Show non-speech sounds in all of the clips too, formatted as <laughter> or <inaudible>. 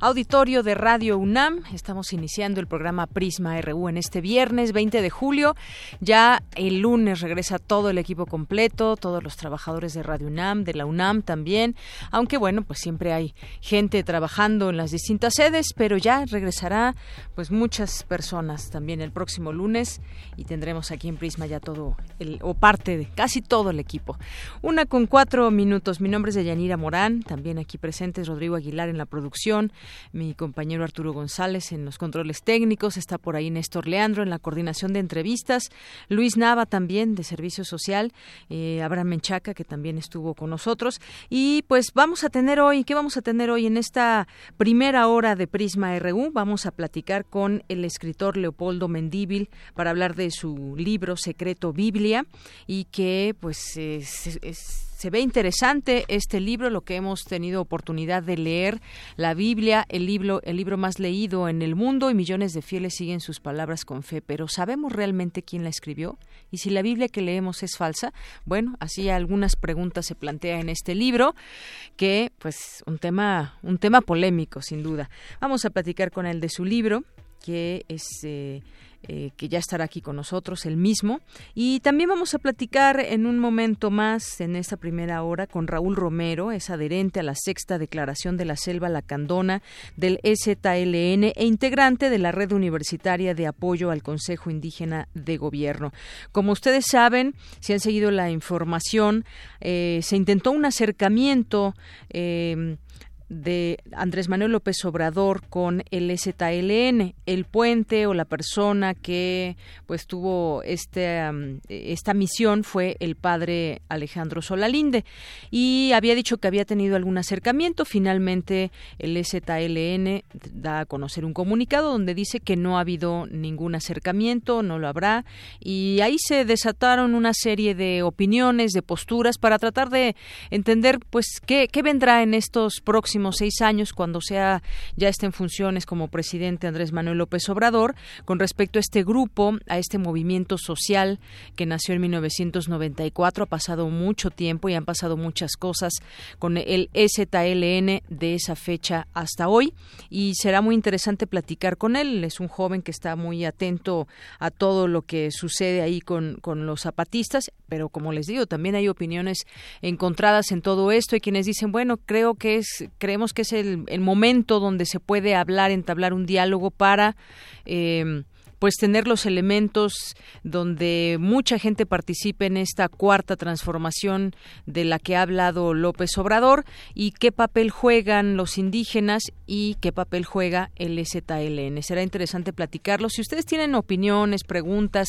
Auditorio de Radio UNAM. Estamos iniciando el programa Prisma RU en este viernes 20 de julio. Ya el lunes regresa todo el equipo completo, todos los trabajadores de Radio UNAM, de la UNAM también. Aunque bueno, pues siempre hay gente trabajando en las distintas sedes, pero ya regresará pues muchas personas también el próximo lunes y tendremos aquí en Prisma ya todo el, o parte de casi todo el equipo. Una con cuatro minutos. Mi nombre es Yanira Morán, también aquí presentes Rodrigo Aguilar en la producción mi compañero Arturo González en los controles técnicos, está por ahí Néstor Leandro en la coordinación de entrevistas, Luis Nava también de Servicio Social, eh, Abraham Menchaca que también estuvo con nosotros y pues vamos a tener hoy, ¿qué vamos a tener hoy en esta primera hora de Prisma RU? Vamos a platicar con el escritor Leopoldo Mendíbil para hablar de su libro Secreto Biblia y que pues es se ve interesante este libro, lo que hemos tenido oportunidad de leer, la Biblia, el libro, el libro más leído en el mundo y millones de fieles siguen sus palabras con fe. Pero ¿sabemos realmente quién la escribió? Y si la Biblia que leemos es falsa, bueno, así algunas preguntas se plantea en este libro, que pues un tema, un tema polémico sin duda. Vamos a platicar con él de su libro, que es eh, eh, que ya estará aquí con nosotros, el mismo. Y también vamos a platicar en un momento más, en esta primera hora, con Raúl Romero, es adherente a la sexta declaración de la Selva Lacandona del EZLN e integrante de la Red Universitaria de Apoyo al Consejo Indígena de Gobierno. Como ustedes saben, si han seguido la información, eh, se intentó un acercamiento. Eh, de Andrés Manuel López Obrador con el ZLN, el puente o la persona que pues tuvo este, esta misión fue el padre Alejandro Solalinde y había dicho que había tenido algún acercamiento. Finalmente el ZLN da a conocer un comunicado donde dice que no ha habido ningún acercamiento, no lo habrá y ahí se desataron una serie de opiniones, de posturas para tratar de entender pues qué, qué vendrá en estos próximos seis años, cuando sea ya esté en funciones como presidente Andrés Manuel López Obrador, con respecto a este grupo, a este movimiento social que nació en 1994. Ha pasado mucho tiempo y han pasado muchas cosas con el EZLN de esa fecha hasta hoy y será muy interesante platicar con él. Es un joven que está muy atento a todo lo que sucede ahí con, con los zapatistas, pero como les digo, también hay opiniones encontradas en todo esto. y quienes dicen, bueno, creo que es, creemos que es el, el momento donde se puede hablar, entablar un diálogo para eh, pues tener los elementos donde mucha gente participe en esta cuarta transformación de la que ha hablado López Obrador y qué papel juegan los indígenas y qué papel juega el ZLN. Será interesante platicarlo. Si ustedes tienen opiniones, preguntas,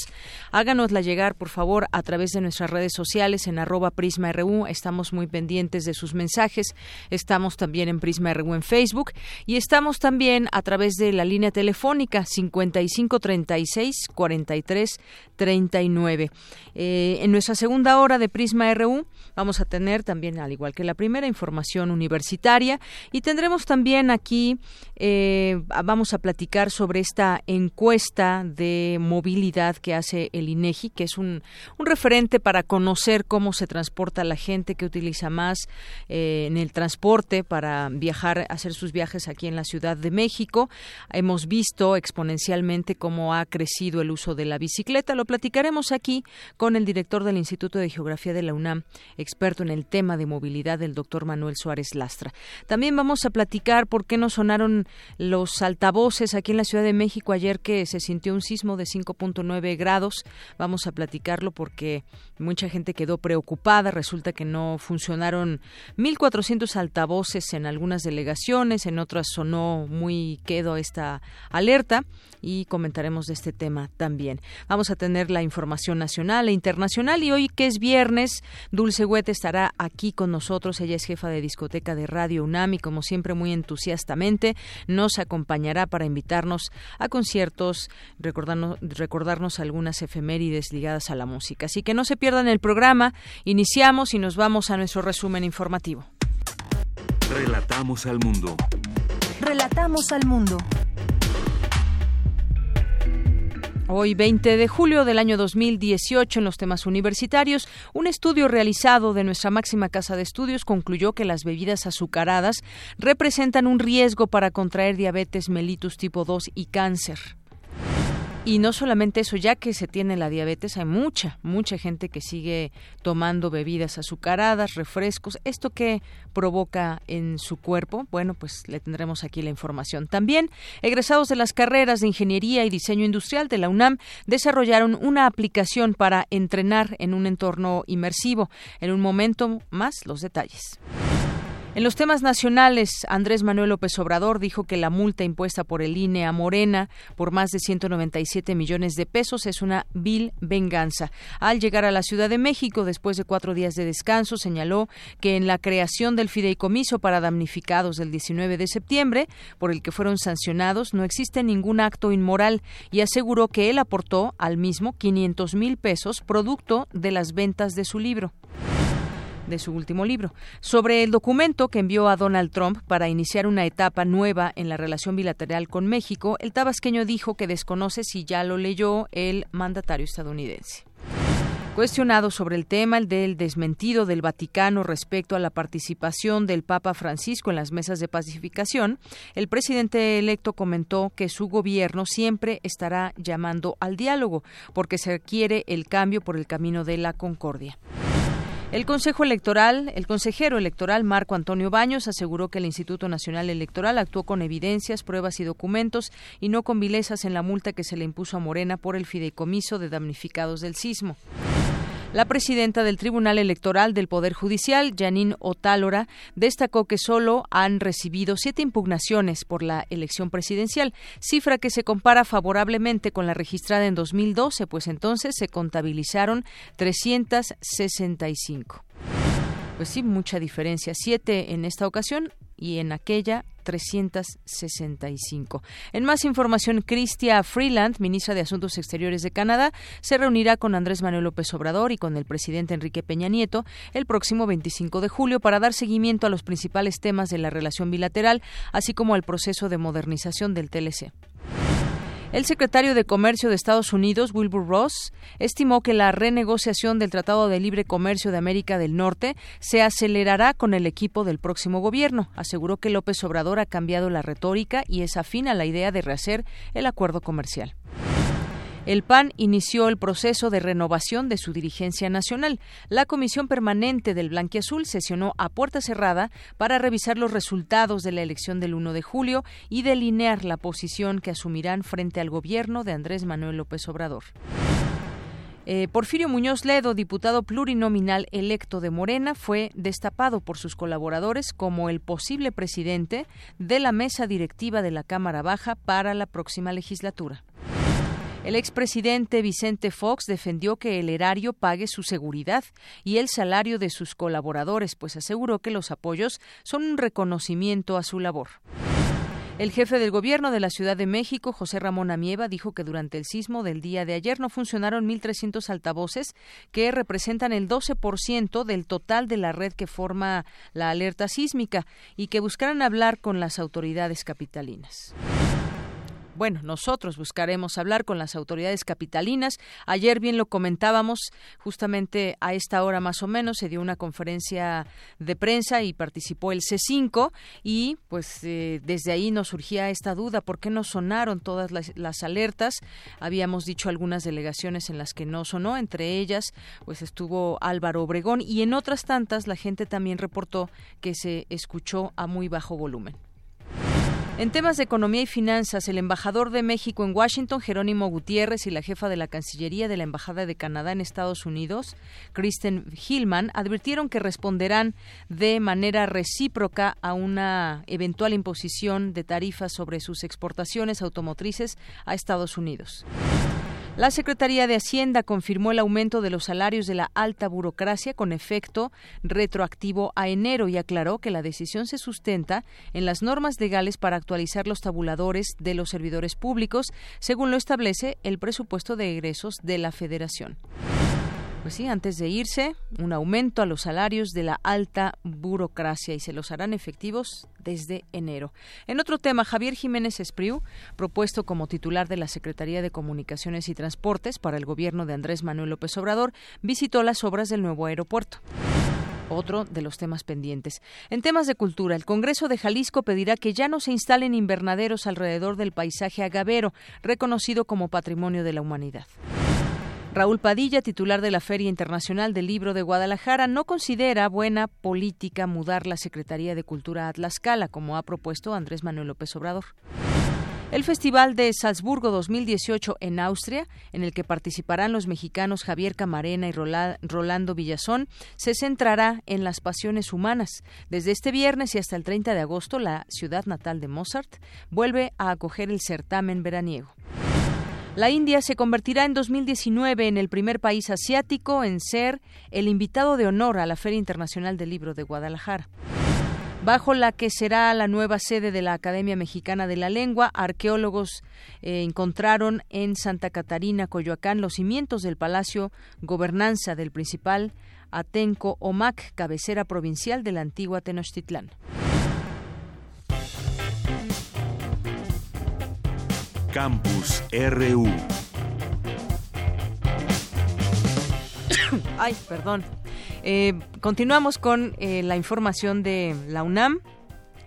háganosla llegar, por favor, a través de nuestras redes sociales en arroba PrismaRU. Estamos muy pendientes de sus mensajes. Estamos también en PrismaRU en Facebook y estamos también a través de la línea telefónica 5530 36 43 39. en nuestra segunda hora de Prisma RU vamos a tener también, al igual que la primera, información universitaria y tendremos también aquí, eh, vamos a platicar sobre esta encuesta de movilidad que hace el INEGI, que es un, un referente para conocer cómo se transporta la gente que utiliza más eh, en el transporte para viajar, hacer sus viajes aquí en la Ciudad de México. Hemos visto exponencialmente cómo ha crecido el uso de la bicicleta. Lo platicaremos aquí con el director del Instituto de Geografía de la UNAM, experto en el tema de movilidad, el doctor Manuel Suárez Lastra. También vamos a platicar por qué no sonaron los altavoces aquí en la Ciudad de México ayer que se sintió un sismo de 5.9 grados. Vamos a platicarlo porque mucha gente quedó preocupada. Resulta que no funcionaron 1.400 altavoces en algunas delegaciones, en otras sonó muy quedo esta alerta y comentaremos de este tema también. Vamos a tener la información nacional e internacional y hoy que es viernes, Dulce Huete estará aquí con nosotros. Ella es jefa de discoteca de Radio UNAM y como siempre muy entusiastamente nos acompañará para invitarnos a conciertos, recordarnos, recordarnos algunas efemérides ligadas a la música. Así que no se pierdan el programa. Iniciamos y nos vamos a nuestro resumen informativo. Relatamos al mundo. Relatamos al mundo. Hoy, 20 de julio del año 2018, en los temas universitarios, un estudio realizado de nuestra máxima casa de estudios concluyó que las bebidas azucaradas representan un riesgo para contraer diabetes mellitus tipo 2 y cáncer. Y no solamente eso, ya que se tiene la diabetes, hay mucha, mucha gente que sigue tomando bebidas azucaradas, refrescos. ¿Esto qué provoca en su cuerpo? Bueno, pues le tendremos aquí la información. También, egresados de las carreras de Ingeniería y Diseño Industrial de la UNAM desarrollaron una aplicación para entrenar en un entorno inmersivo. En un momento más, los detalles. En los temas nacionales, Andrés Manuel López Obrador dijo que la multa impuesta por el INE a Morena por más de 197 millones de pesos es una vil venganza. Al llegar a la Ciudad de México después de cuatro días de descanso, señaló que en la creación del fideicomiso para damnificados del 19 de septiembre, por el que fueron sancionados, no existe ningún acto inmoral y aseguró que él aportó al mismo 500 mil pesos producto de las ventas de su libro de su último libro, sobre el documento que envió a Donald Trump para iniciar una etapa nueva en la relación bilateral con México, el tabasqueño dijo que desconoce si ya lo leyó el mandatario estadounidense. Cuestionado sobre el tema el del desmentido del Vaticano respecto a la participación del Papa Francisco en las mesas de pacificación, el presidente electo comentó que su gobierno siempre estará llamando al diálogo porque se requiere el cambio por el camino de la concordia. El Consejo Electoral, el consejero electoral Marco Antonio Baños aseguró que el Instituto Nacional Electoral actuó con evidencias, pruebas y documentos y no con vilezas en la multa que se le impuso a Morena por el fideicomiso de damnificados del sismo. La presidenta del Tribunal Electoral del Poder Judicial, Janine Otálora, destacó que solo han recibido siete impugnaciones por la elección presidencial, cifra que se compara favorablemente con la registrada en 2012, pues entonces se contabilizaron 365. Pues sí, mucha diferencia. Siete en esta ocasión y en aquella 365. En más información, Cristia Freeland, ministra de Asuntos Exteriores de Canadá, se reunirá con Andrés Manuel López Obrador y con el presidente Enrique Peña Nieto el próximo 25 de julio para dar seguimiento a los principales temas de la relación bilateral, así como al proceso de modernización del TLC. El secretario de Comercio de Estados Unidos, Wilbur Ross, estimó que la renegociación del Tratado de Libre Comercio de América del Norte se acelerará con el equipo del próximo gobierno. Aseguró que López Obrador ha cambiado la retórica y es afín a la idea de rehacer el acuerdo comercial. El PAN inició el proceso de renovación de su dirigencia nacional. La Comisión Permanente del Blanquiazul sesionó a puerta cerrada para revisar los resultados de la elección del 1 de julio y delinear la posición que asumirán frente al gobierno de Andrés Manuel López Obrador. Eh, Porfirio Muñoz Ledo, diputado plurinominal electo de Morena, fue destapado por sus colaboradores como el posible presidente de la mesa directiva de la Cámara Baja para la próxima legislatura. El expresidente Vicente Fox defendió que el erario pague su seguridad y el salario de sus colaboradores, pues aseguró que los apoyos son un reconocimiento a su labor. El jefe del gobierno de la Ciudad de México, José Ramón Amieva, dijo que durante el sismo del día de ayer no funcionaron 1.300 altavoces, que representan el 12% del total de la red que forma la alerta sísmica, y que buscarán hablar con las autoridades capitalinas. Bueno, nosotros buscaremos hablar con las autoridades capitalinas. Ayer bien lo comentábamos, justamente a esta hora más o menos se dio una conferencia de prensa y participó el C5 y pues eh, desde ahí nos surgía esta duda, ¿por qué no sonaron todas las, las alertas? Habíamos dicho algunas delegaciones en las que no sonó, entre ellas pues estuvo Álvaro Obregón y en otras tantas la gente también reportó que se escuchó a muy bajo volumen. En temas de economía y finanzas, el embajador de México en Washington, Jerónimo Gutiérrez, y la jefa de la Cancillería de la Embajada de Canadá en Estados Unidos, Kristen Hillman, advirtieron que responderán de manera recíproca a una eventual imposición de tarifas sobre sus exportaciones automotrices a Estados Unidos. La Secretaría de Hacienda confirmó el aumento de los salarios de la alta burocracia con efecto retroactivo a enero y aclaró que la decisión se sustenta en las normas legales para actualizar los tabuladores de los servidores públicos, según lo establece el presupuesto de egresos de la Federación. Pues sí, antes de irse, un aumento a los salarios de la alta burocracia y se los harán efectivos desde enero. En otro tema, Javier Jiménez Espriu, propuesto como titular de la Secretaría de Comunicaciones y Transportes para el gobierno de Andrés Manuel López Obrador, visitó las obras del nuevo aeropuerto otro de los temas pendientes. En temas de cultura, el Congreso de Jalisco pedirá que ya no se instalen invernaderos alrededor del paisaje agavero, reconocido como Patrimonio de la Humanidad. Raúl Padilla, titular de la Feria Internacional del Libro de Guadalajara, no considera buena política mudar la Secretaría de Cultura a Tlaxcala, como ha propuesto Andrés Manuel López Obrador. El Festival de Salzburgo 2018 en Austria, en el que participarán los mexicanos Javier Camarena y Rolando Villazón, se centrará en las pasiones humanas. Desde este viernes y hasta el 30 de agosto, la ciudad natal de Mozart vuelve a acoger el certamen veraniego. La India se convertirá en 2019 en el primer país asiático en ser el invitado de honor a la Feria Internacional del Libro de Guadalajara bajo la que será la nueva sede de la Academia Mexicana de la Lengua. Arqueólogos eh, encontraron en Santa Catarina, Coyoacán, los cimientos del Palacio Gobernanza del principal Atenco Omac, cabecera provincial de la antigua Tenochtitlán. Campus RU. Ay, perdón. Eh, continuamos con eh, la información de la UNAM.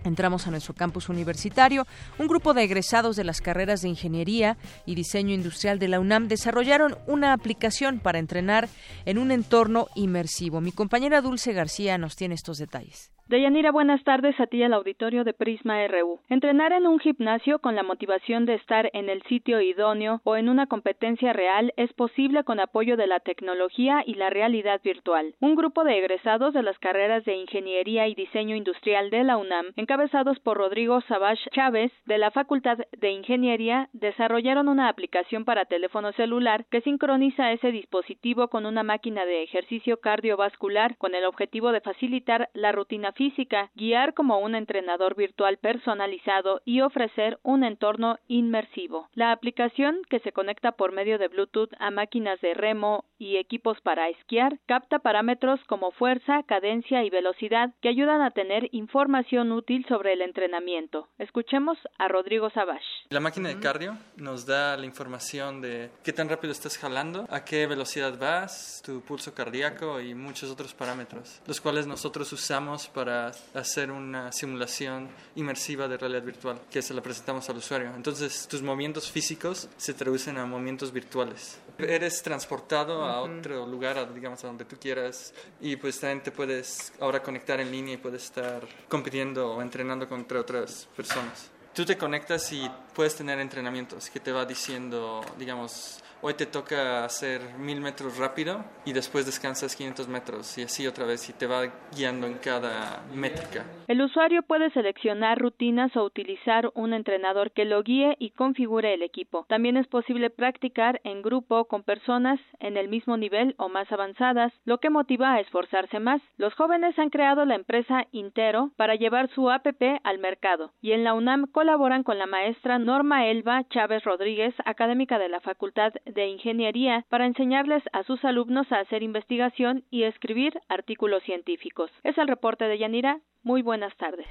Entramos a nuestro campus universitario. Un grupo de egresados de las carreras de Ingeniería y Diseño Industrial de la UNAM desarrollaron una aplicación para entrenar en un entorno inmersivo. Mi compañera Dulce García nos tiene estos detalles. Deyanira, buenas tardes a ti al auditorio de Prisma RU. Entrenar en un gimnasio con la motivación de estar en el sitio idóneo o en una competencia real es posible con apoyo de la tecnología y la realidad virtual. Un grupo de egresados de las carreras de Ingeniería y Diseño Industrial de la UNAM, encabezados por Rodrigo Sabach Chávez de la Facultad de Ingeniería, desarrollaron una aplicación para teléfono celular que sincroniza ese dispositivo con una máquina de ejercicio cardiovascular con el objetivo de facilitar la rutina física, guiar como un entrenador virtual personalizado y ofrecer un entorno inmersivo. La aplicación, que se conecta por medio de Bluetooth a máquinas de remo y equipos para esquiar, capta parámetros como fuerza, cadencia y velocidad que ayudan a tener información útil sobre el entrenamiento. Escuchemos a Rodrigo Sabash. La máquina de cardio nos da la información de qué tan rápido estás jalando, a qué velocidad vas, tu pulso cardíaco y muchos otros parámetros, los cuales nosotros usamos para para hacer una simulación inmersiva de realidad virtual que se la presentamos al usuario. Entonces tus movimientos físicos se traducen a movimientos virtuales. Eres transportado a otro lugar, digamos a donde tú quieras y pues también te puedes ahora conectar en línea y puedes estar compitiendo o entrenando contra otras personas. Tú te conectas y puedes tener entrenamientos que te va diciendo, digamos, hoy te toca hacer mil metros rápido y después descansas 500 metros y así otra vez y te va guiando en cada métrica. El usuario puede seleccionar rutinas o utilizar un entrenador que lo guíe y configure el equipo. También es posible practicar en grupo con personas en el mismo nivel o más avanzadas, lo que motiva a esforzarse más. Los jóvenes han creado la empresa Intero para llevar su app al mercado y en la UNAM colaboran con la maestra Norma Elba Chávez Rodríguez, académica de la Facultad de Ingeniería para enseñarles a sus alumnos a hacer investigación y escribir artículos científicos. Es el reporte de Yanira. Muy buenas tardes.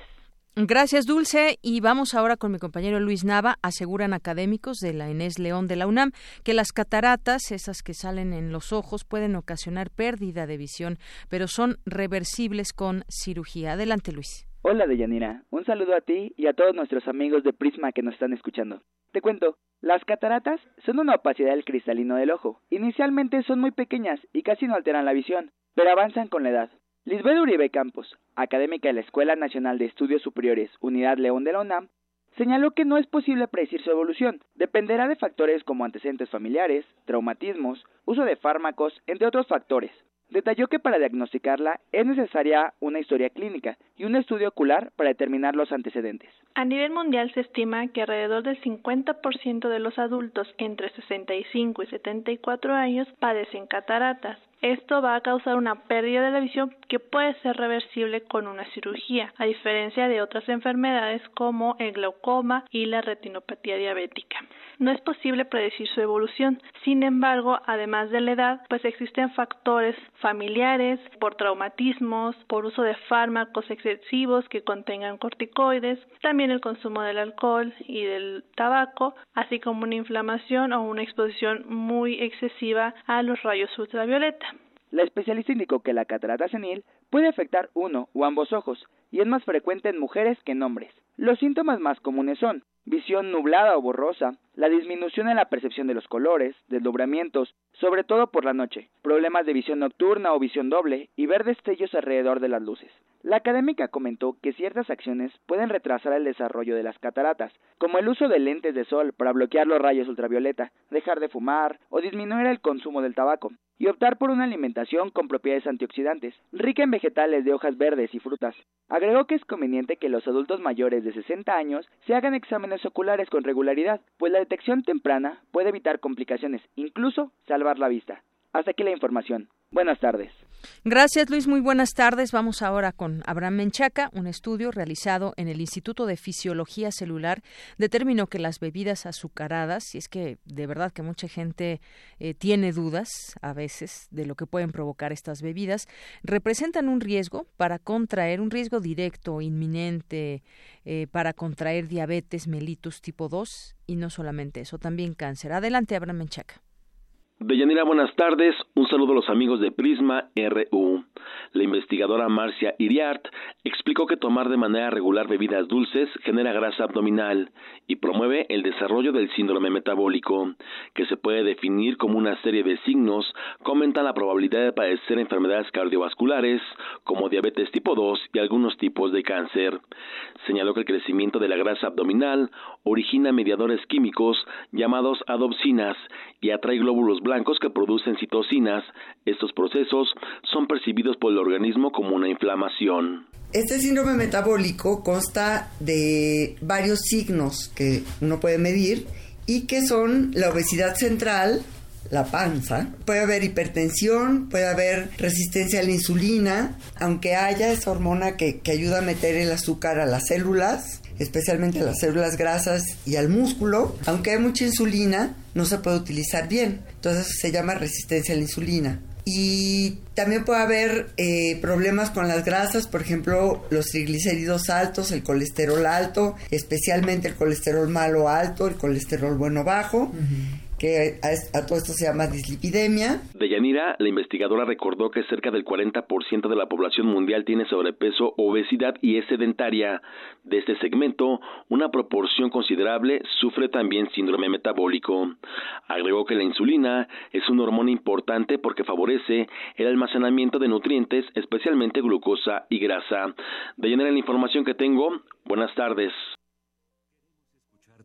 Gracias, Dulce. Y vamos ahora con mi compañero Luis Nava. Aseguran académicos de la Inés León de la UNAM que las cataratas, esas que salen en los ojos, pueden ocasionar pérdida de visión, pero son reversibles con cirugía. Adelante, Luis. Hola, Deyanira. Un saludo a ti y a todos nuestros amigos de Prisma que nos están escuchando. Te cuento, las cataratas son una opacidad del cristalino del ojo. Inicialmente son muy pequeñas y casi no alteran la visión, pero avanzan con la edad. Lisbeth Uribe Campos, académica de la Escuela Nacional de Estudios Superiores Unidad León de la UNAM, señaló que no es posible predecir su evolución. Dependerá de factores como antecedentes familiares, traumatismos, uso de fármacos, entre otros factores. Detalló que para diagnosticarla es necesaria una historia clínica y un estudio ocular para determinar los antecedentes. A nivel mundial se estima que alrededor del 50% de los adultos entre 65 y 74 años padecen cataratas. Esto va a causar una pérdida de la visión que puede ser reversible con una cirugía, a diferencia de otras enfermedades como el glaucoma y la retinopatía diabética. No es posible predecir su evolución. Sin embargo, además de la edad, pues existen factores familiares, por traumatismos, por uso de fármacos excesivos que contengan corticoides, también el consumo del alcohol y del tabaco, así como una inflamación o una exposición muy excesiva a los rayos ultravioleta. La especialista indicó que la catarata senil puede afectar uno o ambos ojos y es más frecuente en mujeres que en hombres. Los síntomas más comunes son visión nublada o borrosa, la disminución en la percepción de los colores, desdobramientos, sobre todo por la noche, problemas de visión nocturna o visión doble y ver destellos alrededor de las luces. La académica comentó que ciertas acciones pueden retrasar el desarrollo de las cataratas, como el uso de lentes de sol para bloquear los rayos ultravioleta, dejar de fumar o disminuir el consumo del tabaco, y optar por una alimentación con propiedades antioxidantes, rica en vegetales de hojas verdes y frutas. Agregó que es conveniente que los adultos mayores de 60 años se hagan exámenes oculares con regularidad, pues la detección temprana puede evitar complicaciones, incluso salvar la vista. Hasta aquí la información. Buenas tardes. Gracias, Luis. Muy buenas tardes. Vamos ahora con Abraham Menchaca. Un estudio realizado en el Instituto de Fisiología Celular determinó que las bebidas azucaradas, y es que de verdad que mucha gente eh, tiene dudas a veces de lo que pueden provocar estas bebidas, representan un riesgo para contraer, un riesgo directo, inminente, eh, para contraer diabetes mellitus tipo 2 y no solamente eso, también cáncer. Adelante, Abraham Menchaca. Deyanira, buenas tardes. Un saludo a los amigos de Prisma RU. La investigadora Marcia Iriart explicó que tomar de manera regular bebidas dulces genera grasa abdominal y promueve el desarrollo del síndrome metabólico, que se puede definir como una serie de signos que aumentan la probabilidad de padecer enfermedades cardiovasculares como diabetes tipo 2 y algunos tipos de cáncer. Señaló que el crecimiento de la grasa abdominal origina mediadores químicos llamados adopsinas y atrae glóbulos blancos que producen citocinas. Estos procesos son percibidos por el organismo como una inflamación. Este síndrome metabólico consta de varios signos que uno puede medir y que son la obesidad central, la panza, puede haber hipertensión, puede haber resistencia a la insulina, aunque haya esa hormona que, que ayuda a meter el azúcar a las células, especialmente a las células grasas y al músculo, aunque hay mucha insulina, no se puede utilizar bien. Entonces se llama resistencia a la insulina. Y también puede haber eh, problemas con las grasas, por ejemplo, los triglicéridos altos, el colesterol alto, especialmente el colesterol malo alto, el colesterol bueno bajo que a, todo esto se llama dislipidemia. Deyanira, la investigadora recordó que cerca del 40% de la población mundial tiene sobrepeso, obesidad y es sedentaria. De este segmento, una proporción considerable sufre también síndrome metabólico. Agregó que la insulina es una hormona importante porque favorece el almacenamiento de nutrientes, especialmente glucosa y grasa. Deyanira, la información que tengo, buenas tardes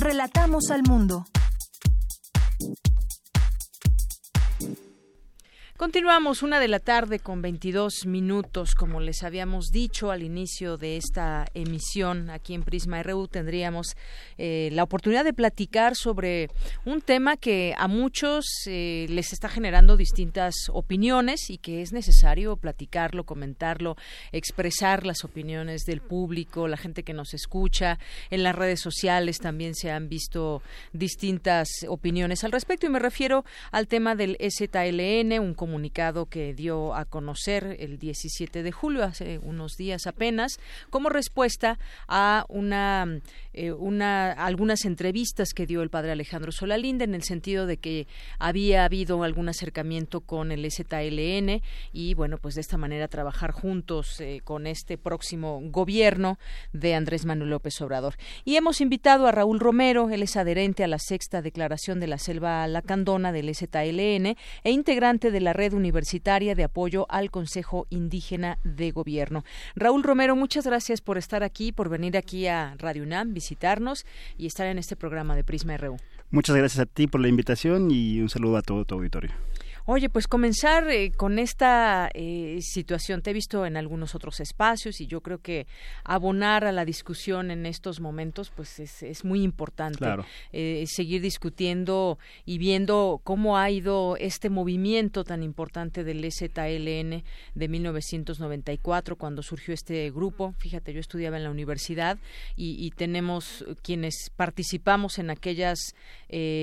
Relatamos al mundo. Continuamos una de la tarde con 22 minutos, como les habíamos dicho al inicio de esta emisión aquí en Prisma RU tendríamos eh, la oportunidad de platicar sobre un tema que a muchos eh, les está generando distintas opiniones y que es necesario platicarlo, comentarlo, expresar las opiniones del público, la gente que nos escucha. En las redes sociales también se han visto distintas opiniones al respecto y me refiero al tema del STLN, un comunicado que dio a conocer el 17 de julio, hace unos días apenas, como respuesta a una, eh, una algunas entrevistas que dio el padre Alejandro Solalinde en el sentido de que había habido algún acercamiento con el ZLN y bueno, pues de esta manera trabajar juntos eh, con este próximo gobierno de Andrés Manuel López Obrador. Y hemos invitado a Raúl Romero, él es adherente a la sexta declaración de la selva lacandona del ZLN e integrante de la Red Universitaria de Apoyo al Consejo Indígena de Gobierno. Raúl Romero, muchas gracias por estar aquí, por venir aquí a Radio UNAM, visitarnos y estar en este programa de Prisma RU. Muchas gracias a ti por la invitación y un saludo a todo tu auditorio. Oye, pues comenzar eh, con esta eh, situación. Te he visto en algunos otros espacios y yo creo que abonar a la discusión en estos momentos, pues es, es muy importante. Claro. Eh, seguir discutiendo y viendo cómo ha ido este movimiento tan importante del ZLN de 1994, cuando surgió este grupo. Fíjate, yo estudiaba en la universidad y, y tenemos quienes participamos en aquellas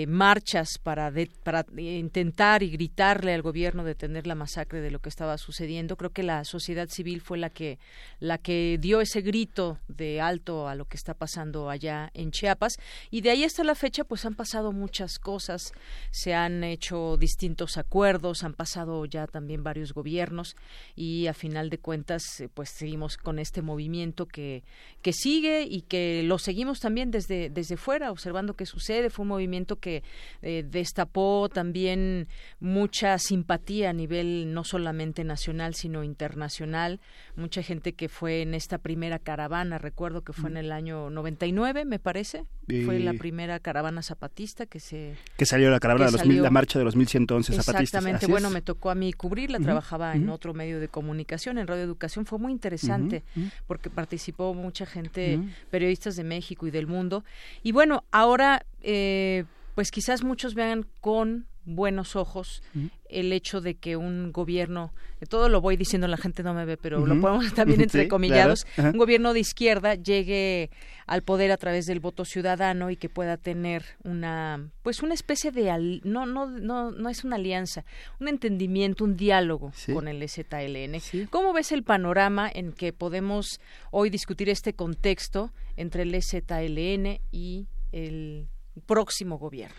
marchas para, de, para intentar y gritar al gobierno detener la masacre de lo que estaba sucediendo. Creo que la sociedad civil fue la que la que dio ese grito de alto a lo que está pasando allá en Chiapas y de ahí hasta la fecha pues han pasado muchas cosas, se han hecho distintos acuerdos, han pasado ya también varios gobiernos y a final de cuentas pues seguimos con este movimiento que que sigue y que lo seguimos también desde desde fuera observando qué sucede. Fue un movimiento que eh, destapó también mucha simpatía a nivel no solamente nacional, sino internacional. Mucha gente que fue en esta primera caravana, recuerdo que fue en el año 99, me parece. Fue la primera caravana zapatista que se... Que salió la caravana, de los la marcha de los 1111 zapatistas. Exactamente, bueno, me tocó a mí cubrirla, trabajaba en otro medio de comunicación, en Radio Educación, fue muy interesante porque participó mucha gente, periodistas de México y del mundo. Y bueno, ahora... Eh, pues quizás muchos vean con buenos ojos el hecho de que un gobierno, todo lo voy diciendo, la gente no me ve, pero lo podemos <laughs> también entre comillados, un gobierno de izquierda llegue al poder a través del voto ciudadano y que pueda tener una, pues una especie de, no, no, no, no es una alianza, un entendimiento, un diálogo con el ZLN. ¿Cómo ves el panorama en que podemos hoy discutir este contexto entre el ZLN y el próximo gobierno?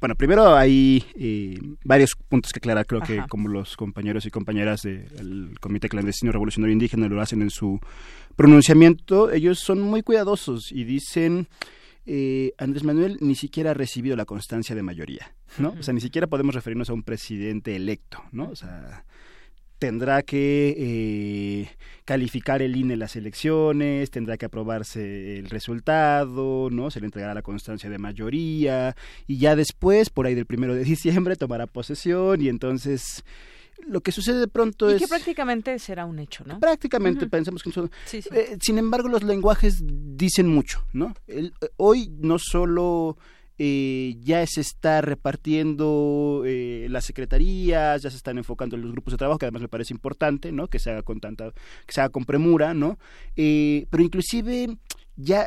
Bueno, primero hay eh, varios puntos que aclarar. Creo que como los compañeros y compañeras del Comité Clandestino Revolucionario Indígena lo hacen en su pronunciamiento, ellos son muy cuidadosos y dicen... Eh, Andrés Manuel ni siquiera ha recibido la constancia de mayoría, ¿no? O sea, ni siquiera podemos referirnos a un presidente electo, ¿no? O sea, tendrá que eh, calificar el INE las elecciones, tendrá que aprobarse el resultado, ¿no? Se le entregará la constancia de mayoría y ya después, por ahí del primero de <laughs> diciembre, tomará posesión y entonces lo que sucede de pronto y es... que prácticamente será un hecho, ¿no? Prácticamente, pensamos que son... Eh, sin embargo, los lenguajes dicen mucho, ¿no? El, hoy no solo eh, ya se está repartiendo eh, las secretarías, ya se están enfocando en los grupos de trabajo, que además me parece importante, ¿no? Que se haga con tanta, que se haga con premura, ¿no? Eh, pero inclusive ya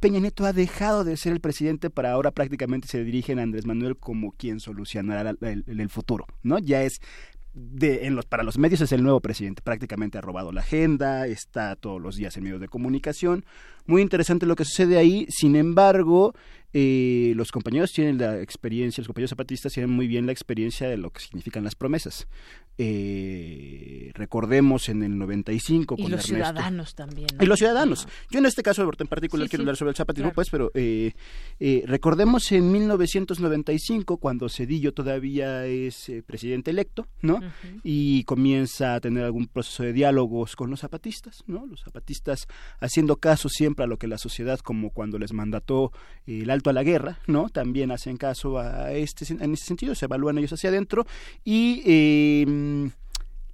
Peña Nieto ha dejado de ser el presidente para ahora prácticamente se dirigen a Andrés Manuel como quien solucionará el, el futuro, ¿no? Ya es de, en los, para los medios es el nuevo presidente. Prácticamente ha robado la agenda, está todos los días en medios de comunicación. Muy interesante lo que sucede ahí. Sin embargo, eh, los compañeros tienen la experiencia, los compañeros zapatistas tienen muy bien la experiencia de lo que significan las promesas. Eh, recordemos en el 95 y con los ciudadanos también y los ciudadanos. Yo en este caso en particular quiero hablar sobre el zapatismo pues pero eh, eh, recordemos en 1995 cuando Cedillo todavía es eh, presidente electo no y comienza a tener algún proceso de diálogos con los zapatistas no los zapatistas haciendo caso siempre a lo que la sociedad como cuando les mandató el alto a la guerra no también hacen caso a este en ese sentido se evalúan ellos hacia adentro y eh,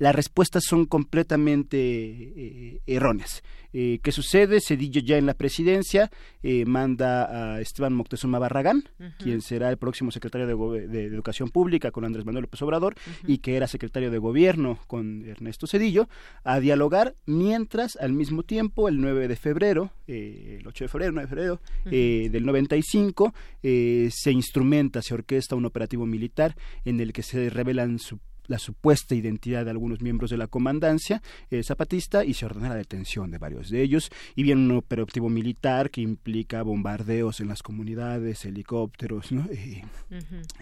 las respuestas son completamente eh, erróneas. Eh, ¿Qué sucede? Cedillo ya en la presidencia eh, manda a Esteban Moctezuma Barragán, quien será el próximo secretario de, Educación Pública con Andrés Manuel López Obrador y que era secretario de Gobierno con Ernesto Cedillo, a dialogar mientras al mismo tiempo, el 9 de febrero, el 8 de febrero, 9 de febrero del 95, se instrumenta, se orquesta un operativo militar en el que se revelan su la supuesta identidad de algunos miembros de la comandancia eh, zapatista y se ordena la detención de varios de ellos y viene un operativo militar que implica bombardeos en las comunidades, helicópteros, ¿no?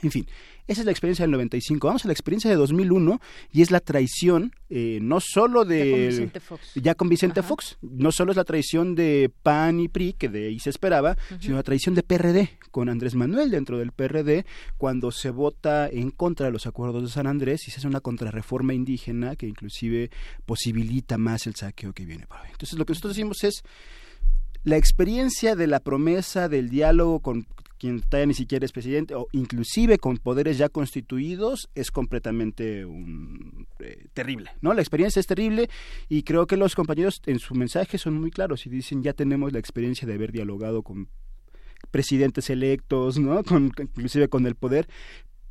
En fin, esa es la experiencia del 95. Vamos a la experiencia de 2001 y es la traición, eh, no solo de... Ya con Vicente Fox. Ya con Vicente Fox. No solo es la traición de PAN y PRI, que de ahí se esperaba, sino la traición de PRD, con Andrés Manuel dentro del PRD, cuando se vota en contra de los acuerdos de San Andrés y se hace una contrarreforma indígena que inclusive posibilita más el saqueo que viene por ahí. Entonces lo que nosotros decimos es la experiencia de la promesa del diálogo con quien todavía ni siquiera es presidente, o inclusive con poderes ya constituidos, es completamente eh, terrible, ¿no? La experiencia es terrible y creo que los compañeros en su mensaje son muy claros y dicen ya tenemos la experiencia de haber dialogado con presidentes electos, ¿no? Inclusive con el poder,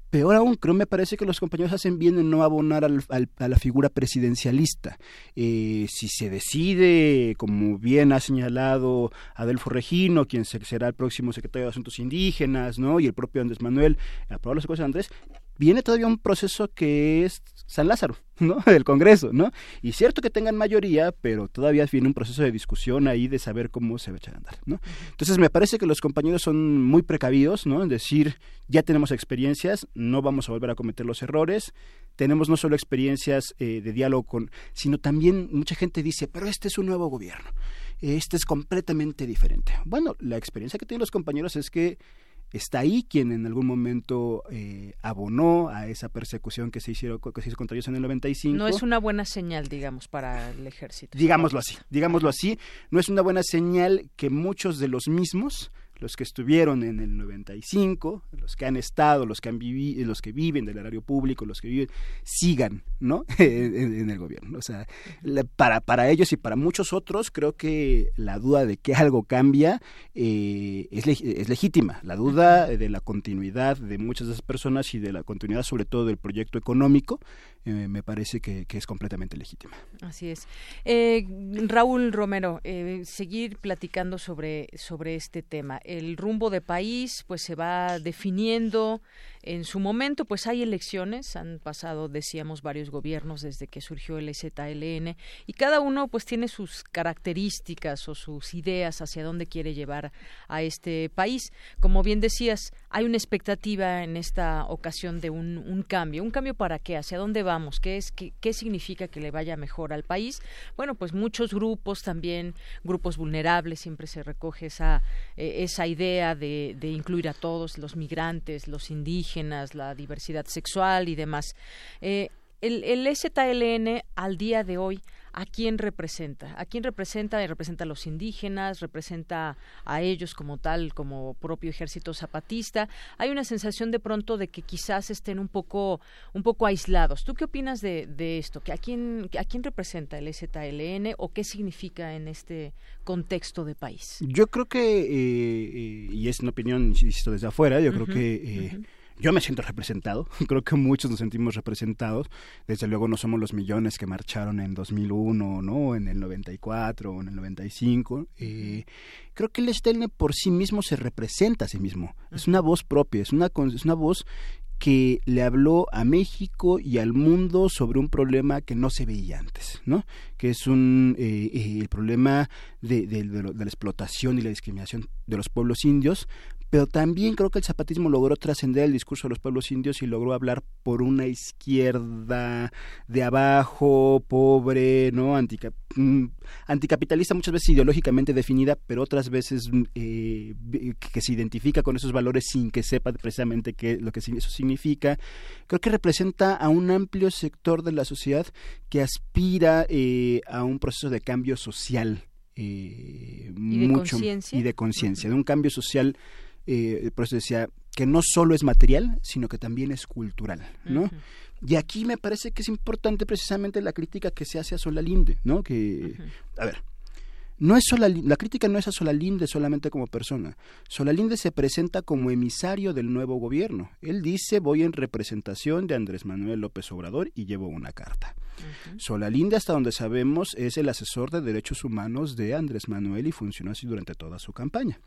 Peor aún, creo me parece que los compañeros hacen bien en no abonar a la figura presidencialista. Eh, si se decide, como bien ha señalado Adelfo Regino, quien será el próximo secretario de Asuntos Indígenas, ¿no? y el propio Andrés Manuel, aprobar los acuerdos de Andrés, viene todavía un proceso que es San Lázaro, <laughs> ¿no? Del Congreso, ¿no? Y cierto que tengan mayoría, pero todavía viene un proceso de discusión ahí de saber cómo se va a echar a andar, ¿no? Entonces me parece que los compañeros son muy precavidos, ¿no? En decir, ya tenemos experiencias, no vamos a volver a cometer los errores, tenemos no solo experiencias eh, de diálogo con, sino también mucha gente dice, pero este es un nuevo gobierno, este es completamente diferente. Bueno, la experiencia que tienen los compañeros es que está ahí quien en algún momento eh, abonó a esa persecución que se, hicieron, que se hizo contra ellos en el 95. No es una buena señal, digamos, para el ejército. Digámoslo así, digámoslo así. No es una buena señal que muchos de los mismos los que estuvieron en el 95, los que han estado, los que han vivido, los que viven del erario público, los que viven, sigan, ¿no? <laughs> en, el gobierno. O sea, para, para ellos y para muchos otros, creo que la duda de que algo cambia eh, es, es legítima. La duda de la continuidad de muchas de esas personas y de la continuidad, sobre todo, del proyecto económico, eh, me parece que, es completamente legítima. Así es. Eh, Raúl Romero, eh, seguir platicando sobre, sobre este tema. El rumbo de país pues se va definiendo en su momento, pues hay elecciones, han pasado, decíamos, varios gobiernos desde que surgió el ZLN y cada uno pues tiene sus características o sus ideas hacia dónde quiere llevar a este país. Como bien decías, hay una expectativa en esta ocasión de un, cambio. ¿Un cambio para qué? ¿Hacia dónde vamos? ¿Qué, es, qué, significa que le vaya mejor al país? Bueno, pues muchos grupos también, grupos vulnerables, siempre se recoge esa, eh, esa idea de, de incluir a todos, los migrantes, los indígenas, la diversidad sexual y demás. Eh, el, el STLN al día de hoy, ¿a quién representa? ¿A quién representa? Representa a los indígenas, representa a ellos como tal, como propio ejército zapatista. Hay una sensación de pronto de que quizás estén un poco, un poco aislados. ¿Tú qué opinas de, de esto? ¿A quién, ¿A quién representa el STLN o qué significa en este contexto de país? Yo creo que, eh, eh, y es una opinión, insisto, desde afuera, yo creo que yo me siento representado, <laughs> creo que muchos nos sentimos representados, desde luego no somos los millones que marcharon en 2001, ¿no? en el 94 o en el 95. Eh, creo que el Stelne por sí mismo se representa a sí mismo, es una voz propia, es una, es una voz que le habló a México y al mundo sobre un problema que no se veía antes, ¿no? Que es un eh, eh, el problema de, de, la explotación y la discriminación de los pueblos indios pero también creo que el zapatismo logró trascender el discurso de los pueblos indios y logró hablar por una izquierda de abajo, pobre, ¿no? Mm, anticapitalista, muchas veces ideológicamente definida, pero otras veces mm, eh, que se identifica con esos valores sin que sepa precisamente qué lo que eso significa. Creo que representa a un amplio sector de la sociedad que aspira eh, a un proceso de cambio social. Eh, ¿Y de mucho y de conciencia, de un cambio social eh, por eso decía que no solo es material, sino que también es cultural, ¿no? Y aquí me parece que es importante precisamente la crítica que se hace a Solalinde, ¿no? Que, a ver, no es la crítica no es a Solalinde solamente como persona. Solalinde se presenta como emisario del nuevo gobierno. Él dice voy en representación de Andrés Manuel López Obrador y llevo una carta. Solalinde, hasta donde sabemos, es el asesor de derechos humanos de Andrés Manuel y funcionó así durante toda su campaña.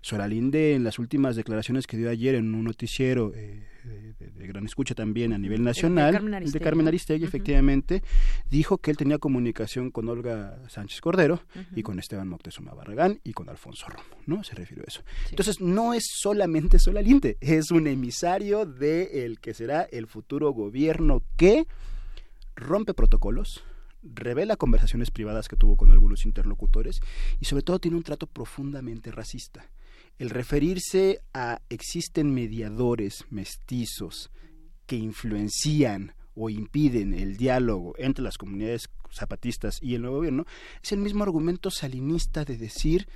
Solalinde, en las últimas declaraciones que dio ayer en un noticiero eh, de, gran escucha también a nivel nacional, de Carmen Aristegui, efectivamente, dijo que él tenía comunicación con Olga Sánchez Cordero y con Esteban Moctezuma Barragán y con Alfonso Romo, ¿no? Se refirió a eso. Entonces, no es solamente Solalinde, es un emisario de el que será el futuro gobierno que rompe protocolos, revela conversaciones privadas que tuvo con algunos interlocutores y sobre todo tiene un trato profundamente racista. El referirse a existen mediadores mestizos que influencian o impiden el diálogo entre las comunidades zapatistas y el nuevo gobierno, es el mismo argumento salinista de decir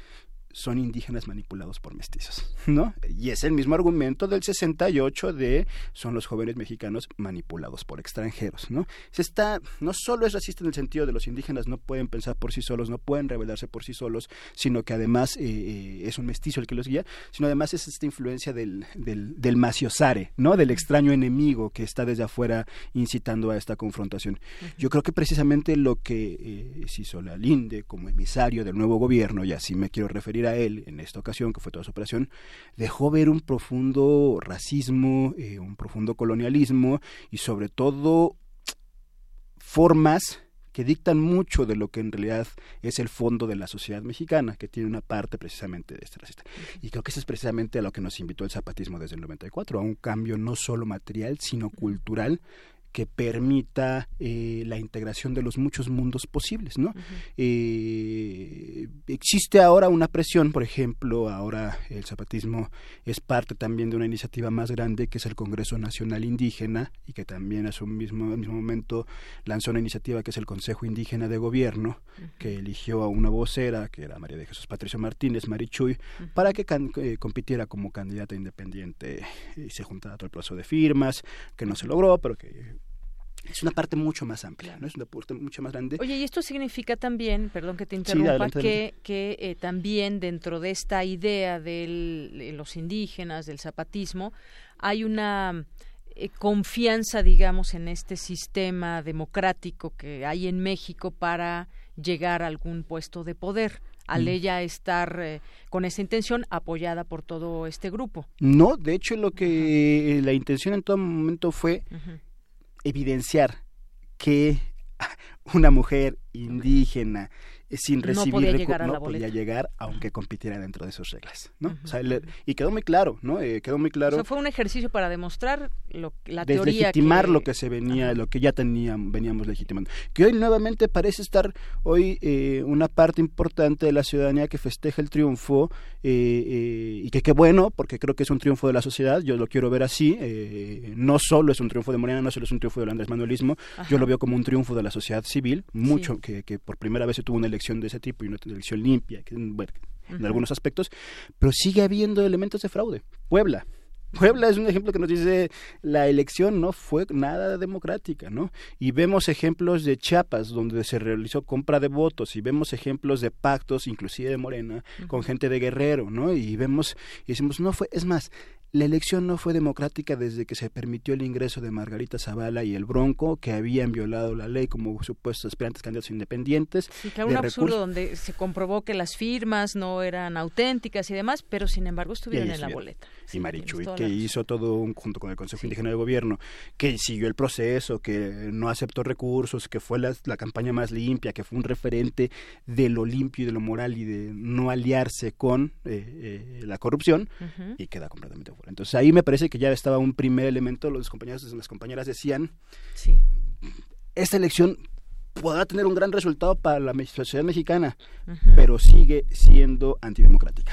son indígenas manipulados por mestizos, ¿no? Y es el mismo argumento del 68 de son los jóvenes mexicanos manipulados por extranjeros, ¿no? Se está, no solo es racista en el sentido de los indígenas no pueden pensar por sí solos, no pueden rebelarse por sí solos, sino que además eh, eh, es un mestizo el que los guía, sino además es esta influencia del, del, del maciosare, ¿no? Del extraño enemigo que está desde afuera incitando a esta confrontación. Yo creo que precisamente lo que eh, se hizo la Linde como emisario del nuevo gobierno, y así me quiero referir a él en esta ocasión, que fue toda su operación, dejó ver un profundo racismo, eh, un profundo colonialismo y sobre todo formas que dictan mucho de lo que en realidad es el fondo de la sociedad mexicana, que tiene una parte precisamente de este racista. Y creo que eso es precisamente a lo que nos invitó el zapatismo desde el 94, a un cambio no solo material, sino cultural que permita eh, la integración de los muchos mundos posibles, ¿no? Eh, existe ahora una presión, por ejemplo, ahora el zapatismo es parte también de una iniciativa más grande que es el Congreso Nacional Indígena y que también a su mismo, mismo momento lanzó una iniciativa que es el Consejo Indígena de Gobierno, que eligió a una vocera, que era María de Jesús Patricio Martínez, Marichuy, para que eh, compitiera como candidata independiente y se juntara todo el plazo de firmas, que no se logró, pero que es una parte mucho más amplia, ¿no? Es una parte mucho más grande. Oye, y esto significa también, perdón que te interrumpa, que, que eh, también dentro de esta idea de los indígenas, del zapatismo, hay una eh, confianza, digamos, en este sistema democrático que hay en México para llegar a algún puesto de poder al mm. ella estar eh, con esa intención apoyada por todo este grupo. No, de hecho lo que la intención en todo momento fue evidenciar que <laughs> una mujer indígena sin recibir no podía llegar, no podía llegar aunque compitiera dentro de sus reglas no y quedó muy claro no eh, quedó muy claro fue un ejercicio para demostrar lo, la legitimar lo que se venía lo que ya teníamos veníamos legitimando. Que hoy nuevamente parece estar hoy eh, una parte importante de la ciudadanía que festeja el triunfo eh, y que qué bueno porque creo que es un triunfo de la sociedad yo lo quiero ver así no solo es un triunfo de Morena no solo es un triunfo del Andrés Manuelismo yo lo veo como un triunfo de la sociedad civil mucho que, que por primera vez se tuvo una elección de ese tipo y una elección limpia, que, en algunos aspectos, pero sigue habiendo elementos de fraude. Puebla, Puebla es un ejemplo que nos dice la elección no fue nada democrática, ¿no? Y vemos ejemplos de Chiapas donde se realizó compra de votos y vemos ejemplos de pactos, inclusive de Morena, con gente de Guerrero, ¿no? Y vemos y decimos no fue, es más, la elección no fue democrática desde que se permitió el ingreso de Margarita Zavala y el Bronco, que habían violado la ley como supuestos aspirantes candidatos independientes. Sí, que un absurdo donde se comprobó que las firmas no eran auténticas y demás, pero sin embargo estuvieron en la boleta. Y Marichuy, que hizo todo un, junto con el Consejo Indígena de Gobierno, que siguió el proceso, que no aceptó recursos, que fue la, campaña más limpia, que fue un referente de lo limpio y de lo moral y de no aliarse con eh, eh, la corrupción, y queda completamente Entonces ahí me parece que ya estaba un primer elemento, los compañeros y las compañeras decían, sí. esta elección podrá tener un gran resultado para la sociedad mexicana, pero sigue siendo antidemocrática.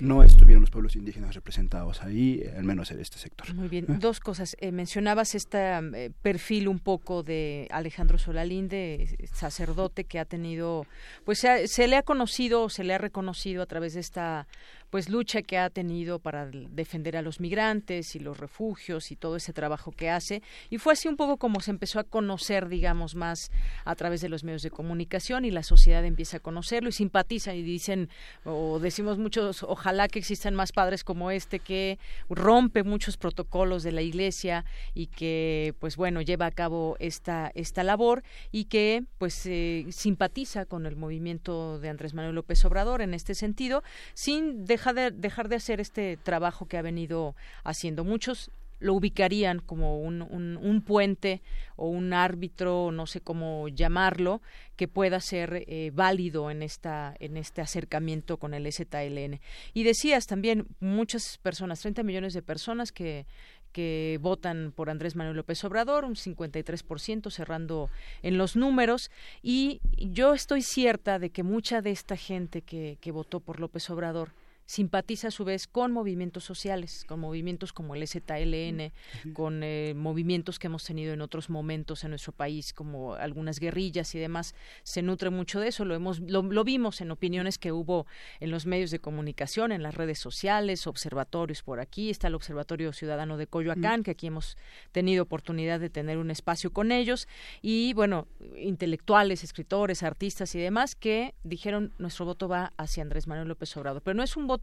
No estuvieron los pueblos indígenas representados ahí, al menos en este sector. Muy bien, ¿Eh? dos cosas. Eh, mencionabas este perfil un poco de Alejandro Solalinde, sacerdote que ha tenido, pues se le ha conocido, se le ha reconocido a través de esta pues lucha que ha tenido para defender a los migrantes y los refugios y todo ese trabajo que hace. Y fue así un poco como se empezó a conocer digamos más a través de los medios de comunicación y la sociedad empieza a conocerlo y simpatiza y dicen o decimos muchos ojalá que existan más padres como este que rompe muchos protocolos de la iglesia y que pues bueno lleva a cabo esta esta labor y que pues eh, simpatiza con el movimiento de Andrés Manuel López Obrador en este sentido sin dejar de hacer este trabajo que ha venido haciendo. Muchos lo ubicarían como un, un, puente o un árbitro, no sé cómo llamarlo, que pueda ser eh, válido en esta en este acercamiento con el ZLN. Y decías también muchas personas, 30 millones de personas que que votan por Andrés Manuel López Obrador, un 53% cerrando en los números. Y yo estoy cierta de que mucha de esta gente que, que votó por López Obrador simpatiza a su vez con movimientos sociales, con movimientos como el ZLN, con eh, movimientos que hemos tenido en otros momentos en nuestro país, como algunas guerrillas y demás. Se nutre mucho de eso. Lo hemos, lo, vimos en opiniones que hubo en los medios de comunicación, en las redes sociales, observatorios por aquí. Está el Observatorio Ciudadano de Coyoacán, que aquí hemos tenido oportunidad de tener un espacio con ellos y bueno, intelectuales, escritores, artistas y demás que dijeron nuestro voto va hacia Andrés Manuel López Obrador, pero no es un voto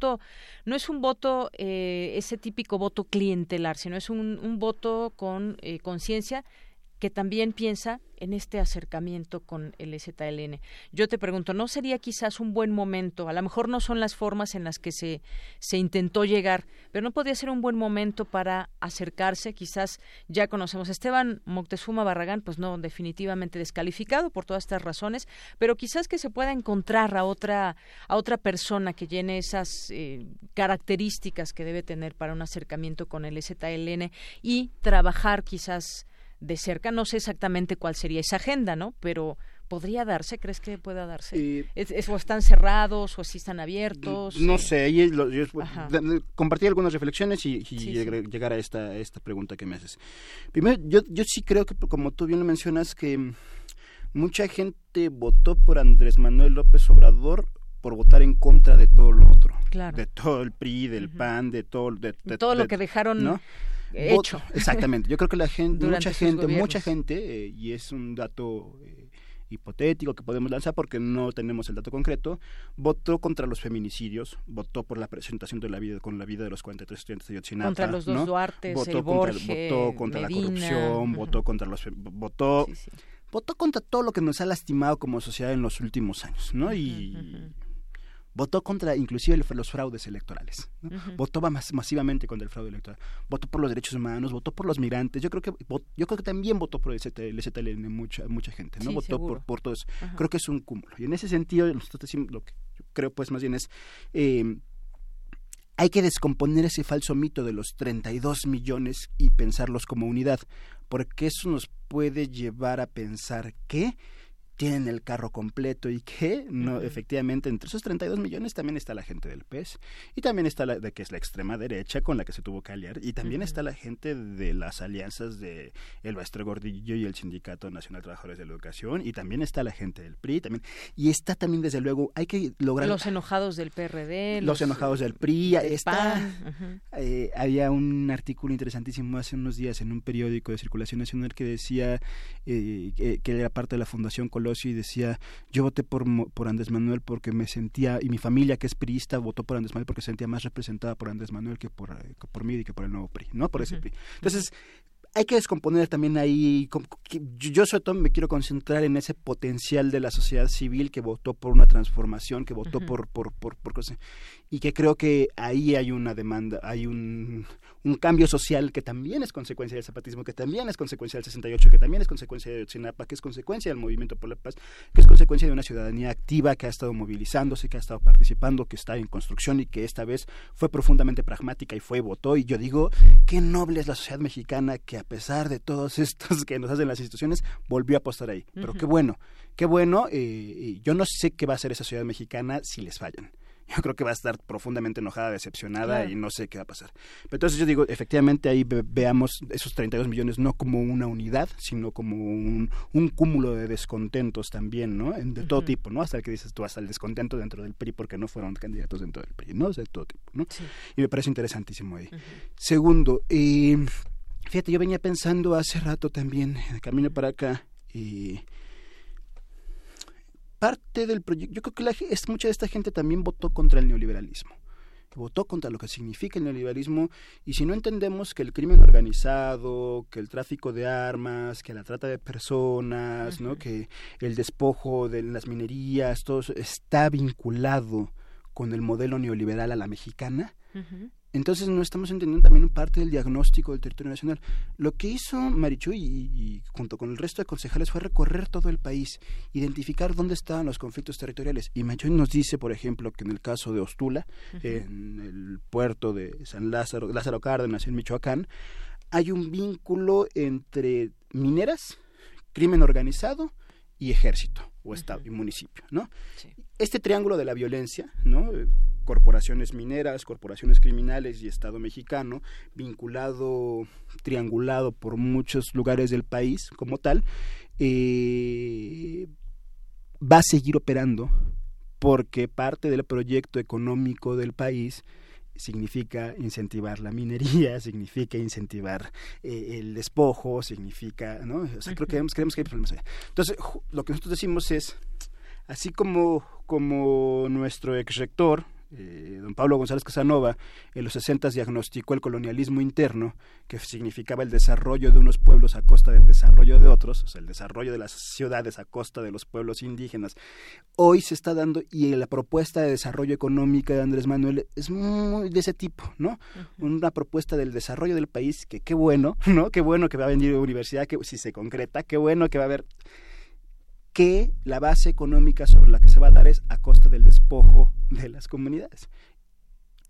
no es un voto, eh, ese típico voto clientelar, sino es un, un voto con eh, conciencia que también piensa en este acercamiento con el ZLN. Yo te pregunto, ¿no sería quizás un buen momento? A lo mejor no son las formas en las que se, se intentó llegar, pero no podría ser un buen momento para acercarse. Quizás ya conocemos a Esteban Moctezuma Barragán, pues no, definitivamente descalificado por todas estas razones, pero quizás que se pueda encontrar a otra, a otra persona que llene esas eh, características que debe tener para un acercamiento con el ZLN y trabajar quizás de cerca. No sé exactamente cuál sería esa agenda, ¿no? Pero podría darse, ¿crees que pueda darse? Eh, ¿Es, o están cerrados o si están abiertos? No sé, ahí yo, compartí algunas reflexiones y, llegar a esta, esta pregunta que me haces. Primero, yo, yo sí creo que, como tú bien lo mencionas, que mucha gente votó por Andrés Manuel López Obrador por votar en contra de todo lo otro. Claro. De todo el PRI, del PAN, de todo... De, todo lo que dejaron... ¿no? Hecho. <laughs> Exactamente. Yo creo que la gente, mucha gente, mucha gente, eh, y es un dato eh, hipotético que podemos lanzar porque no tenemos el dato concreto, votó contra los feminicidios, votó por la presentación de la vida con la vida de los 43 estudiantes de Yotzinapa, contra los dos Duarte, votó, contra, votó contra la corrupción, votó contra los votó votó contra todo lo que nos ha lastimado como sociedad en los últimos años, ¿no? Y votó contra inclusive los fraudes electorales, votó masivamente contra el fraude electoral, votó por los derechos humanos, votó por los migrantes, yo creo que yo creo que también votó por el ZLN mucha mucha gente, ¿no? votó por, por todo eso. Creo que es un cúmulo. Y en ese sentido, nosotros decimos lo que yo creo pues más bien es eh, hay que descomponer ese falso mito de los 32 millones y pensarlos como unidad, porque eso nos puede llevar a pensar que tienen el carro completo y que no efectivamente entre esos 32 millones también está la gente del PES y también está la de que es la extrema derecha con la que se tuvo que aliar. Y también está la gente de las alianzas de el Maestro Gordillo y el Sindicato Nacional de Trabajadores de la Educación. Y también está la gente del PRI también y está también desde luego hay que lograr los enojados del PRD los, enojados del PRI está. Eh, había un artículo interesantísimo hace unos días en un periódico de circulación nacional que decía eh, que, era parte de la Fundación Colón Colosio y decía, yo voté por, por Andrés Manuel porque me sentía, y mi familia que es priista votó por Andrés Manuel porque se sentía más representada por Andrés Manuel que por, eh, por mí y que por el nuevo PRI, ¿no? Por ese PRI. Entonces, hay que descomponer también ahí. Yo sobre todo me quiero concentrar en ese potencial de la sociedad civil que votó por una transformación, que votó por, por, por, por cosas. Y que creo que ahí hay una demanda, hay un, un cambio social que también es consecuencia del zapatismo, que también es consecuencia del 68, que también es consecuencia de Otsinapa, que es consecuencia del movimiento por la paz, que es consecuencia de una ciudadanía activa que ha estado movilizándose, que ha estado participando, que está en construcción y que esta vez fue profundamente pragmática y fue votó. Y yo digo, qué noble es la sociedad mexicana que a pesar de todos <laughs> estos que nos hacen las instituciones, volvió a apostar ahí. Pero qué bueno, qué bueno. Eh, yo no sé qué va a hacer esa ciudad mexicana si les fallan yo creo que va a estar profundamente enojada, decepcionada y no sé qué va a pasar. Pero entonces yo digo, efectivamente ahí veamos esos 32 millones no como una unidad, sino como un, un cúmulo de descontentos también, ¿no? De todo tipo, ¿no? Hasta el que dices tú, hasta el descontento dentro del PRI porque no fueron candidatos dentro del PRI, ¿no? de todo tipo, ¿no? Y me parece interesantísimo ahí. Segundo, eh, fíjate, yo venía pensando hace rato también, de camino para acá, y parte del proyecto, yo creo que la, es, mucha de esta gente también votó contra el neoliberalismo. Votó contra lo que significa el neoliberalismo y si no entendemos que el crimen organizado, que el tráfico de armas, que la trata de personas, ¿no? que el despojo de las minerías, todo eso está vinculado con el modelo neoliberal a la mexicana, entonces no estamos entendiendo también parte del diagnóstico del territorio nacional. Lo que hizo Marichu y, junto con el resto de concejales fue recorrer todo el país, identificar dónde estaban los conflictos territoriales. Y Marichu nos dice, por ejemplo, que en el caso de Ostula, en el puerto de San Lázaro, Lázaro Cárdenas, en Michoacán, hay un vínculo entre mineras, crimen organizado y ejército o estado y municipio, ¿no? Este triángulo de la violencia, ¿no? Corporaciones mineras, corporaciones criminales y Estado mexicano, vinculado, triangulado por muchos lugares del país como tal, eh, va a seguir operando porque parte del proyecto económico del país significa incentivar la minería, <laughs> significa incentivar eh, el despojo, significa, ¿no? O sea, creo que creemos que hay problemas allá. Entonces, lo que nosotros decimos es, así como, como nuestro ex rector, eh, don Pablo González Casanova en los 60 diagnosticó el colonialismo interno, que significaba el desarrollo de unos pueblos a costa del desarrollo de otros, o sea, el desarrollo de las ciudades a costa de los pueblos indígenas. Hoy se está dando, y la propuesta de desarrollo económica de Andrés Manuel es muy de ese tipo, ¿no? Una propuesta del desarrollo del país, que qué bueno, <laughs> ¿no? Qué bueno que va a venir a universidad, que si se concreta, qué bueno que va a haber que la base económica sobre la que se va a dar es a costa del despojo de las comunidades.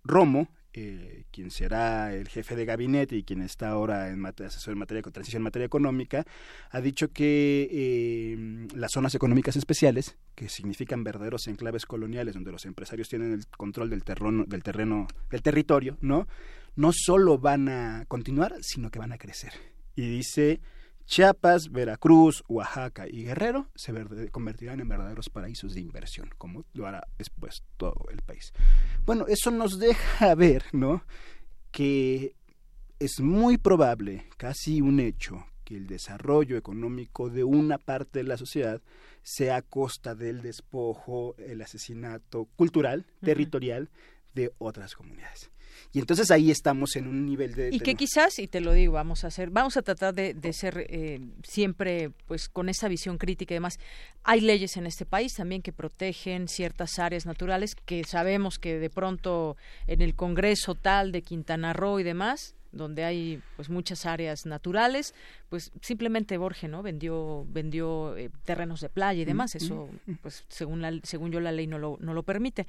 Romo, eh, quien será el jefe de gabinete y quien está ahora en asesor en materia de transición en materia económica, ha dicho que eh, las zonas económicas especiales, que significan verdaderos enclaves coloniales donde los empresarios tienen el control del terreno, del terreno, del territorio, ¿no? No solo van a continuar, sino que van a crecer. Y dice Chiapas, Veracruz, Oaxaca y Guerrero se convertirán en verdaderos paraísos de inversión, como lo hará después todo el país. Bueno, eso nos deja <laughs> ver, ¿no? Que es muy probable, casi un hecho, que el desarrollo económico de una parte de la sociedad sea a costa del despojo, el asesinato cultural, territorial de otras comunidades. Y entonces ahí estamos en un nivel de... Y que quizás, y te lo digo, vamos a hacer, vamos a tratar de, ser eh, siempre pues con esa visión crítica y demás. Hay leyes en este país también que protegen ciertas áreas naturales que sabemos que de pronto en el Congreso tal de Quintana Roo y demás, donde hay pues muchas áreas naturales, pues simplemente Borges no vendió vendió eh, terrenos de playa y demás. Eso pues según la, según yo la ley no lo no lo permite.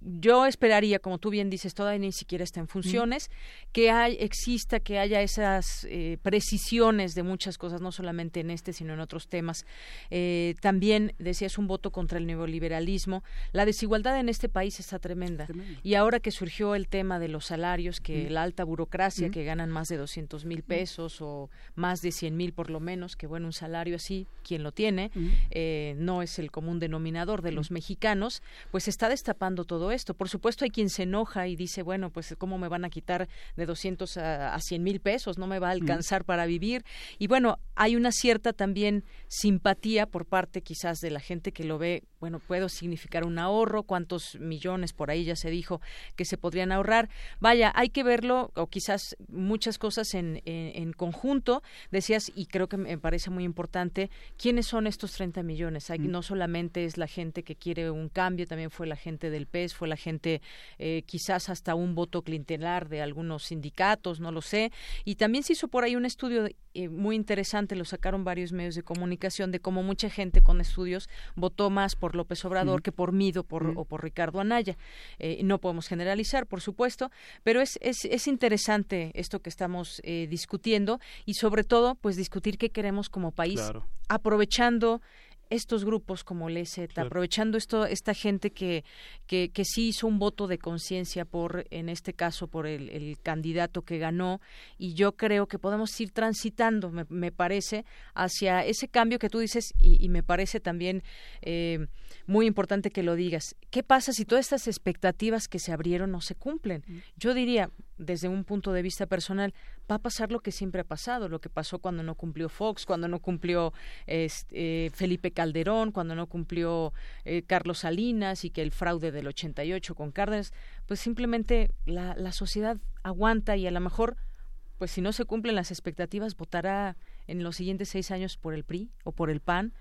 Yo esperaría como tú bien dices todavía ni siquiera está en funciones que hay exista que haya esas eh, precisiones de muchas cosas no solamente en este sino en otros temas. Eh, también decías un voto contra el neoliberalismo. La desigualdad en este país está tremenda. Y ahora que surgió el tema de los salarios que la alta burocracia Que ganan más de 200 mil pesos o más de 100 mil por lo menos, que bueno, un salario así, quien lo tiene, eh, no es el común denominador de los mexicanos, pues está destapando todo esto. Por supuesto hay quien se enoja y dice, bueno, pues cómo me van a quitar de 200 a, a 100 mil pesos, no me va a alcanzar para vivir. Y bueno, hay una cierta también simpatía por parte quizás de la gente que lo ve, bueno, puedo significar un ahorro, cuántos millones por ahí ya se dijo que se podrían ahorrar. Vaya, hay que verlo, o quizás muchas cosas en, en, conjunto. Decías, y creo que me parece muy importante, ¿quiénes son estos 30 millones? Hay, mm. No solamente es la gente que quiere un cambio, también fue la gente del PES, fue la gente eh, quizás hasta un voto clientelar de algunos sindicatos, no lo sé. Y también se hizo por ahí un estudio eh, muy interesante, lo sacaron varios medios de comunicación, de cómo mucha gente con estudios votó más por López Obrador que por Mido por, o por Ricardo Anaya. Eh, no podemos generalizar, por supuesto, pero es, es, es interesante esto que estamos eh, discutiendo y sobre todo, pues discutir qué queremos como país, aprovechando estos grupos como el EZ, aprovechando esto, esta gente que, que, que sí hizo un voto de conciencia por, en este caso, por el, el, candidato que ganó, y yo creo que podemos ir transitando, me, me parece, hacia ese cambio que tú dices, y, y me parece también eh, muy importante que lo digas. ¿Qué pasa si todas estas expectativas que se abrieron no se cumplen? Mm. Yo diría, desde un punto de vista personal, va a pasar lo que siempre ha pasado, lo que pasó cuando no cumplió Fox, cuando no cumplió este, Felipe Calderón, cuando no cumplió eh, Carlos Salinas y que el fraude del 88 con Cárdenas, pues simplemente la, la sociedad aguanta y a lo mejor, pues si no se cumplen las expectativas, votará en los siguientes seis años por el PRI o por el PAN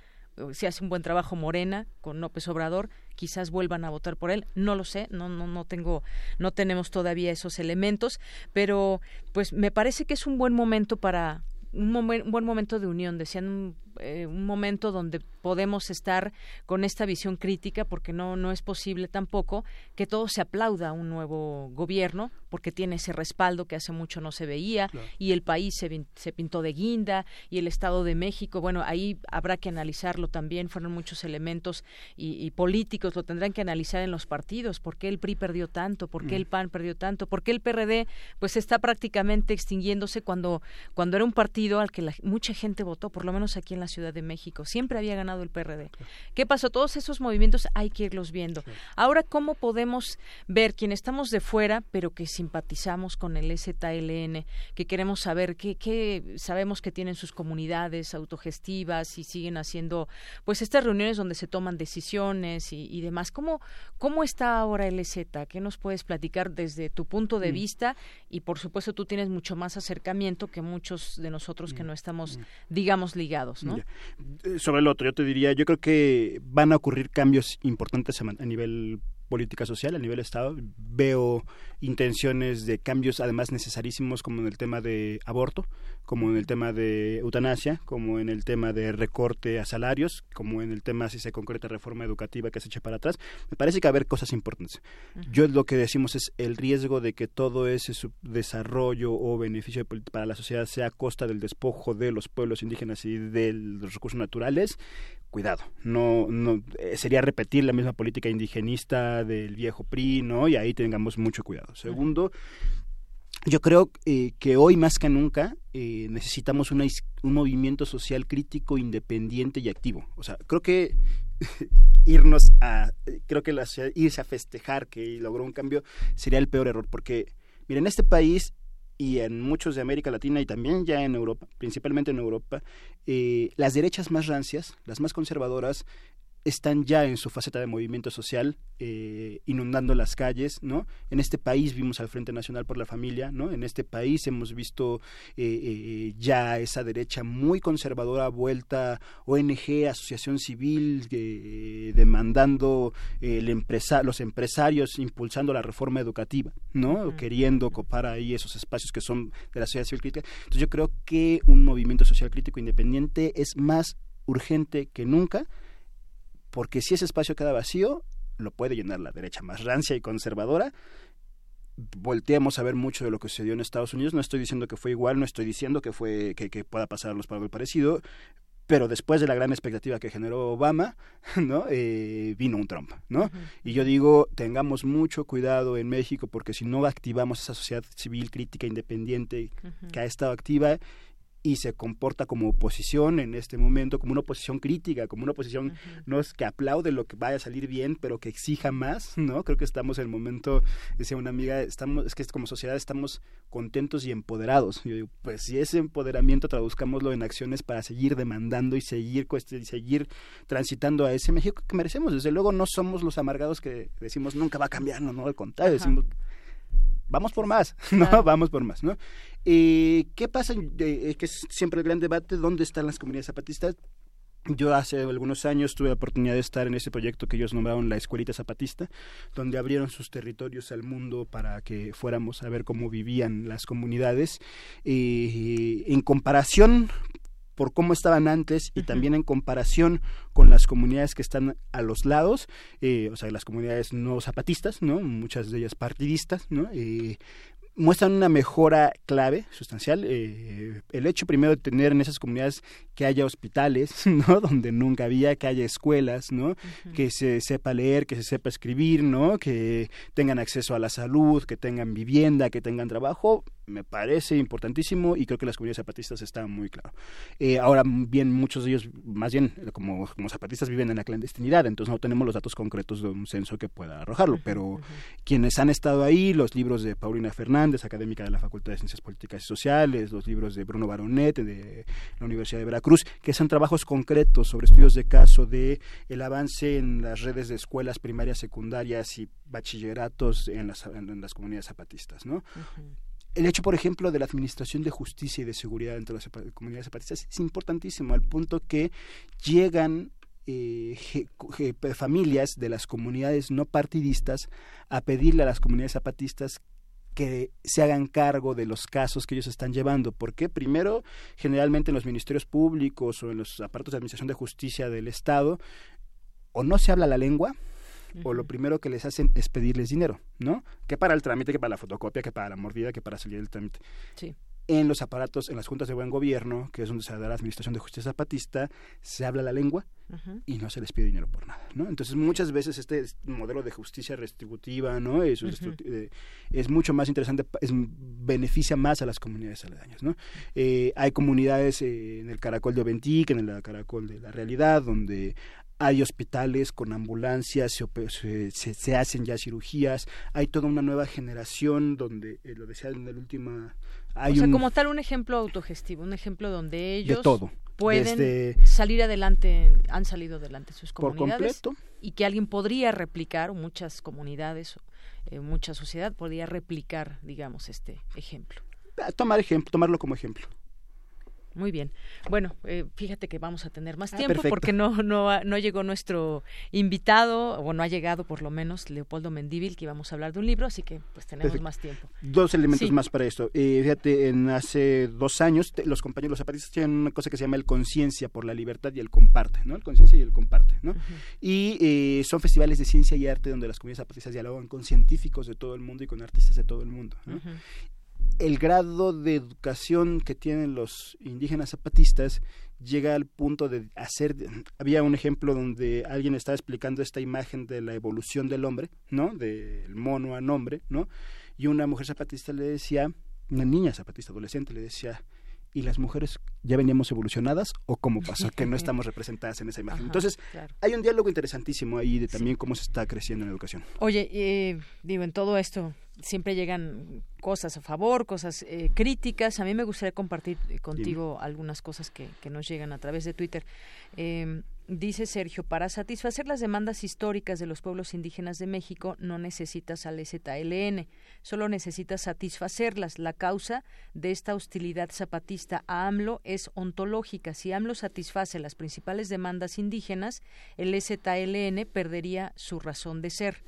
si hace un buen trabajo Morena con López Obrador, quizás vuelvan a votar por él, no lo sé, no no no tengo no tenemos todavía esos elementos, pero pues me parece que es un buen momento para un, un buen momento de unión, decían eh, un momento donde podemos estar con esta visión crítica porque no no es posible tampoco que todo se aplauda a un nuevo gobierno porque tiene ese respaldo que hace mucho no se veía y el país se, se pintó de guinda y el Estado de México bueno ahí habrá que analizarlo también fueron muchos elementos y, políticos lo tendrán que analizar en los partidos por qué el PRI perdió tanto por qué el mm. PAN perdió tanto por qué el PRD pues está prácticamente extinguiéndose cuando cuando era un partido al que mucha gente votó por lo menos aquí en la Ciudad de México. Siempre había ganado el PRD. ¿Qué pasó? Todos esos movimientos hay que irlos viendo. Ahora, ¿cómo podemos ver quienes estamos de fuera, pero que simpatizamos con el ZLN, que queremos saber qué, sabemos que tienen sus comunidades autogestivas y siguen haciendo pues estas reuniones donde se toman decisiones y, demás? ¿Cómo, ¿Cómo está ahora el Z? ¿Qué nos puedes platicar desde tu punto de mm. vista? Y por supuesto tú tienes mucho más acercamiento que muchos de nosotros que mm. no estamos, mm. digamos, ligados, ¿no? Sobre el otro, yo te diría, yo creo que van a ocurrir cambios importantes a nivel política social a nivel Estado. Veo intenciones de cambios, además necesarísimos, como en el tema de aborto, como en el tema de eutanasia, como en el tema de recorte a salarios, como en el tema, si se concreta, reforma educativa que se echa para atrás. Me parece que va a haber cosas importantes. Yo lo que decimos es el riesgo de que todo ese desarrollo o beneficio para la sociedad sea a costa del despojo de los pueblos indígenas y de los recursos naturales, cuidado, no, no eh, sería repetir la misma política indigenista del viejo PRI, ¿no? Y ahí tengamos mucho cuidado. Segundo, yo creo eh, que hoy más que nunca eh, necesitamos una, un movimiento social crítico, independiente y activo. O sea, creo que <laughs> irnos a, creo que la, irse a festejar que logró un cambio sería el peor error, porque, miren, este país y en muchos de América Latina y también ya en Europa, principalmente en Europa, eh, las derechas más rancias, las más conservadoras, están ya en su faceta de movimiento social, eh, inundando las calles, ¿no? En este país vimos al Frente Nacional por la Familia, ¿no? En este país hemos visto eh, ya esa derecha muy conservadora vuelta ONG, asociación civil, demandando el empresa los empresarios impulsando la reforma educativa, ¿no? Queriendo copar ahí esos espacios que son de la sociedad civil crítica. Entonces yo creo que un movimiento social crítico independiente es más urgente que nunca porque si ese espacio queda vacío, lo puede llenar la derecha más rancia y conservadora. Volteamos a ver mucho de lo que sucedió en Estados Unidos. No estoy diciendo que fue igual, no estoy diciendo que fue que, pueda pasar a los algo parecido, pero después de la gran expectativa que generó Obama, <laughs> ¿no? Eh, vino un Trump, ¿no? Y yo digo, tengamos mucho cuidado en México porque si no activamos esa sociedad civil crítica independiente que ha estado activa y se comporta como oposición en este momento, como una oposición crítica, como una oposición no es que aplaude lo que vaya a salir bien, pero que exija más, ¿no? Creo que estamos en el momento, decía una amiga, estamos, es que como sociedad estamos contentos y empoderados. Yo digo, pues si ese empoderamiento traduzcámoslo en acciones para seguir demandando y seguir, y seguir transitando a ese México que merecemos. Desde luego no somos los amargados que decimos nunca va a cambiar, no, no al contrario, decimos vamos por más, <laughs> ¿no? Vamos por más, ¿no? Eh, ¿Qué pasa? Eh, que es siempre el gran debate, ¿dónde están las comunidades zapatistas? Yo hace algunos años tuve la oportunidad de estar en ese proyecto que ellos nombraron la Escuelita Zapatista, donde abrieron sus territorios al mundo para que fuéramos a ver cómo vivían las comunidades. Eh, en comparación por cómo estaban antes y también en comparación con las comunidades que están a los lados, eh, o sea, las comunidades no zapatistas, ¿no? Muchas de ellas partidistas, ¿no? Eh, muestran una mejora clave, sustancial. Eh, el hecho primero de tener en esas comunidades que haya hospitales, <laughs> ¿no? Donde nunca había, que haya escuelas, ¿no? Que se sepa leer, que se sepa escribir, ¿no? Que tengan acceso a la salud, que tengan vivienda, que tengan trabajo, me parece importantísimo y creo que las comunidades zapatistas están muy claro. Eh, ahora bien, muchos de ellos, más bien como, como zapatistas, viven en la clandestinidad, entonces no tenemos los datos concretos de un censo que pueda arrojarlo, pero quienes han estado ahí, los libros de Paulina Fernández, académica de la Facultad de Ciencias Políticas y Sociales, los libros de Bruno Baronet de la Universidad de Veracruz, Cruz, que son trabajos concretos sobre estudios de caso de el avance en las redes de escuelas primarias, secundarias y bachilleratos en las, en las comunidades zapatistas, ¿no? El hecho, por ejemplo, de la administración de justicia y de seguridad dentro de las comunidades zapatistas es importantísimo, al punto que llegan eh, familias de las comunidades no partidistas a pedirle a las comunidades zapatistas que se hagan cargo de los casos que ellos están llevando. porque Primero, generalmente en los ministerios públicos o en los aparatos de administración de justicia del Estado, o no se habla la lengua, o lo primero que les hacen es pedirles dinero, ¿no? Que para el trámite, que para la fotocopia, que para la mordida, que para salir del trámite. Sí en los aparatos, en las juntas de buen gobierno, que es donde se da la administración de justicia zapatista, se habla la lengua y no se les pide dinero por nada, ¿no? Entonces muchas veces este modelo de justicia restributiva, ¿no? Es, eh, es mucho más interesante, es, beneficia más a las comunidades aledañas, ¿no? Eh, hay comunidades eh, en el Caracol de Oventic, en el Caracol de la Realidad, donde hay hospitales con ambulancias, se, se, hacen ya cirugías, hay toda una nueva generación donde, lo decía en el último o sea, como tal un ejemplo autogestivo, un ejemplo donde ellos pueden salir adelante, han salido adelante sus comunidades y que alguien podría replicar, o muchas comunidades, eh, mucha sociedad podría replicar, digamos, este ejemplo. Ah, tomar ejemplo, tomarlo como ejemplo. Muy bien. Bueno, eh, fíjate que vamos a tener más ah, tiempo porque no, no, no llegó nuestro invitado, o no ha llegado por lo menos Leopoldo Mendívil, que íbamos a hablar de un libro, así que pues tenemos más tiempo. Dos elementos más para esto. Eh, fíjate, en hace dos años los compañeros, los zapatistas tienen una cosa que se llama el conciencia por la libertad y el comparte, ¿no? El conciencia y el comparte, ¿no? Y eh, son festivales de ciencia y arte donde las comunidades zapatistas dialogan con científicos de todo el mundo y con artistas de todo el mundo, ¿no? El grado de educación que tienen los indígenas zapatistas llega al punto de hacer había un ejemplo donde alguien estaba explicando esta imagen de la evolución del hombre, ¿no? Del mono a hombre, ¿no? Y una mujer zapatista le decía, una niña zapatista adolescente le decía, y las mujeres ya veníamos evolucionadas o cómo pasa que no <laughs> estamos representadas en esa imagen. Entonces, hay un diálogo interesantísimo ahí de también cómo se está creciendo en la educación. Oye, eh, digo, en todo esto siempre llegan cosas a favor, cosas eh, críticas. A mí me gustaría compartir eh, contigo algunas cosas que, que, nos llegan a través de Twitter. Eh, Dice Sergio, para satisfacer las demandas históricas de los pueblos indígenas de México no necesitas al ZLN, solo necesitas satisfacerlas. La causa de esta hostilidad zapatista a AMLO es ontológica. Si AMLO satisface las principales demandas indígenas, el ZLN perdería su razón de ser.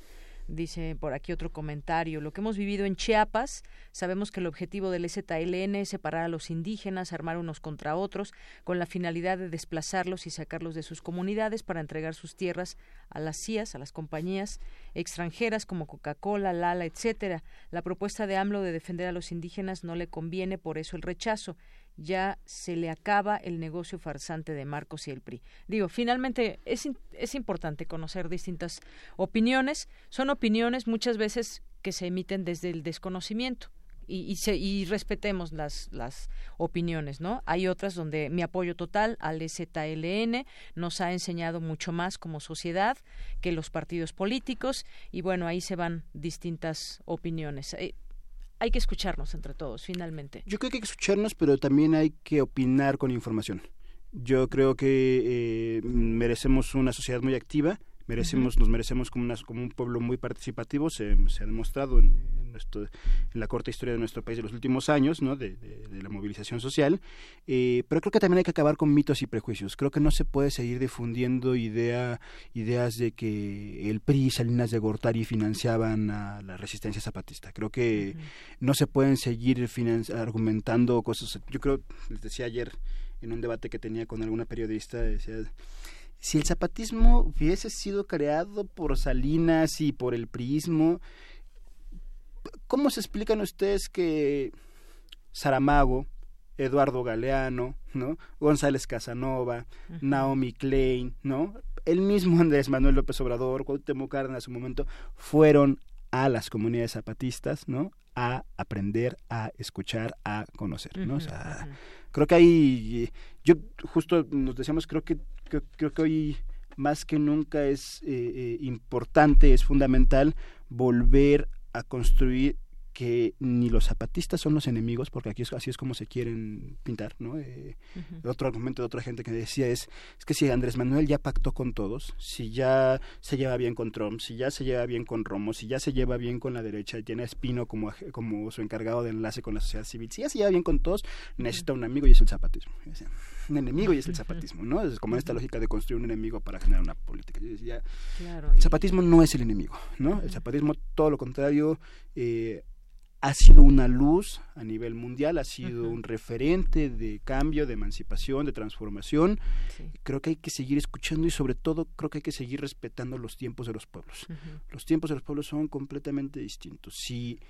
Dice por aquí otro comentario. Lo que hemos vivido en Chiapas, sabemos que el objetivo del ZLN es separar a los indígenas, armar unos contra otros, con la finalidad de desplazarlos y sacarlos de sus comunidades para entregar sus tierras a las CIAs, a las compañías extranjeras como Coca-Cola, Lala, etcétera. La propuesta de AMLO de defender a los indígenas no le conviene, por eso el rechazo ya se le acaba el negocio farsante de Marcos y el PRI. Digo, finalmente es, es importante conocer distintas opiniones. Son opiniones muchas veces que se emiten desde el desconocimiento. Y, y, y, respetemos las, las opiniones, ¿no? Hay otras donde mi apoyo total al ZLN nos ha enseñado mucho más como sociedad que los partidos políticos y bueno, ahí se van distintas opiniones. Eh, hay que escucharnos entre todos, finalmente. Yo creo que hay que escucharnos, pero también hay que opinar con información. Yo creo que eh, merecemos una sociedad muy activa, merecemos, nos merecemos como, un pueblo muy participativo, se, se ha demostrado en, en la corta historia de nuestro país de los últimos años, ¿no? de, la movilización social, eh, pero creo que también hay que acabar con mitos y prejuicios. Creo que no se puede seguir difundiendo idea, ideas de que el PRI y Salinas de Gortari financiaban a la resistencia zapatista. Creo que no se pueden seguir argumentando cosas. Yo creo, les decía ayer en un debate que tenía con alguna periodista, decía si el zapatismo hubiese sido creado por Salinas y por el priismo, ¿Cómo se explican ustedes que Saramago, Eduardo Galeano, ¿no? González Casanova, Naomi Klein, ¿no? El mismo Andrés Manuel López Obrador, Cuauhtémoc Cárdenas en su momento, fueron a las comunidades zapatistas, ¿no? A aprender, a escuchar, a conocer, ¿no? o sea, creo que hay, yo justo nos decíamos, creo que creo, que hoy más que nunca es eh, eh, importante, es fundamental volver a construir que ni los zapatistas son los enemigos, porque aquí es, así es como se quieren pintar, ¿no? Eh, otro argumento de otra gente que decía es, es que si Andrés Manuel ya pactó con todos, si ya se lleva bien con Trump, si ya se lleva bien con Romo, si ya se lleva bien con la derecha, tiene Espino como, como su encargado de enlace con la sociedad civil, si ya se lleva bien con todos, necesita un amigo y es el zapatismo. Un enemigo y es el zapatismo, ¿no? Es como esta lógica de construir un enemigo para generar una política. El zapatismo no es el enemigo, ¿no? El zapatismo, todo lo contrario, eh, ha sido una luz a nivel mundial, ha sido un referente de cambio, de emancipación, de transformación. Creo que hay que seguir escuchando y sobre todo creo que hay que seguir respetando los tiempos de los pueblos. Los tiempos de los pueblos son completamente distintos. Si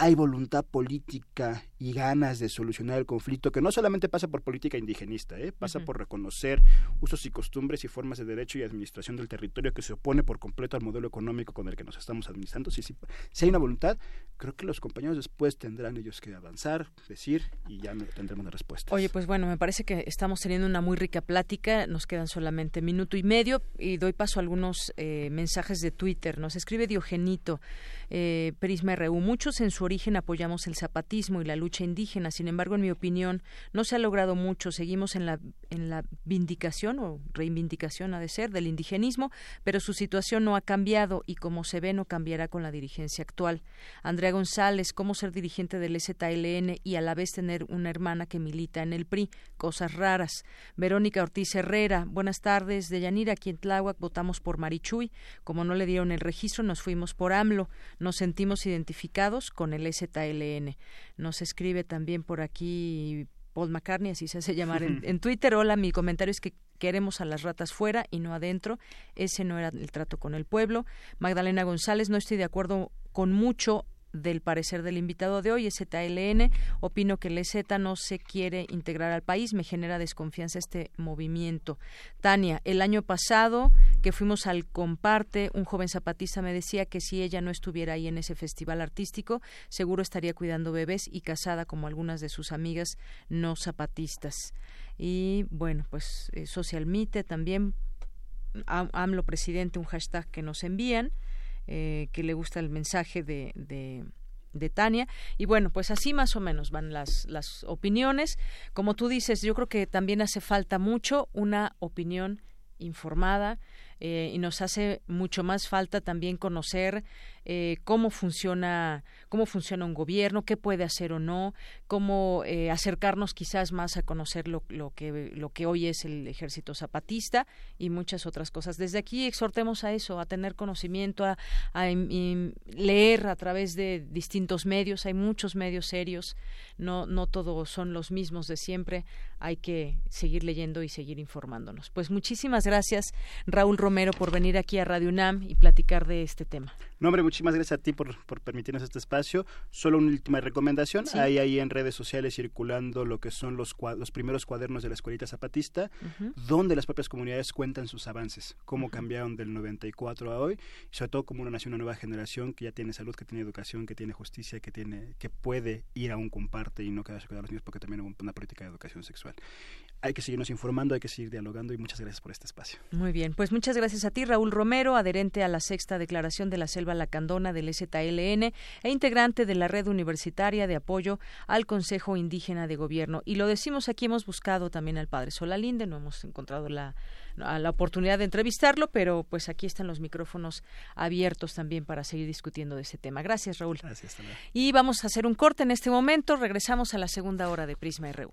hay voluntad política y ganas de solucionar el conflicto, que no solamente pasa por política indigenista, ¿eh? pasa por reconocer usos y costumbres y formas de derecho y administración del territorio que se opone por completo al modelo económico con el que nos estamos administrando. Si, si, hay una voluntad, creo que los compañeros después tendrán ellos que avanzar, decir y ya tendremos la respuesta. Oye, pues bueno, me parece que estamos teniendo una muy rica plática, nos quedan solamente minuto y medio y doy paso a algunos eh, mensajes de Twitter. Nos escribe Diogenito, eh, Prisma RU, muchos en su origen apoyamos el zapatismo y la lucha indígena. Sin embargo, en mi opinión, no se ha logrado mucho. Seguimos en la, en la vindicación o reivindicación, ha de ser, del indigenismo, pero su situación no ha cambiado y como se ve, no cambiará con la dirigencia actual. Andrea González, ¿cómo ser dirigente del ZLN y a la vez tener una hermana que milita en el PRI? Cosas raras. Verónica Ortiz Herrera, buenas tardes. De Yanira, aquí en Tláhuac votamos por Marichuy. Como no le dieron el registro, nos fuimos por AMLO. Nos sentimos identificados con el ZLN. Nos escribe también por aquí Paul McCartney, así se hace llamar <laughs> en, Twitter. Hola, mi comentario es que queremos a las ratas fuera y no adentro. Ese no era el trato con el pueblo. Magdalena González, no estoy de acuerdo con mucho del parecer del invitado de hoy, ZLN. Opino que el EZ no se quiere integrar al país, me genera desconfianza este movimiento. Tania, el año pasado que fuimos al Comparte, un joven zapatista me decía que si ella no estuviera ahí en ese festival artístico, seguro estaría cuidando bebés y casada como algunas de sus amigas no zapatistas. Y bueno, pues eh, Social Mite también, AMLO presidente, un hashtag que nos envían. Eh, que le gusta el mensaje de, de, Tania. Y bueno, pues así más o menos van las, las opiniones. Como tú dices, yo creo que también hace falta mucho una opinión informada eh, y nos hace mucho más falta también conocer eh, cómo funciona cómo funciona un gobierno, qué puede hacer o no, cómo eh, acercarnos quizás más a conocer lo, que lo que hoy es el ejército zapatista y muchas otras cosas. Desde aquí exhortemos a eso, a tener conocimiento, a, leer a través de distintos medios. Hay muchos medios serios, no no todos son los mismos de siempre. Hay que seguir leyendo y seguir informándonos. Pues muchísimas gracias, Raúl Romero, por venir aquí a Radio UNAM y platicar de este tema. No, muchísimas gracias a ti por, permitirnos este espacio. Solo una última recomendación. Hay ahí en redes sociales circulando lo que son los, los primeros cuadernos de la escuelita zapatista, donde las propias comunidades cuentan sus avances, cómo cambiaron del 94 a hoy, y sobre todo cómo uno nació una nueva generación que ya tiene salud, que tiene educación, que tiene justicia, que tiene que puede ir a un comparte y no quedarse con los niños porque también hay una política de educación sexual hay que seguirnos informando, hay que seguir dialogando y muchas gracias por este espacio. Muy bien, pues muchas gracias a ti, Raúl Romero, adherente a la sexta declaración de la Selva Lacandona del ZLN e integrante de la red universitaria de apoyo al Consejo Indígena de Gobierno. Y lo decimos aquí, hemos buscado también al padre Solalinde, no hemos encontrado la, la oportunidad de entrevistarlo, pero pues aquí están los micrófonos abiertos también para seguir discutiendo de ese tema. Gracias, Raúl. Gracias, también. Y vamos a hacer un corte en este momento, regresamos a la segunda hora de Prisma RU.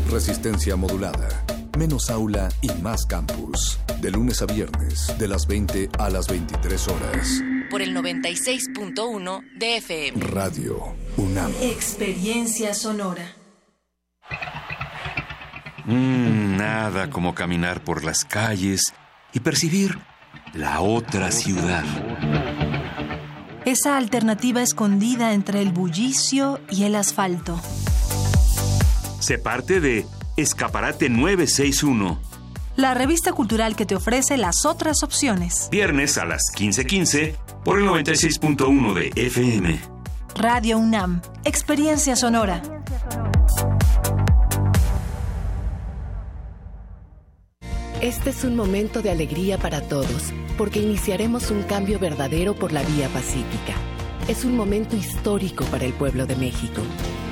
Resistencia modulada. Menos aula y más campus. De lunes a viernes, de las 20 a las 23 horas. Por el 96.1 de FM. Radio UNAM. Experiencia sonora. Mm, nada como caminar por las calles y percibir la otra ciudad. Esa alternativa escondida entre el bullicio y el asfalto se parte de Escaparate 961. La revista cultural que te ofrece las otras opciones. Viernes a las 15:15 por el 96.1 de FM. Radio UNAM, Experiencia Sonora. Este es un momento de alegría para todos, porque iniciaremos un cambio verdadero por la vía pacífica. Es un momento histórico para el pueblo de México.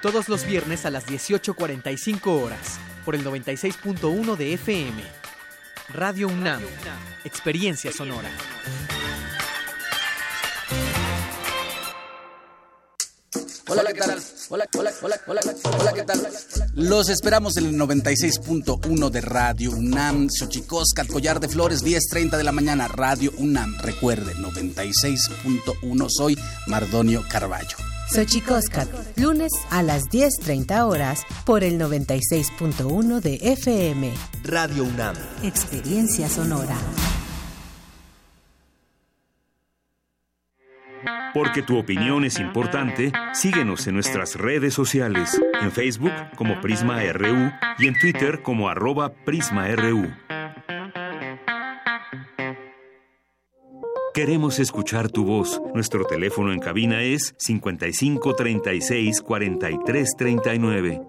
todos los viernes a las 18.45 horas, por el 96.1 de FM. Radio UNAM, Experiencia Sonora. Hola, ¿qué tal? Hola, hola, hola, hola, hola, ¿qué tal? Los esperamos en el 96.1 de Radio UNAM, Xochicoscat, Collar de Flores, 10.30 de la mañana, Radio UNAM. Recuerde, 96.1, soy Mardonio Carballo. Xochicoscat, lunes a las 10.30 horas por el 96.1 de FM. Radio UNAM. Experiencia sonora. Porque tu opinión es importante, síguenos en nuestras redes sociales, en Facebook como Prisma RU y en Twitter como arroba PrismaRU. Queremos escuchar tu voz. Nuestro teléfono en cabina es 55 36 43 39.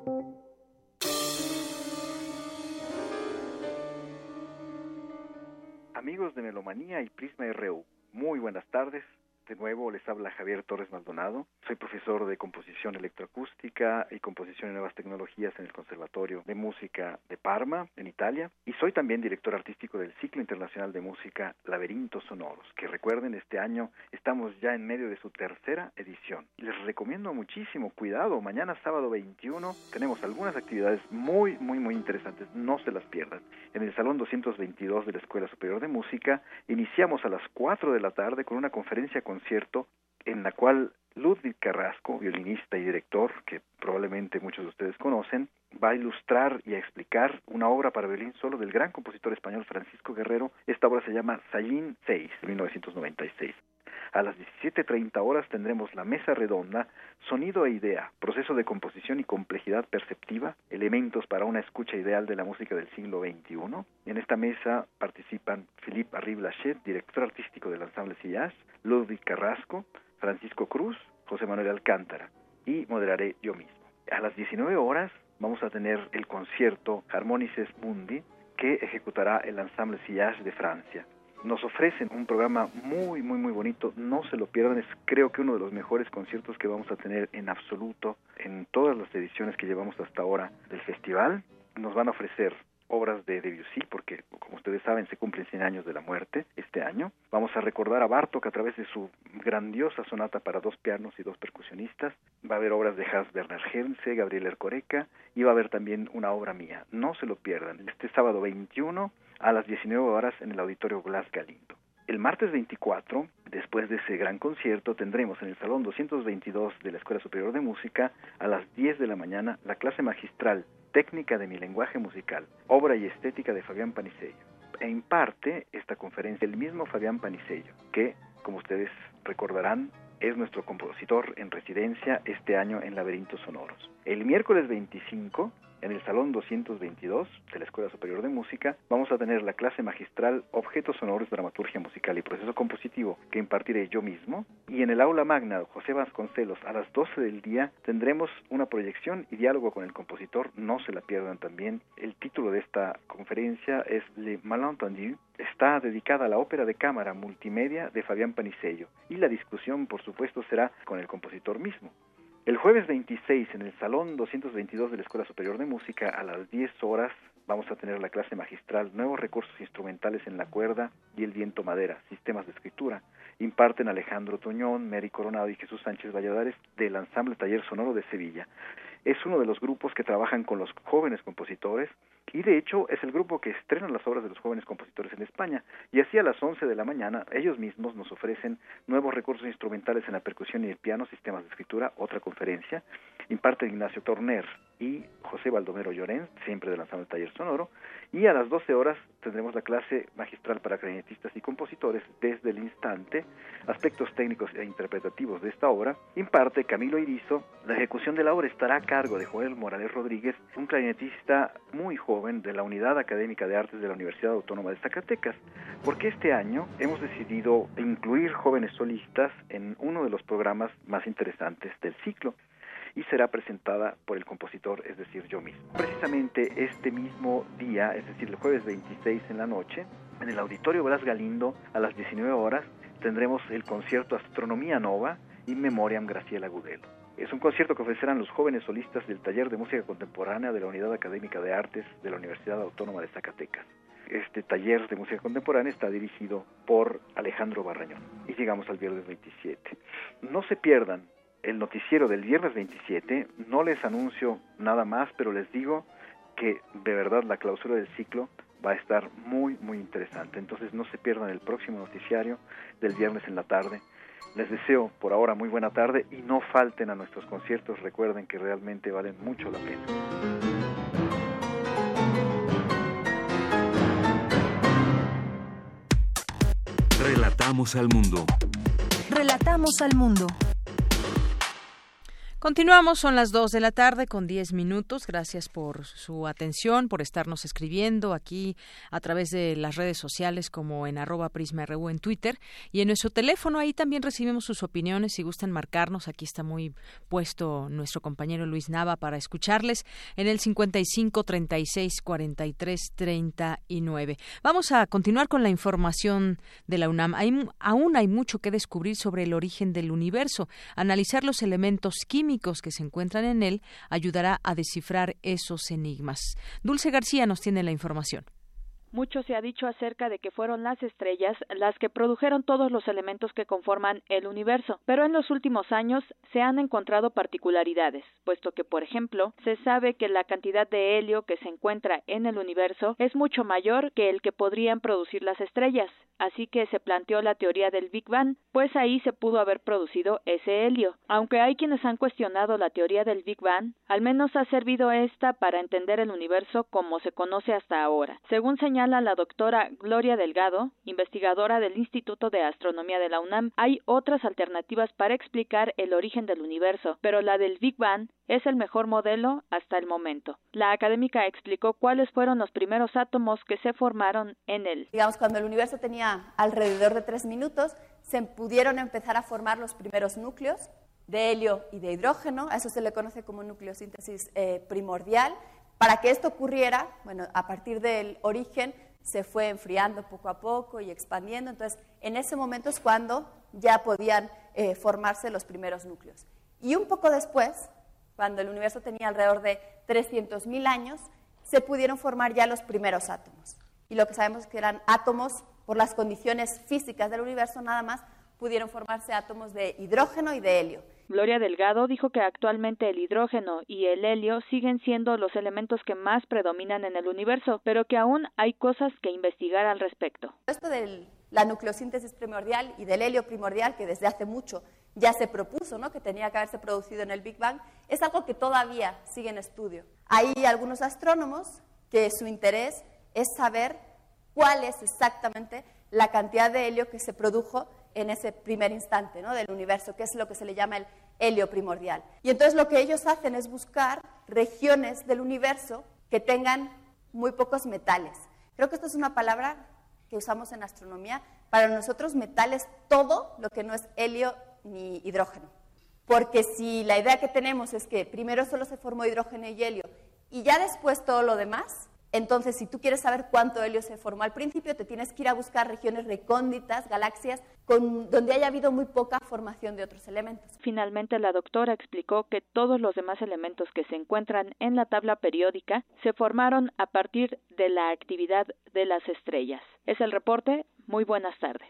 Amigos de Melomanía y Prisma RU, muy buenas tardes. De nuevo les habla Javier Torres Maldonado. Soy profesor de composición electroacústica y composición de nuevas tecnologías en el Conservatorio de Música de Parma, en Italia. Y soy también director artístico del ciclo internacional de música Laberintos Sonoros, que recuerden, este año estamos ya en medio de su tercera edición. Les recomiendo muchísimo cuidado. Mañana sábado 21 tenemos algunas actividades muy, muy, muy interesantes. No se las pierdan. En el Salón 222 de la Escuela Superior de Música iniciamos a las 4 de la tarde con una conferencia con concierto en la cual Ludwig Carrasco, violinista y director, que probablemente muchos de ustedes conocen, va a ilustrar y a explicar una obra para violín solo del gran compositor español Francisco Guerrero. Esta obra se llama Sayín 6, de 1996. A las 17.30 horas tendremos la mesa redonda, sonido e idea, proceso de composición y complejidad perceptiva, elementos para una escucha ideal de la música del siglo XXI. En esta mesa participan Philippe Arrive Lachet, director artístico del ensamble Sillas, Ludwig Carrasco, Francisco Cruz, José Manuel Alcántara y moderaré yo mismo. A las 19 horas vamos a tener el concierto Harmonices Mundi que ejecutará el ensamble Sillage de Francia. Nos ofrecen un programa muy, muy, muy bonito, no se lo pierdan, es creo que uno de los mejores conciertos que vamos a tener en absoluto en todas las ediciones que llevamos hasta ahora del festival. Nos van a ofrecer obras de Debussy, porque como ustedes saben se cumplen 100 años de la muerte este año. Vamos a recordar a Bartok a través de su grandiosa sonata para dos pianos y dos percusionistas. Va a haber obras de Hans Werner Henze, Gabriel Ercoreca y va a haber también una obra mía. No se lo pierdan. Este sábado 21 a las 19 horas en el Auditorio Glass Galindo. El martes 24, después de ese gran concierto, tendremos en el Salón 222 de la Escuela Superior de Música a las 10 de la mañana la clase magistral Técnica de mi lenguaje musical, obra y estética de Fabián Panicello. E imparte esta conferencia el mismo Fabián Panicello, que, como ustedes recordarán, es nuestro compositor en residencia este año en Laberintos Sonoros. El miércoles 25 en el Salón 222 de la Escuela Superior de Música vamos a tener la clase magistral Objetos Sonoros, Dramaturgia Musical y Proceso Compositivo que impartiré yo mismo. Y en el aula magna José Vasconcelos a las 12 del día tendremos una proyección y diálogo con el compositor. No se la pierdan también. El título de esta conferencia es Le Malentendu. Está dedicada a la ópera de cámara multimedia de Fabián Panicello y la discusión, por supuesto, será con el compositor mismo. El jueves 26 en el Salón 222 de la Escuela Superior de Música a las 10 horas vamos a tener la clase magistral Nuevos recursos instrumentales en la cuerda y el viento madera, sistemas de escritura. Imparten Alejandro Toñón, Mary Coronado y Jesús Sánchez Valladares del Ensamble Taller Sonoro de Sevilla. Es uno de los grupos que trabajan con los jóvenes compositores y de hecho es el grupo que estrena las obras de los jóvenes compositores en España. Y así a las 11 de la mañana ellos mismos nos ofrecen nuevos recursos instrumentales en la percusión y el piano, sistemas de escritura, otra conferencia. Imparte Ignacio Torner y José Baldomero Llorens, siempre de lanzando el taller sonoro. Y a las 12 horas tendremos la clase magistral para clarinetistas y compositores desde el instante, aspectos técnicos e interpretativos de esta obra. Imparte Camilo Irizo. La ejecución de la obra estará a cargo de Joel Morales Rodríguez, un clarinetista muy joven de la Unidad Académica de Artes de la Universidad Autónoma de Zacatecas, porque este año hemos decidido incluir jóvenes solistas en uno de los programas más interesantes del ciclo y será presentada por el compositor, es decir, yo mismo. Precisamente este mismo día, es decir, el jueves 26 en la noche, en el Auditorio Blas Galindo, a las 19 horas, tendremos el concierto Astronomía Nova y Memoriam Graciela Gudelo. Es un concierto que ofrecerán los jóvenes solistas del Taller de Música Contemporánea de la Unidad Académica de Artes de la Universidad Autónoma de Zacatecas. Este taller de música contemporánea está dirigido por Alejandro Barrañón. Y llegamos al viernes 27. No se pierdan el noticiero del viernes 27. No les anuncio nada más, pero les digo que de verdad la clausura del ciclo va a estar muy, muy interesante. Entonces no se pierdan el próximo noticiario del viernes en la tarde les deseo por ahora muy buena tarde y no falten a nuestros conciertos. Recuerden que realmente valen mucho la pena. Relatamos al mundo. relatamos al mundo. Continuamos, son las 2 de la tarde con 10 minutos. Gracias por su atención, por estarnos escribiendo aquí a través de las redes sociales como en arroba prisma.ru en Twitter y en nuestro teléfono. Ahí también recibimos sus opiniones. Si gustan marcarnos, aquí está muy puesto nuestro compañero Luis Nava para escucharles en el 55 36 43 39. Vamos a continuar con la información de la UNAM. aún hay mucho que descubrir sobre el origen del universo, analizar los elementos químicos que se encuentran en él ayudará a descifrar esos enigmas. Dulce García nos tiene la información. Mucho se ha dicho acerca de que fueron las estrellas las que produjeron todos los elementos que conforman el universo, pero en los últimos años se han encontrado particularidades, puesto que, por ejemplo, se sabe que la cantidad de helio que se encuentra en el universo es mucho mayor que el que podrían producir las estrellas, así que se planteó la teoría del Big Bang, pues ahí se pudo haber producido ese helio. Aunque hay quienes han cuestionado la teoría del Big Bang, al menos ha servido esta para entender el universo como se conoce hasta ahora. Según señala la doctora Gloria Delgado, investigadora del Instituto de Astronomía de la UNAM, hay otras alternativas para explicar el origen del universo, pero la del Big Bang es el mejor modelo hasta el momento. La académica explicó cuáles fueron los primeros átomos que se formaron en él. Digamos, cuando el universo tenía alrededor de tres minutos, se pudieron empezar a formar los primeros núcleos de helio y de hidrógeno, a eso se le conoce como nucleosíntesis eh, primordial, para que esto ocurriera, bueno, a partir del origen se fue enfriando poco a poco y expandiendo, entonces en ese momento es cuando ya podían eh, formarse los primeros núcleos. Y un poco después, cuando el universo tenía alrededor de 300.000 años, se pudieron formar ya los primeros átomos. Y lo que sabemos es que eran átomos, por las condiciones físicas del universo nada más, pudieron formarse átomos de hidrógeno y de helio. Gloria Delgado dijo que actualmente el hidrógeno y el helio siguen siendo los elementos que más predominan en el universo, pero que aún hay cosas que investigar al respecto. Esto de la nucleosíntesis primordial y del helio primordial, que desde hace mucho ya se propuso, ¿no? que tenía que haberse producido en el Big Bang, es algo que todavía sigue en estudio. Hay algunos astrónomos que su interés es saber cuál es exactamente la cantidad de helio que se produjo en ese primer instante ¿no? del universo, que es lo que se le llama el helio primordial. Y entonces lo que ellos hacen es buscar regiones del universo que tengan muy pocos metales. Creo que esto es una palabra que usamos en astronomía. Para nosotros metal es todo lo que no es helio ni hidrógeno. Porque si la idea que tenemos es que primero solo se formó hidrógeno y helio y ya después todo lo demás, entonces, si tú quieres saber cuánto helio se formó al principio, te tienes que ir a buscar regiones recónditas, galaxias, con, donde haya habido muy poca formación de otros elementos. Finalmente, la doctora explicó que todos los demás elementos que se encuentran en la tabla periódica se formaron a partir de la actividad de las estrellas. Es el reporte. Muy buenas tardes.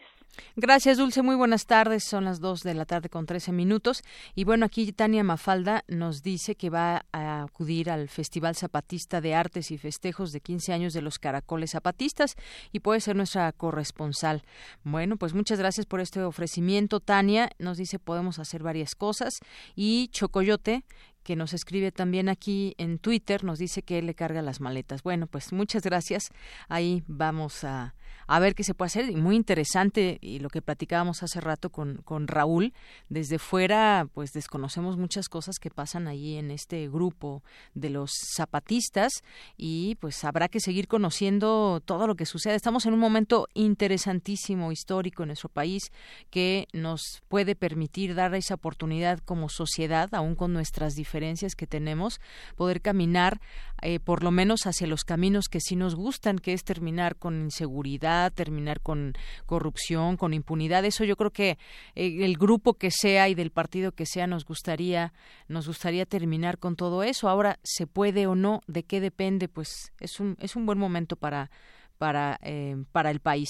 Gracias, Dulce. Muy buenas tardes. Son las dos de la tarde con trece minutos. Y bueno, aquí Tania Mafalda nos dice que va a acudir al Festival Zapatista de Artes y Festejos de 15 años de los Caracoles Zapatistas y puede ser nuestra corresponsal. Bueno, pues muchas gracias por este ofrecimiento, Tania. Nos dice podemos hacer varias cosas. Y Chocoyote que nos escribe también aquí en Twitter, nos dice que él le carga las maletas. Bueno, pues muchas gracias. Ahí vamos a, a ver qué se puede hacer. Y muy interesante, y lo que platicábamos hace rato con, con Raúl, desde fuera, pues desconocemos muchas cosas que pasan ahí en este grupo de los zapatistas y pues habrá que seguir conociendo todo lo que sucede. Estamos en un momento interesantísimo, histórico en nuestro país, que nos puede permitir dar esa oportunidad como sociedad, aún con nuestras diferencias que tenemos, poder caminar eh, por lo menos hacia los caminos que sí nos gustan, que es terminar con inseguridad, terminar con corrupción, con impunidad. Eso yo creo que eh, el grupo que sea y del partido que sea nos gustaría, nos gustaría terminar con todo eso. Ahora, ¿se puede o no? ¿De qué depende? Pues es un, es un buen momento para para, eh, para el país.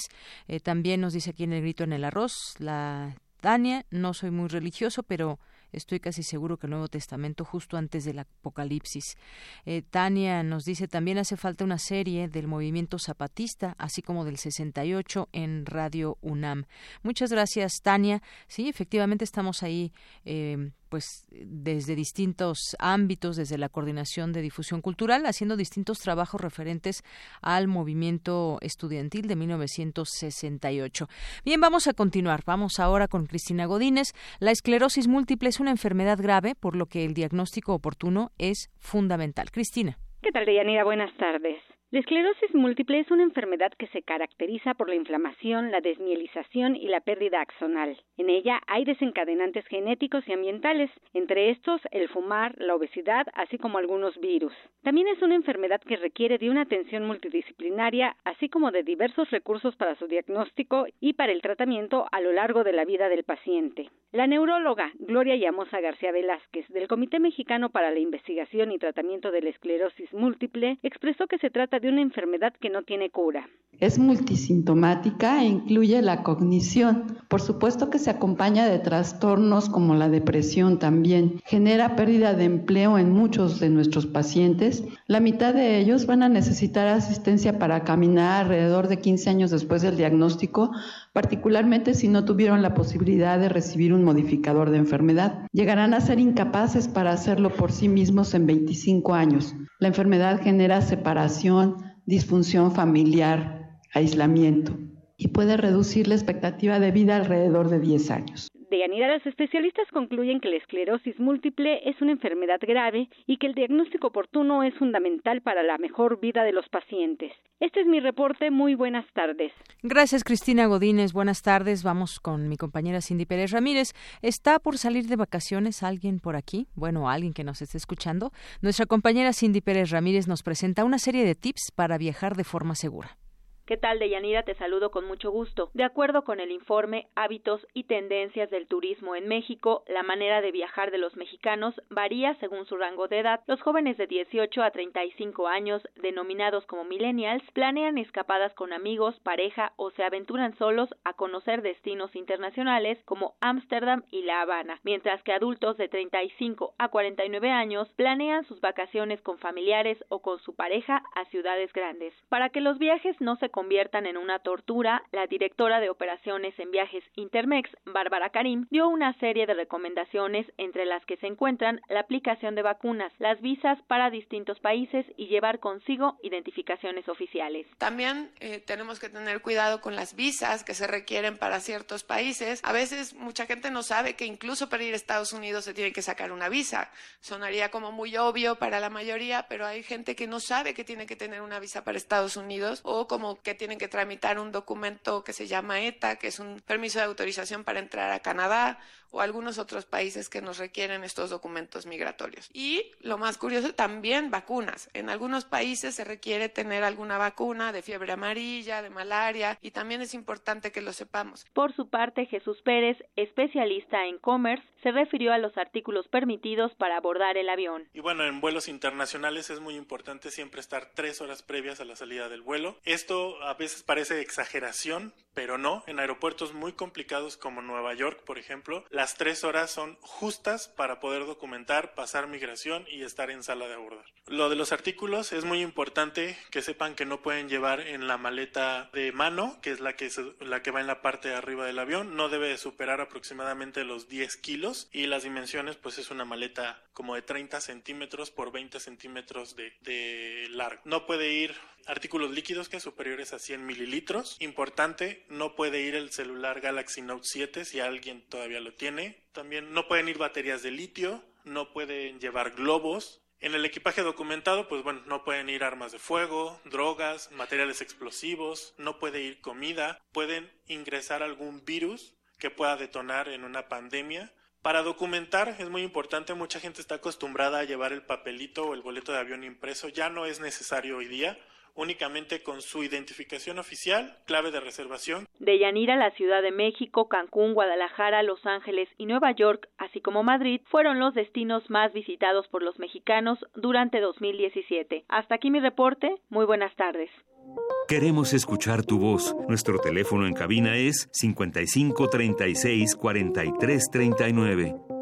también nos dice aquí en el grito en el arroz, la Tania, no soy muy religioso, pero estoy casi seguro que el Nuevo Testamento justo antes del Apocalipsis. Eh, Tania nos dice también hace falta una serie del movimiento zapatista, así como del 68 en Radio UNAM. Muchas gracias, Tania. Sí, efectivamente estamos ahí. Eh, pues desde distintos ámbitos, desde la coordinación de difusión cultural, haciendo distintos trabajos referentes al movimiento estudiantil de 1968. Bien, vamos a continuar. Vamos ahora con Cristina Godínez. La esclerosis múltiple es una enfermedad grave, por lo que el diagnóstico oportuno es fundamental. Cristina. ¿Qué tal, Deyanira? Buenas tardes. La esclerosis múltiple es una enfermedad que se caracteriza por la inflamación, la desmielización y la pérdida axonal. En ella hay desencadenantes genéticos y ambientales, entre estos el fumar, la obesidad, así como algunos virus. También es una enfermedad que requiere de una atención multidisciplinaria, así como de diversos recursos para su diagnóstico y para el tratamiento a lo largo de la vida del paciente. La neuróloga Gloria Llamosa García Velázquez del Comité Mexicano para la Investigación y Tratamiento de la Esclerosis Múltiple expresó que se trata de una enfermedad que no tiene cura. Es multisintomática e incluye la cognición. Por supuesto que se acompaña de trastornos como la depresión también. Genera pérdida de empleo en muchos de nuestros pacientes. La mitad de ellos van a necesitar asistencia para caminar alrededor de 15 años después del diagnóstico, particularmente si no tuvieron la posibilidad de recibir un modificador de enfermedad. Llegarán a ser incapaces para hacerlo por sí mismos en 25 años. La enfermedad genera separación, disfunción familiar, aislamiento y puede reducir la expectativa de vida alrededor de 10 años. Deyanira, los especialistas concluyen que la esclerosis múltiple es una enfermedad grave y que el diagnóstico oportuno es fundamental para la mejor vida de los pacientes. Este es mi reporte. Muy buenas tardes. Gracias, Cristina Godínez. Buenas tardes. Vamos con mi compañera Cindy Pérez Ramírez. ¿Está por salir de vacaciones alguien por aquí? Bueno, alguien que nos esté escuchando. Nuestra compañera Cindy Pérez Ramírez nos presenta una serie de tips para viajar de forma segura. ¿Qué tal, Deyanira? Te saludo con mucho gusto. De acuerdo con el informe Hábitos y Tendencias del Turismo en México, la manera de viajar de los mexicanos varía según su rango de edad. Los jóvenes de 18 a 35 años, denominados como millennials, planean escapadas con amigos, pareja o se aventuran solos a conocer destinos internacionales como Ámsterdam y La Habana, mientras que adultos de 35 a 49 años planean sus vacaciones con familiares o con su pareja a ciudades grandes. Para que los viajes no se conviertan en una tortura, la directora de operaciones en viajes Intermex, Bárbara Karim, dio una serie de recomendaciones entre las que se encuentran la aplicación de vacunas, las visas para distintos países y llevar consigo identificaciones oficiales. También eh, tenemos que tener cuidado con las visas que se requieren para ciertos países. A veces mucha gente no sabe que incluso para ir a Estados Unidos se tiene que sacar una visa. Sonaría como muy obvio para la mayoría, pero hay gente que no sabe que tiene que tener una visa para Estados Unidos o como que tienen que tramitar un documento que se llama ETA, que es un permiso de autorización para entrar a Canadá o algunos otros países que nos requieren estos documentos migratorios. Y lo más curioso, también vacunas. En algunos países se requiere tener alguna vacuna de fiebre amarilla, de malaria, y también es importante que lo sepamos. Por su parte, Jesús Pérez, especialista en commerce, se refirió a los artículos permitidos para abordar el avión. Y bueno, en vuelos internacionales es muy importante siempre estar tres horas previas a la salida del vuelo. Esto a veces parece exageración, pero no. En aeropuertos muy complicados como Nueva York, por ejemplo, las tres horas son justas para poder documentar, pasar migración y estar en sala de abordar. Lo de los artículos es muy importante que sepan que no pueden llevar en la maleta de mano, que es la que, la que va en la parte de arriba del avión, no debe superar aproximadamente los 10 kilos y las dimensiones pues es una maleta como de 30 centímetros por 20 centímetros de largo. No puede ir artículos líquidos que superiores a 100 mililitros. Importante, no puede ir el celular Galaxy Note 7 si alguien todavía lo tiene. También no pueden ir baterías de litio, no pueden llevar globos. En el equipaje documentado, pues bueno, no pueden ir armas de fuego, drogas, materiales explosivos, no puede ir comida, pueden ingresar algún virus que pueda detonar en una pandemia. Para documentar es muy importante, mucha gente está acostumbrada a llevar el papelito o el boleto de avión impreso, ya no es necesario hoy día únicamente con su identificación oficial, clave de reservación. De Yanira, la Ciudad de México, Cancún, Guadalajara, Los Ángeles y Nueva York, así como Madrid, fueron los destinos más visitados por los mexicanos durante 2017. Hasta aquí mi reporte. Muy buenas tardes. Queremos escuchar tu voz. Nuestro teléfono en cabina es 55 36 43 39.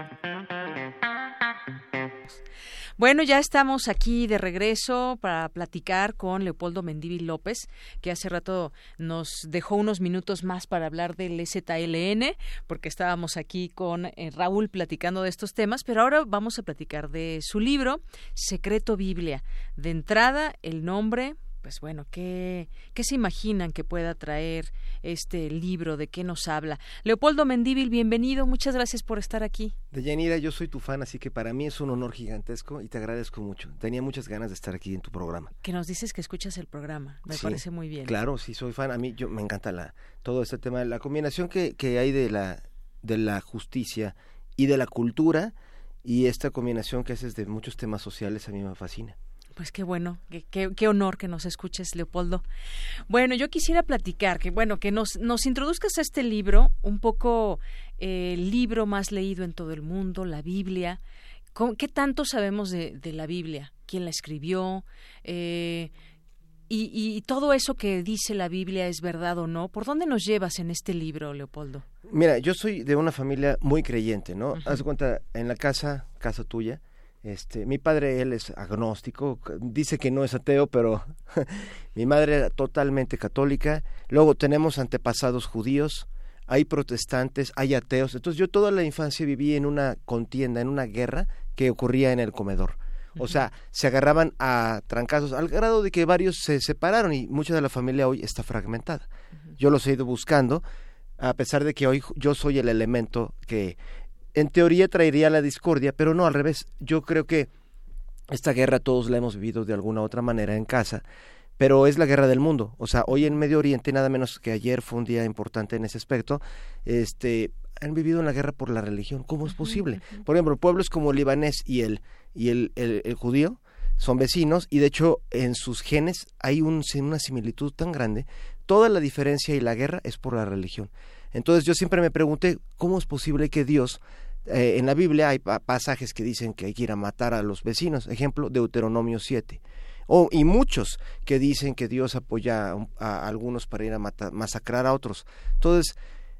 Bueno, ya estamos aquí de regreso para platicar con Leopoldo Mendívil López, que hace rato nos dejó unos minutos más para hablar del ZLN, porque estábamos aquí con eh, Raúl platicando de estos temas, pero ahora vamos a platicar de su libro, Secreto Biblia. De entrada, el nombre, pues bueno, ¿qué, ¿qué se imaginan que pueda traer este libro? ¿De qué nos habla? Leopoldo Mendíbil, bienvenido, muchas gracias por estar aquí. Deyanira, yo soy tu fan, así que para mí es un honor gigantesco y te agradezco mucho. Tenía muchas ganas de estar aquí en tu programa. Que nos dices que escuchas el programa, me parece muy bien. Claro, sí, soy fan. A mí yo, me encanta la, todo este tema, la combinación que, que hay de la, de la justicia y de la cultura y esta combinación que haces de muchos temas sociales a mí me fascina. Pues qué bueno, qué, honor que nos escuches, Leopoldo. Bueno, yo quisiera platicar, que bueno, que nos, nos introduzcas a este libro, un poco eh, el libro más leído en todo el mundo, la Biblia. ¿Qué tanto sabemos de, la Biblia? ¿Quién la escribió? Eh, y, todo eso que dice la Biblia es verdad o no. ¿Por dónde nos llevas en este libro, Leopoldo? Mira, yo soy de una familia muy creyente, ¿no? Haz cuenta, en la casa, casa tuya, este, mi padre, él es agnóstico, dice que no es ateo, pero <laughs> mi madre era totalmente católica. Luego tenemos antepasados judíos, hay protestantes, hay ateos. Entonces yo toda la infancia viví en una contienda, en una guerra que ocurría en el comedor. O sea, se agarraban a trancazos al grado de que varios se separaron y mucha de la familia hoy está fragmentada. Yo los he ido buscando, a pesar de que hoy yo soy el elemento que en teoría traería la discordia, pero no al revés. Yo creo que esta guerra todos la hemos vivido de alguna u otra manera en casa, pero es la guerra del mundo. O sea, hoy en Medio Oriente, nada menos que ayer fue un día importante en ese aspecto, este, han vivido una guerra por la religión. ¿Cómo es posible? Por ejemplo, pueblos como el libanés y el, y el, el, judío son vecinos y de hecho en sus genes hay un, una similitud tan grande. Toda la diferencia y la guerra es por la religión. Entonces yo siempre me pregunté, ¿cómo es posible que Dios, eh, en la Biblia hay pasajes que dicen que hay que ir a matar a los vecinos, ejemplo, Deuteronomio 7, o, y muchos que dicen que Dios apoya a, algunos para ir a masacrar a otros. Entonces,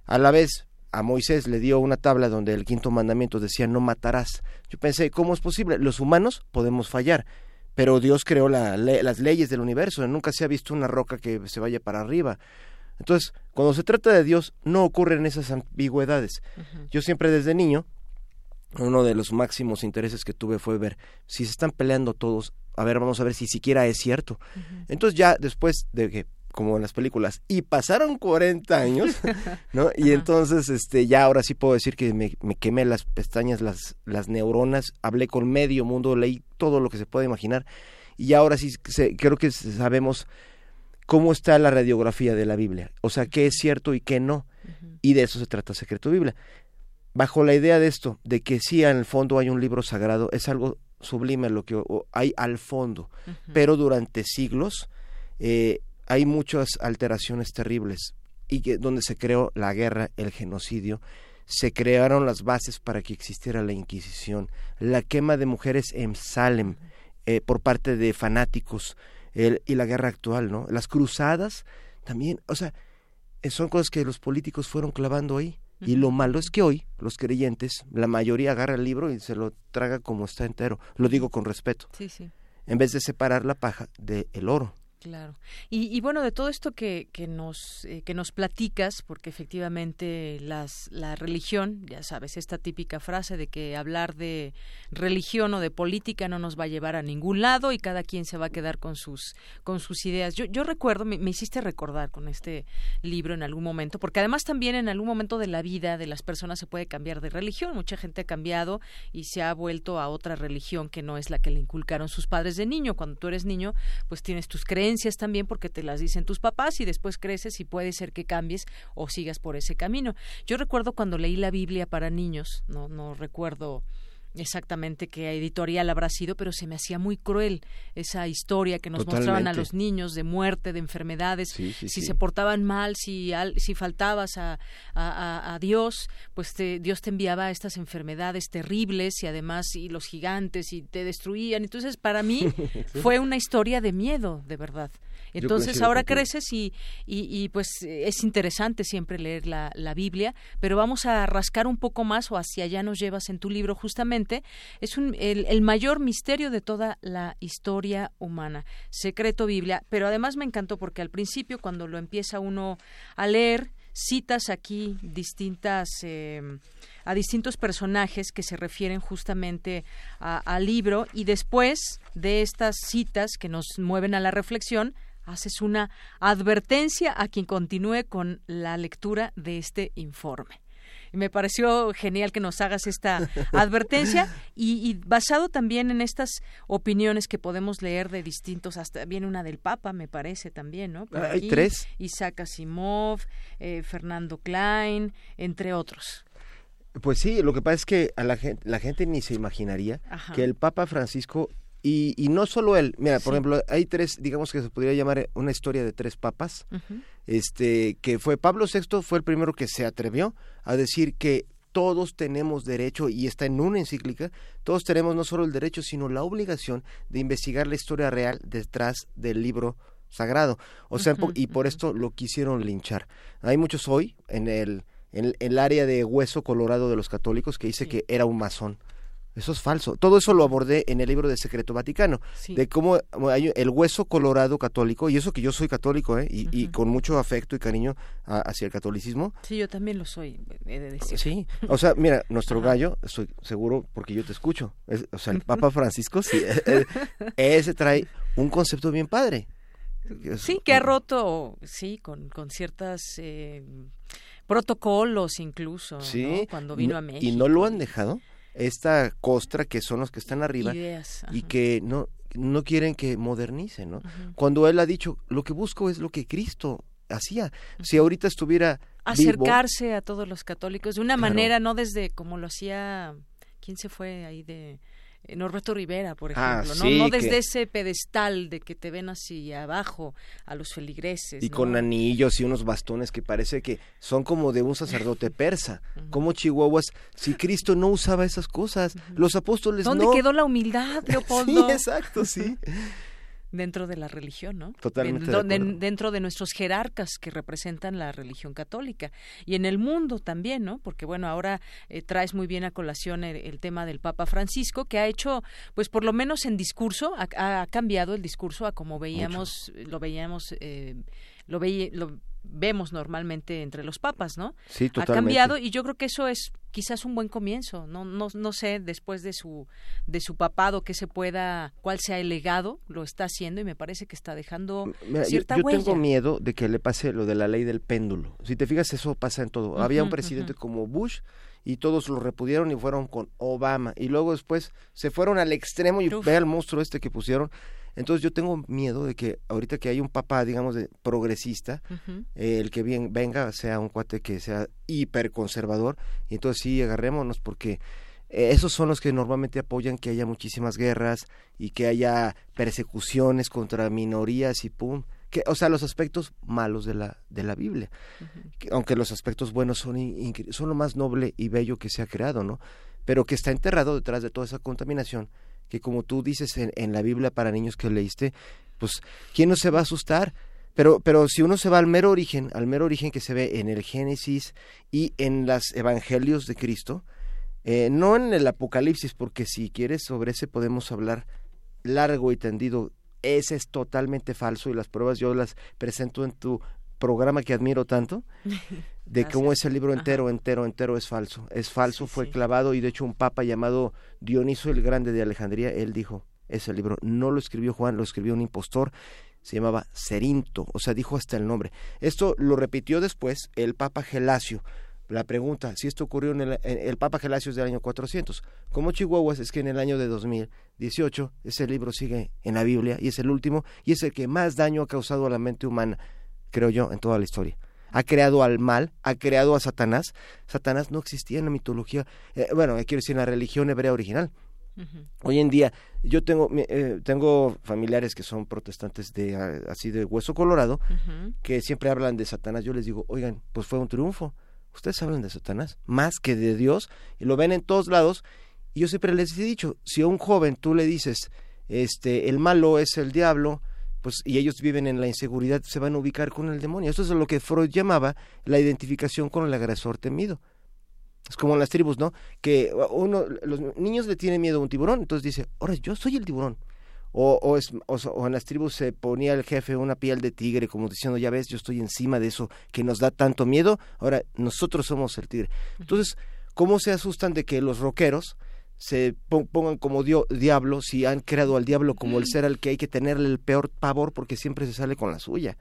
a la vez, a Moisés le dio una tabla donde el quinto mandamiento decía no matarás. Yo pensé, ¿cómo es posible? Los humanos podemos fallar, pero Dios creó las leyes del universo, nunca se ha visto una roca que se vaya para arriba. Entonces, cuando se trata de Dios, no ocurren esas ambigüedades. Yo siempre desde niño, uno de los máximos intereses que tuve fue ver si se están peleando todos, a ver, vamos a ver si siquiera es cierto. Entonces ya después de que como en las películas y pasaron 40 años, <laughs> ¿no? Y entonces este ya ahora sí puedo decir que me, quemé las pestañas, las las neuronas, hablé con medio mundo, leí todo lo que se puede imaginar y ahora sí creo que sabemos cómo está la radiografía de la Biblia, o sea, qué es cierto y qué no. Y de eso se trata Secreto Biblia. Bajo la idea de esto, de que sí en el fondo hay un libro sagrado, es algo sublime lo que hay al fondo, pero durante siglos eh, hay muchas alteraciones terribles y que donde se creó la guerra, el genocidio, se crearon las bases para que existiera la Inquisición, la quema de mujeres en Salem eh, por parte de fanáticos, y la guerra actual, ¿no? Las cruzadas también, o sea, son cosas que los políticos fueron clavando ahí. Y lo malo es que hoy los creyentes, la mayoría agarra el libro y se lo traga como está entero. Lo digo con respeto. Sí, sí. En vez de separar la paja del oro. Claro. Y, bueno, de todo esto que, que nos, eh, que nos platicas, porque efectivamente las, la religión, ya sabes, esta típica frase de que hablar de religión o de política no nos va a llevar a ningún lado y cada quien se va a quedar con sus, con sus ideas. Yo, yo recuerdo, me, hiciste recordar con este libro en algún momento, porque además también en algún momento de la vida de las personas se puede cambiar de religión. Mucha gente ha cambiado y se ha vuelto a otra religión que no es la que le inculcaron sus padres de niño. Cuando tú eres niño, pues tienes tus creencias también porque te las dicen tus papás y después creces y puede ser que cambies o sigas por ese camino. Yo recuerdo cuando leí la Biblia para niños, no, no recuerdo exactamente qué editorial habrá sido, pero se me hacía muy cruel esa historia que nos mostraban a los niños de muerte, de enfermedades, si se portaban mal, si, si faltabas a, a, Dios, pues Dios te enviaba estas enfermedades terribles y además y los gigantes y te destruían. Entonces, para mí <laughs> fue una historia de miedo, de verdad. Entonces ahora creces y, y, pues es interesante siempre leer la, la Biblia, pero vamos a rascar un poco más o hacia allá nos llevas en tu libro justamente justamente es un, el, el, mayor misterio de toda la historia humana. Secreto Biblia, pero además me encantó porque al principio cuando lo empieza uno a leer, citas aquí distintas eh, a distintos personajes que se refieren justamente al libro y después de estas citas que nos mueven a la reflexión haces una advertencia a quien continúe con la lectura de este informe. Y me pareció genial que nos hagas esta <laughs> advertencia y, basado también en estas opiniones que podemos leer de distintos, hasta viene una del Papa, me parece también, ¿no? Hay tres. Isaac Asimov, eh, Fernando Klein, entre otros. Pues sí, lo que pasa es que a la gente, la gente ni se imaginaría que el Papa Francisco y, y, no solo él, mira, por ejemplo, hay tres, digamos que se podría llamar una historia de tres papas, este, que fue Pablo VI fue el primero que se atrevió a decir que todos tenemos derecho, y está en una encíclica, todos tenemos no solo el derecho, sino la obligación de investigar la historia real detrás del libro sagrado. O sea, y por esto lo quisieron linchar. Hay muchos hoy en el, en el área de hueso colorado de los católicos que dice que era un masón. Eso es falso. Todo eso lo abordé en el libro de Secreto Vaticano, de cómo hay el hueso colorado católico, y eso que yo soy católico, ¿eh? y, con mucho afecto y cariño hacia el catolicismo. Sí, yo también lo soy, he de decir. Sí, o sea, mira, <laughs> nuestro gallo, estoy seguro porque yo te escucho, o sea, el Papa <laughs> Francisco, sí, e, e, ese trae un concepto bien padre. Sí, que ha roto, sí, con, con ciertas... Eh, protocolos incluso, sí, cuando vino a México. ¿Y no lo han dejado? Esta costra que son los que están arriba y que no no quieren que modernicen, ¿no? Cuando él ha dicho, lo que busco es lo que Cristo hacía. Si ahorita estuviera acercarse a todos los católicos de una manera no desde como lo hacía quién se fue ahí de Norberto Rivera, por ah, ejemplo, ¿no? no desde ese pedestal de que te ven así abajo a los feligreses. Y con anillos y unos bastones que parece que son como de un sacerdote <laughs> persa. Como chihuahuas, si Cristo no usaba esas cosas, los apóstoles ¿Dónde quedó la humildad, <laughs> Leopoldo? sí, exacto, sí. <laughs> dentro de la religión, ¿no? Totalmente. dentro de nuestros jerarcas que representan la religión católica y en el mundo también, ¿no? Porque bueno, ahora eh, traes muy bien a colación el, tema del Papa Francisco que ha hecho, pues por lo menos en discurso, ha, cambiado el discurso a como veíamos, lo veíamos, eh, lo veía, lo vemos normalmente entre los papas, ¿no? Sí, totalmente. Ha cambiado y yo creo que eso es quizás un buen comienzo. No, no, no sé después de su de su papado que se pueda, cuál sea el legado, lo está haciendo y me parece que está dejando cierta yo, yo tengo miedo de que le pase lo de la ley del péndulo. Si te fijas, eso pasa en todo. Había un presidente como Bush y todos lo repudiaron y fueron con Obama y luego después se fueron al extremo y ve al monstruo este que pusieron entonces yo tengo miedo de que ahorita que hay un papá, digamos, de progresista, eh, el que bien venga sea un cuate que sea hiperconservador, y entonces sí, agarrémonos porque esos son los que normalmente apoyan que haya muchísimas guerras y que haya persecuciones contra minorías y pum. Que, o sea, los aspectos malos de la, de la Biblia, aunque los aspectos buenos son, son lo más noble y bello que se ha creado, ¿no? Pero que está enterrado detrás de toda esa contaminación que como tú dices en, la Biblia para niños que leíste, pues ¿quién no se va a asustar? Pero, pero si uno se va al mero origen, al mero origen que se ve en el Génesis y en los Evangelios de Cristo, eh, no en el Apocalipsis, porque si quieres sobre ese podemos hablar largo y tendido, ese es totalmente falso y las pruebas yo las presento en tu programa que admiro tanto, <laughs> de cómo ese libro entero, entero, entero es falso. Es falso, fue clavado y de hecho un papa llamado Dioniso el Grande de Alejandría, él dijo, ese libro no lo escribió Juan, lo escribió un impostor, se llamaba Cerinto, o sea, dijo hasta el nombre. Esto lo repitió después el Papa Gelasio. La pregunta, si esto ocurrió en el, el Papa Gelasio es del año 400. Como Chihuahuas es que en el año de 2018 ese libro sigue en la Biblia y es el último y es el que más daño ha causado a la mente humana creo yo, en toda la historia. Ha creado al mal, ha creado a Satanás. Satanás no existía en la mitología, eh, bueno, quiero decir, en la religión hebrea original. Hoy en día, yo tengo, eh, tengo familiares que son protestantes de así de hueso colorado, que siempre hablan de Satanás. Yo les digo, oigan, pues fue un triunfo. Ustedes hablan de Satanás más que de Dios y lo ven en todos lados. Y yo siempre les he dicho, si a un joven tú le dices, este, el malo es el diablo, pues y ellos viven en la inseguridad, se van a ubicar con el demonio. Esto es lo que Freud llamaba la identificación con el agresor temido. Es como en las tribus, ¿no? Que uno, los niños le tienen miedo a un tiburón, entonces dice, ahora yo soy el tiburón. O, o, es, o, en las tribus se ponía el jefe una piel de tigre, como diciendo, ya ves, yo estoy encima de eso que nos da tanto miedo, ahora nosotros somos el tigre. Entonces, ¿cómo se asustan de que los rockeros se pongan como diablo si han creado al diablo como el ser al que hay que tenerle el peor pavor porque siempre se sale con la suya?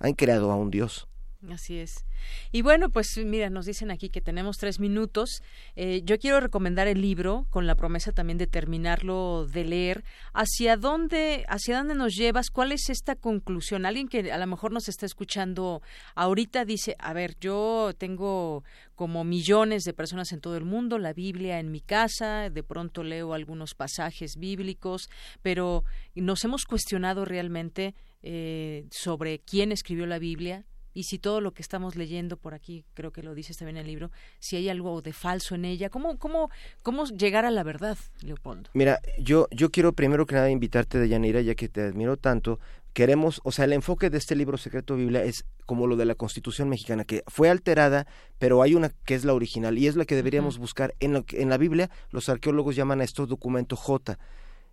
Han creado a un dios. Así es. Y bueno, pues mira, nos dicen aquí que tenemos tres minutos. Eh, yo quiero recomendar el libro con la promesa también de terminarlo de leer. ¿Hacia dónde, hacia dónde nos llevas? ¿Cuál es esta conclusión? Alguien que a lo mejor nos está escuchando ahorita dice, a ver, yo tengo como millones de personas en todo el mundo la Biblia en mi casa, de pronto leo algunos pasajes bíblicos, pero nos hemos cuestionado realmente eh, sobre quién escribió la Biblia, y si todo lo que estamos leyendo por aquí, creo que lo dices también en el libro, si hay algo de falso en ella, ¿cómo, cómo, cómo llegar a la verdad, Leopoldo? Mira, yo, yo quiero primero que nada invitarte, Deyanira, ya que te admiro tanto, queremos, o sea, el enfoque de este libro Secreto Biblia es como lo de la Constitución mexicana, que fue alterada, pero hay una que es la original, y es la que deberíamos buscar. En, en la Biblia, los arqueólogos llaman a esto documento J,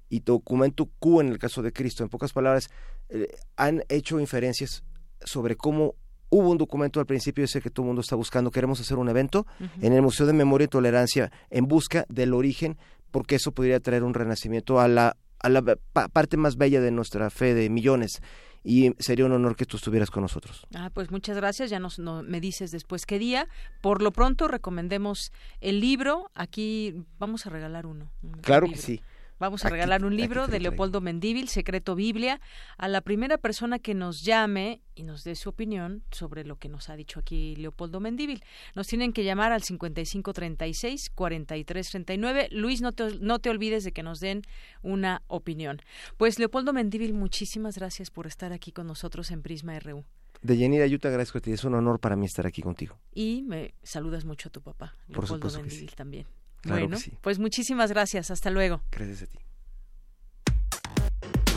y documento Q en el caso de Cristo. En pocas palabras, eh, han hecho inferencias sobre cómo Hubo un documento al principio ese que todo el mundo está buscando. Queremos hacer un evento en el Museo de Memoria y Tolerancia en busca del origen, porque eso podría traer un renacimiento a la, a la parte más bella de nuestra fe de millones y sería un honor que tú estuvieras con nosotros. Ah, pues muchas gracias. Ya nos me dices después qué día. Por lo pronto recomendemos el libro. Aquí vamos a regalar uno. claro que sí. Vamos a regalar un libro de Leopoldo Mendíbil, Secreto Biblia, a la primera persona que nos llame y nos dé su opinión sobre lo que nos ha dicho aquí Leopoldo Mendíbil. Nos tienen que llamar al 5536-4339. Luis, no te, no te olvides de que nos den una opinión. Pues Leopoldo Mendíbil, muchísimas gracias por estar aquí con nosotros en Prisma RU. De Yanira, yo te agradezco a ti, es un honor para mí estar aquí contigo. Y me saludas mucho a tu papá, Leopoldo Mendíbil también bueno, pues muchísimas gracias. Hasta luego. Gracias a ti.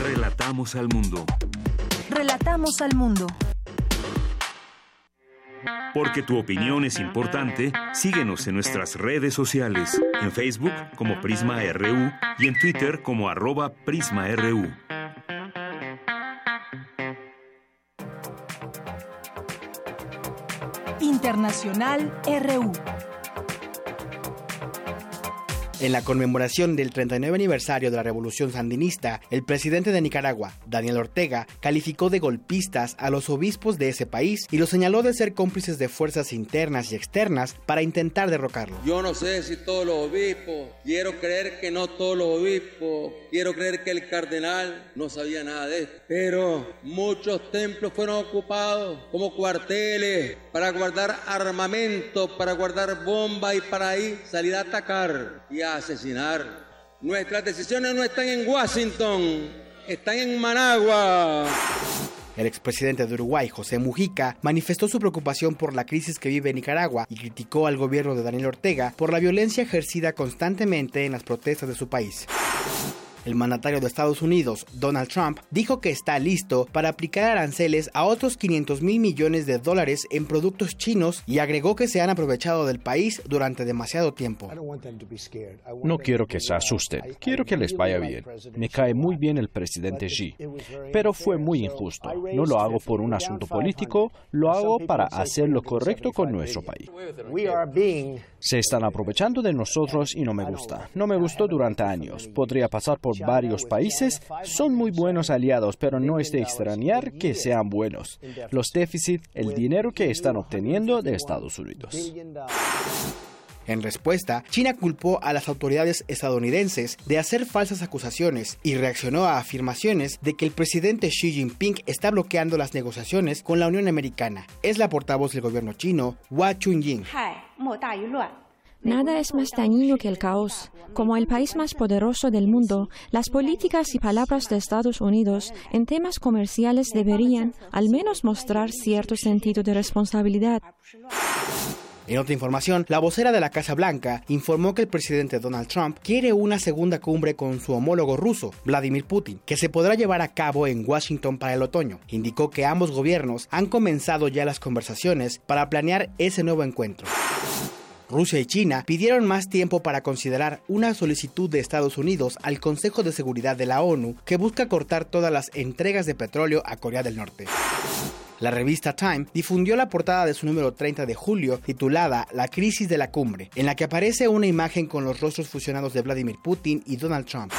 Relatamos al mundo. Relatamos al mundo. Porque tu opinión es importante, síguenos en nuestras redes sociales, en Facebook como Prisma RU y en Twitter como arroba PrismaRU. Internacional RU. En la conmemoración del 39 aniversario de la Revolución Sandinista, el presidente de Nicaragua, Daniel Ortega, calificó de golpistas a los obispos de ese país y los señaló de ser cómplices de fuerzas internas y externas para intentar derrocarlo. Yo no sé si todos los obispos, quiero creer que no todos los obispos, quiero creer que el cardenal no sabía nada de esto, pero muchos templos fueron ocupados como cuarteles para guardar armamento, para guardar bombas y para ahí salir a atacar y a asesinar. Nuestras decisiones no están en Washington, están en Managua. El expresidente de Uruguay, José Mujica, manifestó su preocupación por la crisis que vive Nicaragua y criticó al gobierno de Daniel Ortega por la violencia ejercida constantemente en las protestas de su país. El mandatario de Estados Unidos, Donald Trump, dijo que está listo para aplicar aranceles a otros 500 mil millones de dólares en productos chinos y agregó que se han aprovechado del país durante demasiado tiempo. No quiero que se asusten, quiero que les vaya bien. Me cae muy bien el presidente Xi, pero fue muy injusto. No lo hago por un asunto político, lo hago para hacer lo correcto con nuestro país. Se están aprovechando de nosotros y no me gusta. No me gustó durante años. Podría pasar por varios países son muy buenos aliados, pero no es de extrañar que sean buenos. Los déficits, el dinero que están obteniendo de Estados Unidos. En respuesta, China culpó a las autoridades estadounidenses de hacer falsas acusaciones y reaccionó a afirmaciones de que el presidente Xi Jinping está bloqueando las negociaciones con la Unión Americana. Es la portavoz del gobierno chino, Hua Chunying. Nada es más dañino que el caos. Como el país más poderoso del mundo, las políticas y palabras de Estados Unidos en temas comerciales deberían al menos mostrar cierto sentido de responsabilidad. En otra información, la vocera de la Casa Blanca informó que el presidente Donald Trump quiere una segunda cumbre con su homólogo ruso, Vladimir Putin, que se podrá llevar a cabo en Washington para el otoño. Indicó que ambos gobiernos han comenzado ya las conversaciones para planear ese nuevo encuentro. Rusia y China pidieron más tiempo para considerar una solicitud de Estados Unidos al Consejo de Seguridad de la ONU que busca cortar todas las entregas de petróleo a Corea del Norte. La revista Time difundió la portada de su número 30 de julio titulada La crisis de la cumbre, en la que aparece una imagen con los rostros fusionados de Vladimir Putin y Donald Trump.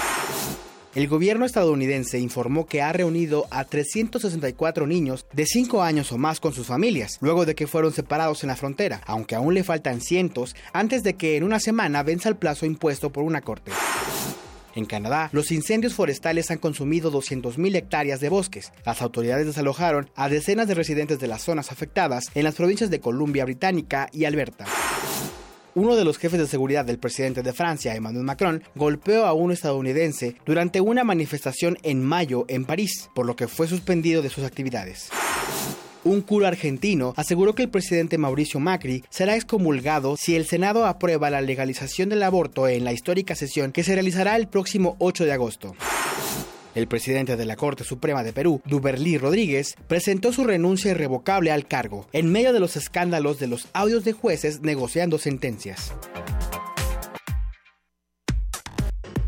El gobierno estadounidense informó que ha reunido a 364 niños de 5 años o más con sus familias, luego de que fueron separados en la frontera, aunque aún le faltan cientos antes de que en una semana venza el plazo impuesto por una corte. En Canadá, los incendios forestales han consumido 200.000 hectáreas de bosques. Las autoridades desalojaron a decenas de residentes de las zonas afectadas en las provincias de Columbia Británica y Alberta. Uno de los jefes de seguridad del presidente de Francia, Emmanuel Macron, golpeó a un estadounidense durante una manifestación en mayo en París, por lo que fue suspendido de sus actividades. Un cura argentino aseguró que el presidente Mauricio Macri será excomulgado si el Senado aprueba la legalización del aborto en la histórica sesión que se realizará el próximo 8 de agosto. El presidente de la Corte Suprema de Perú, Duberlí Rodríguez, presentó su renuncia irrevocable al cargo en medio de los escándalos de los audios de jueces negociando sentencias.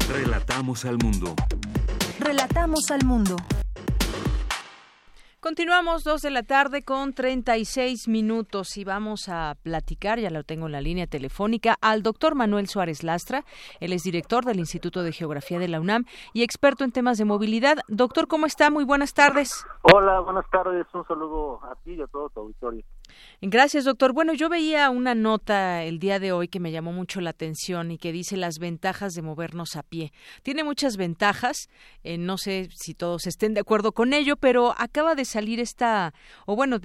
Relatamos al mundo. Relatamos al mundo. Continuamos dos de la tarde con 36 minutos y vamos a platicar, ya lo tengo en la línea telefónica, al doctor Manuel Suárez Lastra. Él es director del Instituto de Geografía de la UNAM y experto en temas de movilidad. Doctor, ¿cómo está? Muy buenas tardes. Hola, buenas tardes. Un saludo a ti y a todo tu auditorio. Gracias, doctor. Bueno, yo veía una nota el día de hoy que me llamó mucho la atención y que dice las ventajas de movernos a pie. Tiene muchas ventajas, eh, no sé si todos estén de acuerdo con ello, pero acaba de salir esta, o bueno,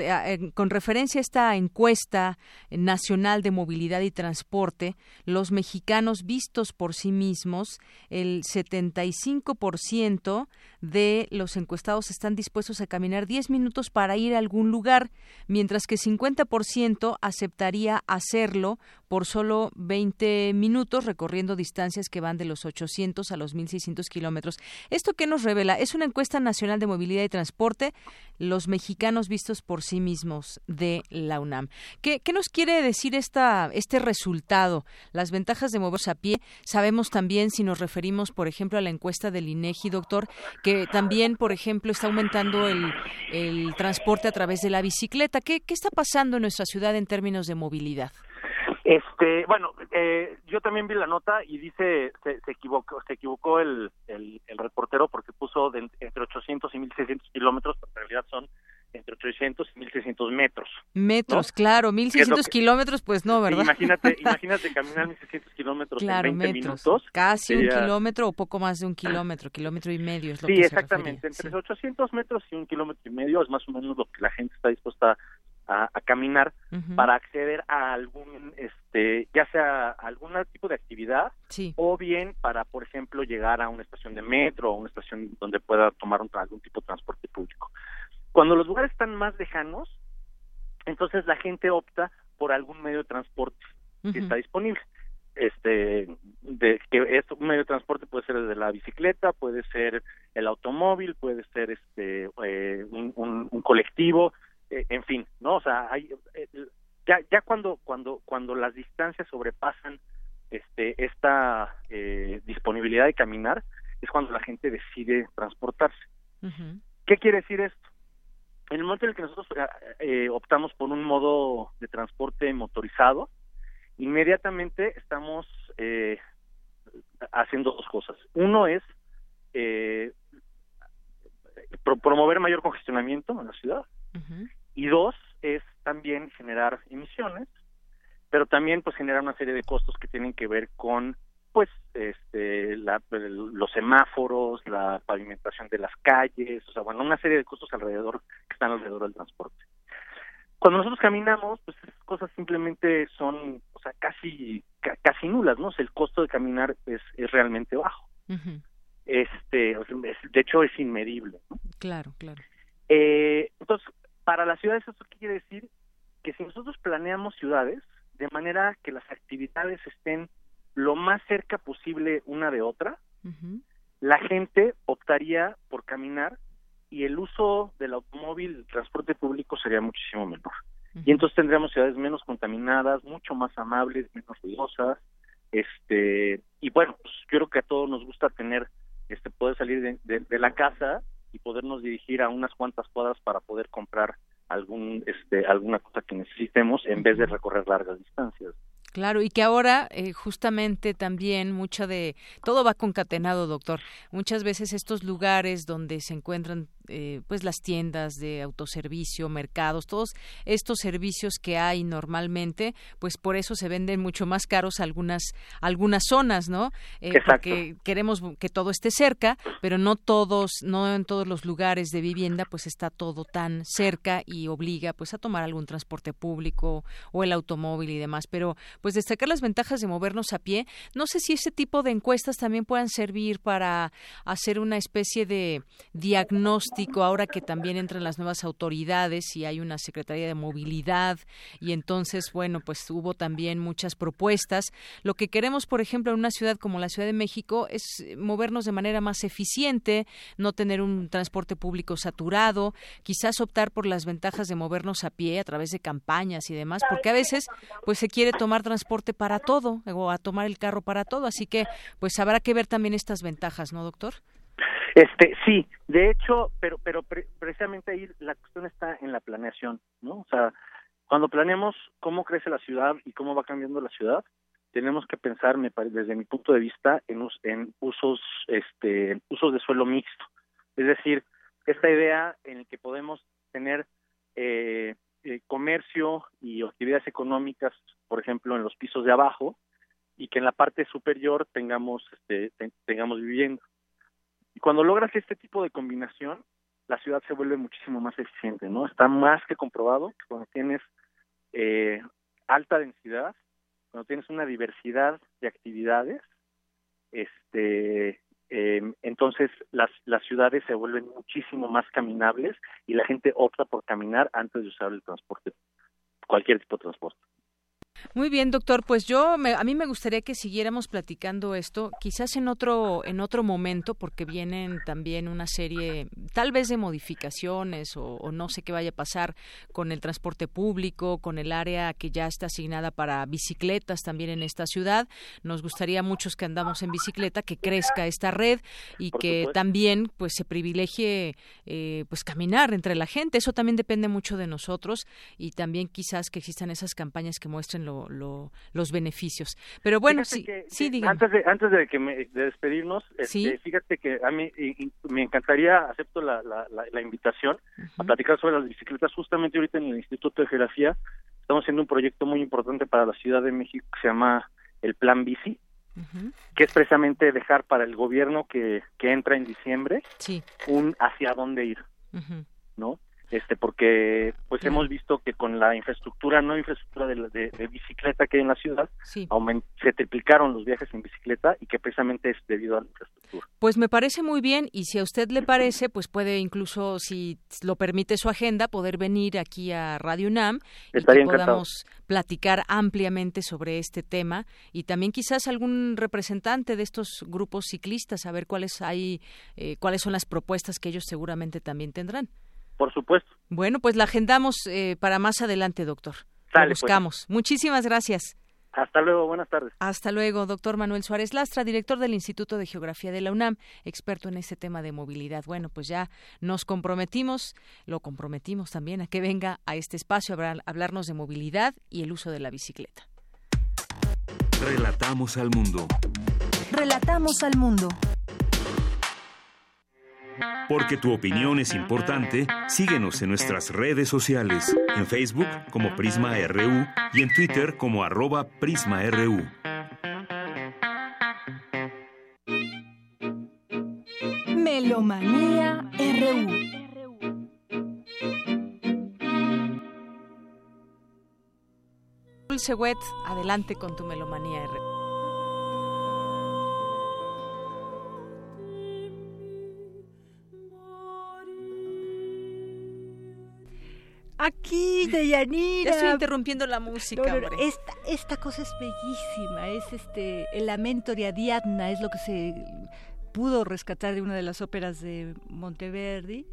con referencia a esta encuesta nacional de movilidad y transporte, los mexicanos vistos por sí mismos, el 75% de los encuestados están dispuestos a caminar 10 minutos para ir a algún lugar, mientras que 50% aceptaría hacerlo por solo 20 minutos recorriendo distancias que van de los 800 a los 1600 kilómetros. ¿Esto qué nos revela? Es una encuesta nacional de movilidad y transporte, los mexicanos vistos por sí mismos de la UNAM. ¿Qué, qué nos quiere decir esta, este resultado? Las ventajas de moverse a pie. Sabemos también, si nos referimos, por ejemplo, a la encuesta del INEGI, doctor, que también, por ejemplo, está aumentando el, el transporte a través de la bicicleta. ¿Qué, ¿Qué está pasando en nuestra ciudad en términos de movilidad? Este, bueno, eh, yo también vi la nota y dice se, se equivocó, se equivocó el, el, el reportero porque puso de, entre 800 y 1600 kilómetros, pero en realidad son entre 800 y 1600 metros. Metros, claro, 1600 que, kilómetros, pues no, ¿verdad? Imagínate, <laughs> imagínate caminar 1600 kilómetros claro, en 20 metros, minutos. Casi sería... un kilómetro o poco más de un kilómetro, kilómetro y medio es lo sí, que exactamente, se entre sí. 800 metros y un kilómetro y medio es más o menos lo que la gente está dispuesta a, a caminar uh -huh. para acceder a algún, este, ya sea algún tipo de actividad sí. o bien para, por ejemplo, llegar a una estación de metro o una estación donde pueda tomar un, algún tipo de transporte público. Cuando los lugares están más lejanos, entonces la gente opta por algún medio de transporte que uh -huh. está disponible. Este, de que esto, un medio de transporte puede ser desde la bicicleta, puede ser el automóvil, puede ser este eh, un, un, un, colectivo, eh, en fin, no, o sea, hay, eh, ya ya cuando cuando cuando las distancias sobrepasan este esta eh, disponibilidad de caminar es cuando la gente decide transportarse. Uh -huh. ¿Qué quiere decir esto? En el momento en el que nosotros eh, optamos por un modo de transporte motorizado, inmediatamente estamos eh, haciendo dos cosas. Uno es eh, pro promover mayor congestionamiento en la ciudad uh -huh. Y dos es también generar emisiones, pero también pues generar una serie de costos que tienen que ver con pues este la, los semáforos, la pavimentación de las calles, o sea, bueno, una serie de costos alrededor que están alrededor del transporte. Cuando nosotros caminamos, pues esas cosas simplemente son, o sea, casi ca casi nulas, ¿no? O sea, el costo de caminar es, es realmente bajo. Uh -huh. Este, o sea, es, de hecho es inmedible, ¿no? Claro, claro. Eh, entonces, para las ciudades esto quiere decir que si nosotros planeamos ciudades de manera que las actividades estén lo más cerca posible una de otra, uh -huh. la gente optaría por caminar y el uso del automóvil, el transporte público sería muchísimo menor. Y entonces tendríamos ciudades menos contaminadas, mucho más amables, menos ruidosas, este, y bueno, pues yo creo que a todos nos gusta tener, este, poder salir de, de la casa y podernos dirigir a unas cuantas cuadras para poder comprar algún, este, alguna cosa que necesitemos en vez de recorrer largas distancias. Claro, y que ahora eh, justamente también mucha de todo va concatenado, doctor. Muchas veces estos lugares donde se encuentran eh, pues las tiendas de autoservicio, mercados, todos estos servicios que hay normalmente, pues por eso se venden mucho más caros algunas algunas zonas, ¿no? Eh, porque queremos que todo esté cerca, pero no todos, no en todos los lugares de vivienda, pues está todo tan cerca y obliga pues a tomar algún transporte público o el automóvil y demás. Pero pues destacar las ventajas de movernos a pie. No sé si ese tipo de encuestas también puedan servir para hacer una especie de diagnóstico ahora que también entran las nuevas autoridades y hay una Secretaría de Movilidad y entonces, bueno, pues hubo también muchas propuestas. Lo que queremos, por ejemplo, en una ciudad como la Ciudad de México es movernos de manera más eficiente, no tener un transporte público saturado, quizás optar por las ventajas de movernos a pie a través de campañas y demás, porque a veces pues se quiere tomar transporte para todo o a tomar el carro para todo. Así que, pues habrá que ver también estas ventajas, ¿no, doctor? Este, sí, de hecho, pero, pero precisamente ahí la cuestión está en la planeación, ¿no? O sea, cuando planeamos cómo crece la ciudad y cómo va cambiando la ciudad, tenemos que pensar, me desde mi punto de vista, en, en usos, este, usos de suelo mixto. Es decir, esta idea en la que podemos tener eh, eh, comercio y actividades económicas, por ejemplo, en los pisos de abajo, y que en la parte superior tengamos, este, tengamos vivienda. Y cuando logras este tipo de combinación, la ciudad se vuelve muchísimo más eficiente, ¿no? Está más que comprobado que cuando tienes eh, alta densidad, cuando tienes una diversidad de actividades, este, eh, entonces las, las ciudades se vuelven muchísimo más caminables y la gente opta por caminar antes de usar el transporte, cualquier tipo de transporte. Muy bien, doctor. Pues yo, a mí me gustaría que siguiéramos platicando esto, quizás en otro, en otro momento, porque vienen también una serie, tal vez de modificaciones o, no sé qué vaya a pasar con el transporte público, con el área que ya está asignada para bicicletas también en esta ciudad. Nos gustaría muchos que andamos en bicicleta que crezca esta red y que también, pues, se privilegie, eh, pues, caminar entre la gente. Eso también depende mucho de nosotros y también quizás que existan esas campañas que muestren los beneficios. Pero bueno, sí, sí, Antes de, antes de, que de despedirnos, este, fíjate que a mí me encantaría, acepto la, la, invitación a platicar sobre las bicicletas. Justamente ahorita en el Instituto de Geografía estamos haciendo un proyecto muy importante para la Ciudad de México que se llama el Plan Bici. que es precisamente dejar para el gobierno que, que entra en diciembre un hacia dónde ir, ¿no? Este porque pues hemos visto que con la infraestructura no infraestructura de, bicicleta que hay en la ciudad se triplicaron los viajes en bicicleta y que precisamente es debido a la infraestructura. Pues me parece muy bien y si a usted le parece pues puede incluso si lo permite su agenda poder venir aquí a Radio UNAM y que podamos platicar ampliamente sobre este tema y también quizás algún representante de estos grupos ciclistas a ver cuáles hay eh, cuáles son las propuestas que ellos seguramente también tendrán por supuesto. Bueno, pues la agendamos eh, para más adelante, doctor. Sale, pues. buscamos. Muchísimas gracias. Hasta luego, buenas tardes. Hasta luego, doctor Manuel Suárez Lastra, director del Instituto de Geografía de la UNAM, experto en este tema de movilidad. Bueno, pues ya nos comprometimos, lo comprometimos también a que venga a este espacio a hablarnos de movilidad y el uso de la bicicleta. Relatamos al mundo. Relatamos al mundo. Porque tu opinión es importante, síguenos en nuestras redes sociales, en Facebook como Prisma RU y en Twitter como arroba PrismaRU. Melomanía RU. Dulce Wet, adelante con tu Melomanía RU. Aquí, Deyanira. estoy interrumpiendo la música, Esta, esta cosa es bellísima. Es este el lamento de Ariadna, es lo que se pudo rescatar de una de las óperas de Monteverdi.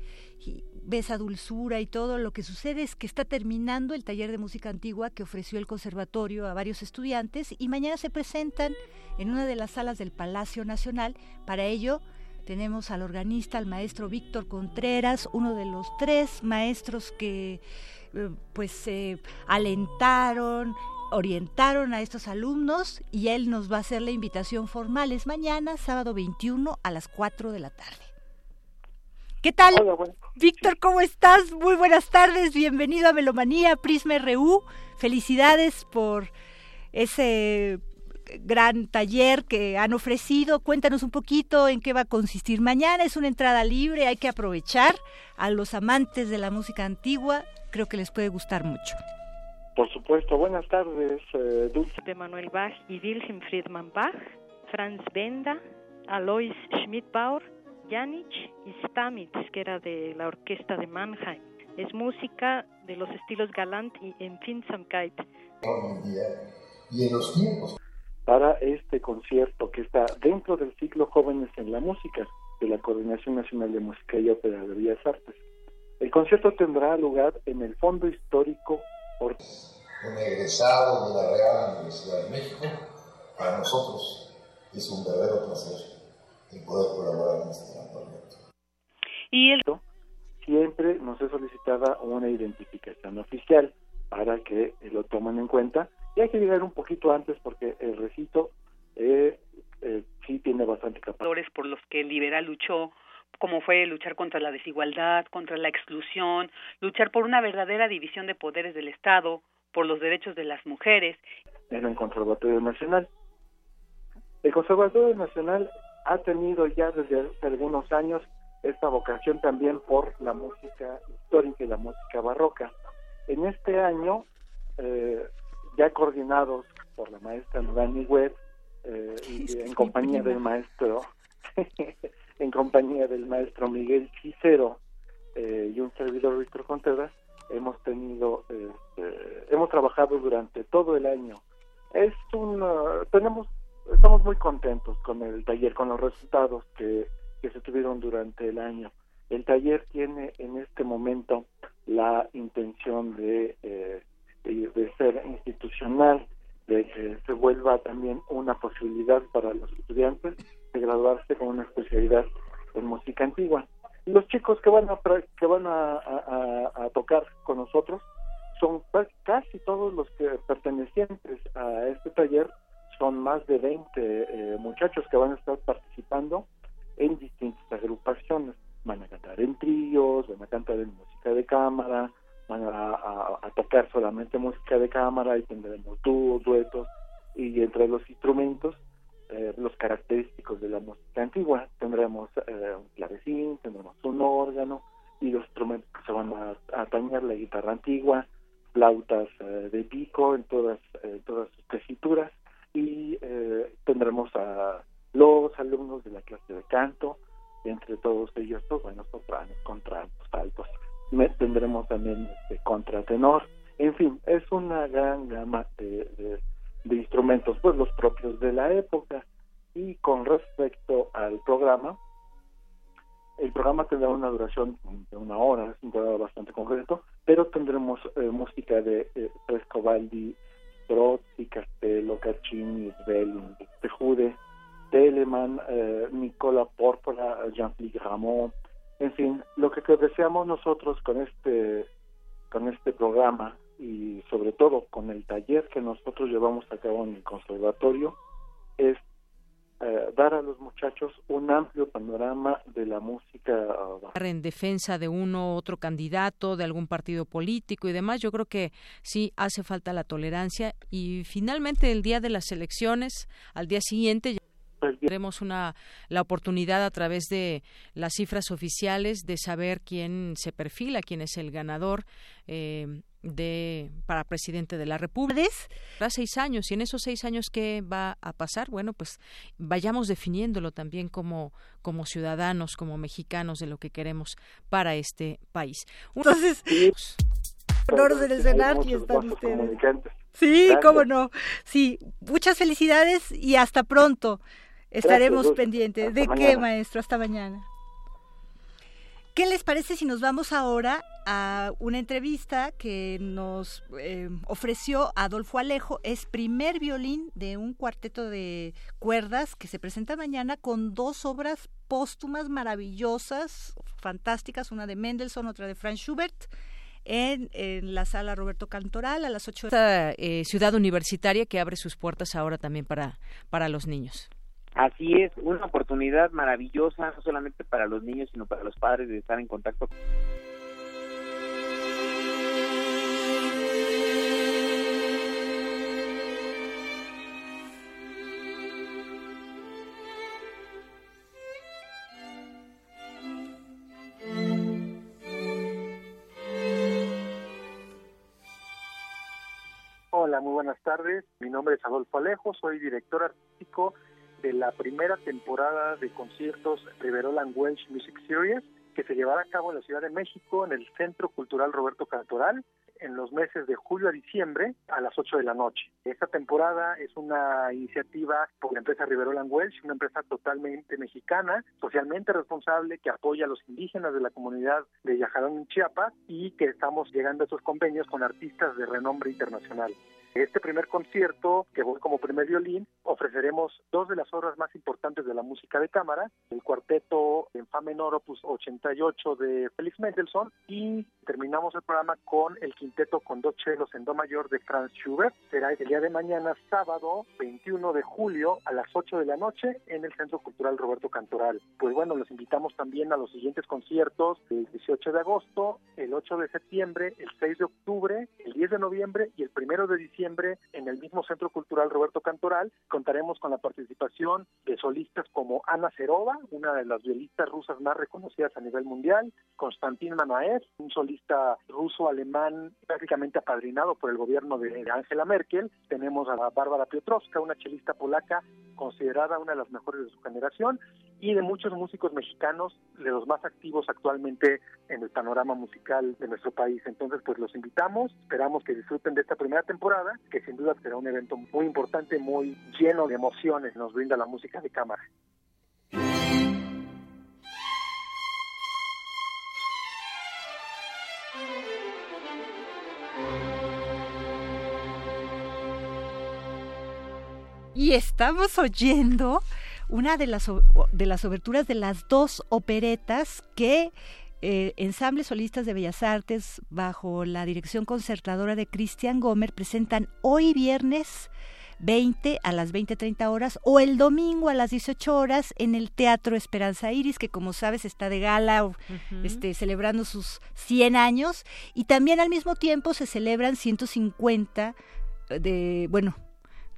Y ve esa dulzura y todo. Lo que sucede es que está terminando el taller de música antigua que ofreció el conservatorio a varios estudiantes y mañana se presentan en una de las salas del Palacio Nacional. Para ello tenemos al organista, al maestro Víctor Contreras, uno de los tres maestros que pues se alentaron, orientaron a estos alumnos y él nos va a hacer la invitación formal. Es mañana, sábado 21 a las 4 de la tarde. ¿Qué tal? Víctor, ¿cómo estás? Muy buenas tardes, bienvenido a Melomanía, Prisma RU. Felicidades por ese gran taller que han ofrecido. Cuéntanos un poquito en qué va a consistir mañana. Es una entrada libre, hay que aprovechar a los amantes de la música antigua. Creo que les puede gustar mucho. Por supuesto, buenas tardes, eh, Dulce. De Manuel Bach y Wilhelm Friedman Bach, Franz Benda, Alois Schmidt-Bauer, Janich y Stamitz, que era de la orquesta de Mannheim. Es música de los estilos galant y Empfindsamkeit. y en los tiempos. Para este concierto que está dentro del ciclo Jóvenes en la Música de la Coordinación Nacional de Música y Ópera de Bellas Artes. El concierto tendrá lugar en el Fondo Histórico un egresado de la Real Universidad de México, para nosotros es un verdadero placer el poder colaborar en este gran proyecto. Y el siempre nos es solicitada una identificación oficial para que lo tomen en cuenta y hay que llegar un poquito antes porque el recito eh, eh, sí tiene bastante capacidad. Por los que el liberal luchó como fue luchar contra la desigualdad, contra la exclusión, luchar por una verdadera división de poderes del Estado, por los derechos de las mujeres. En el Conservatorio Nacional. El Conservatorio Nacional ha tenido ya desde hace algunos años esta vocación también por la música histórica y la música barroca. En este año, eh, ya coordinados por la maestra Nurani Webb eh, <laughs> y en compañía del maestro <laughs> en compañía del maestro Miguel Cicero eh, y un servidor Víctor Contreras, hemos tenido, este, hemos trabajado durante todo el año. Es un, tenemos, estamos muy contentos con el taller, con los resultados que, que se tuvieron durante el año. El taller tiene en este momento la intención de, eh, de ser institucional, de que se vuelva también una posibilidad para los estudiantes de graduarse con una especialidad en música antigua. Los chicos que van a que van a, tocar con nosotros son casi todos los que pertenecientes a este taller, son más de 20 eh, muchachos que van a estar participando en distintas agrupaciones. Van a cantar en tríos, van a cantar en música de cámara, van a, tocar solamente música de cámara y tendremos dúos, duetos y entre los instrumentos eh, los característicos de la música antigua. Tendremos eh, un clavecín, tendremos un órgano y los instrumentos que se van a, a la guitarra antigua, flautas eh, de pico en todas, todas sus tesituras y tendremos a los alumnos de la clase de canto, entre todos ellos, pues, bueno, sopranos, contraltos, altos. Tendremos también este, contratenor. En fin, es una gran gama de de instrumentos, pues los propios de la época. Y con respecto al programa, el programa tendrá una duración de una hora, es un programa bastante concreto, pero tendremos eh, música de eh, Frescobaldi, Strozzi, Castello, Caccini, Svelling, Tejude, Telemann, eh, Nicola Porpora, Jean-Philippe Ramón, en fin, lo que deseamos nosotros con este con este programa y sobre todo con el taller que nosotros llevamos a cabo en el conservatorio es eh, dar a los muchachos un amplio panorama de la música en defensa de uno u otro candidato de algún partido político y demás. Yo creo que sí hace falta la tolerancia y finalmente el día de las elecciones al día siguiente pues Tendremos una la oportunidad a través de las cifras oficiales de saber quién se perfila, quién es el ganador eh, de para presidente de la República. Para seis años y en esos seis años qué va a pasar, bueno, pues vayamos definiéndolo también como como ciudadanos, como mexicanos de lo que queremos para este país. Entonces, honor del escenario están ustedes. Sí, cómo no. Sí, muchas felicidades y hasta pronto. Estaremos pendientes. ¿De qué, maestro? Hasta mañana. ¿Qué les parece si nos vamos ahora a una entrevista que nos eh, ofreció Adolfo Alejo? Es primer violín de un cuarteto de cuerdas que se presenta mañana con dos obras póstumas maravillosas, fantásticas, una de Mendelssohn, otra de Franz Schubert. En, la sala Roberto Cantoral a las 8 de Esta eh, ciudad universitaria que abre sus puertas ahora también para, para los niños. Así es, una oportunidad maravillosa, no solamente para los niños, sino para los padres de estar en contacto. Hola, muy buenas tardes. Mi nombre es Adolfo Alejo, soy director artístico de la primera temporada de conciertos Riverola Welsh Music Series que se llevará a cabo en la Ciudad de México en el Centro Cultural Roberto Cantoral en los meses de julio a diciembre a las 8 de la noche. Esta temporada es una iniciativa por la empresa Riverola Welsh, una empresa totalmente mexicana, socialmente responsable, que apoya a los indígenas de la comunidad de Yajarón, Chiapas, y que estamos llegando a esos convenios con artistas de renombre internacional. Este primer concierto, que voy como primer violín, ofreceremos dos de las obras más importantes de la música de cámara, el cuarteto en Fa menor opus 88 de Félix Mendelssohn y terminamos el programa con el quinteto con dos chelos en do mayor de Franz Schubert. Será el día de mañana, sábado 21 de julio a las 8 de la noche en el Centro Cultural Roberto Cantoral. Pues bueno, los invitamos también a los siguientes conciertos el 18 de agosto, el 8 de septiembre, el 6 de octubre, el 10 de noviembre y el 1 de diciembre en el mismo Centro Cultural Roberto Cantoral contaremos con la participación de solistas como Ana Serova, una de las violistas rusas más reconocidas a nivel mundial, Konstantin Manaev, un solista ruso-alemán prácticamente apadrinado por el gobierno de Angela Merkel, tenemos a Bárbara Piotrowska, una chelista polaca considerada una de las mejores de su generación, y de muchos músicos mexicanos, de los más activos actualmente en el panorama musical de nuestro país. Entonces, pues los invitamos, esperamos que disfruten de esta primera temporada, que sin duda será un evento muy importante, muy lleno de emociones, nos brinda la música de cámara. Y estamos oyendo una de las, de las oberturas de las dos operetas que eh, ensambles solistas de Bellas Artes bajo la dirección concertadora de Cristian Gomer presentan hoy viernes 20 a las 20.30 horas o el domingo a las 18 horas en el Teatro Esperanza Iris, que como sabes está de gala, este, celebrando sus 100 años. Y también al mismo tiempo se celebran 150 de, bueno,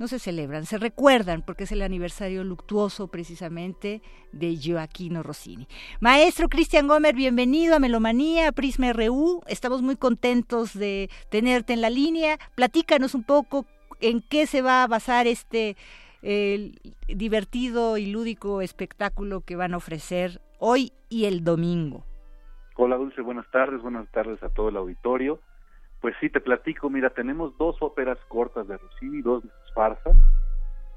no se celebran, se recuerdan porque es el aniversario luctuoso precisamente de Joaquino Rossini. Maestro Cristian Gomer, bienvenido a Melomanía, Prisma RU. Estamos muy contentos de tenerte en la línea. Platícanos un poco en qué se va a basar este divertido y lúdico espectáculo que van a ofrecer hoy y el domingo. Hola Dulce, buenas tardes, buenas tardes a todo el auditorio. Pues sí, te platico, mira, tenemos dos óperas cortas de Rossini, dos farsas.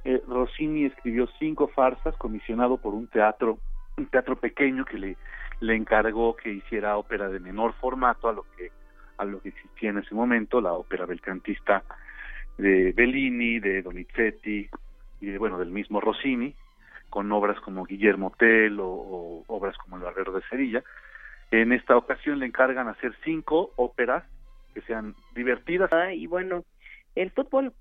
Eh, Rossini escribió cinco farsas comisionado por un teatro, un teatro pequeño que le, le encargó que hiciera ópera de menor formato a lo que a lo que existía en ese momento, la ópera belcantista de Bellini, de Donizetti y de, bueno, del mismo Rossini, con obras como Guillermo Tell o, obras como El Barbero de Sevilla. En esta ocasión le encargan hacer cinco óperas que sean divertidas. Ah, y bueno, el fútbol,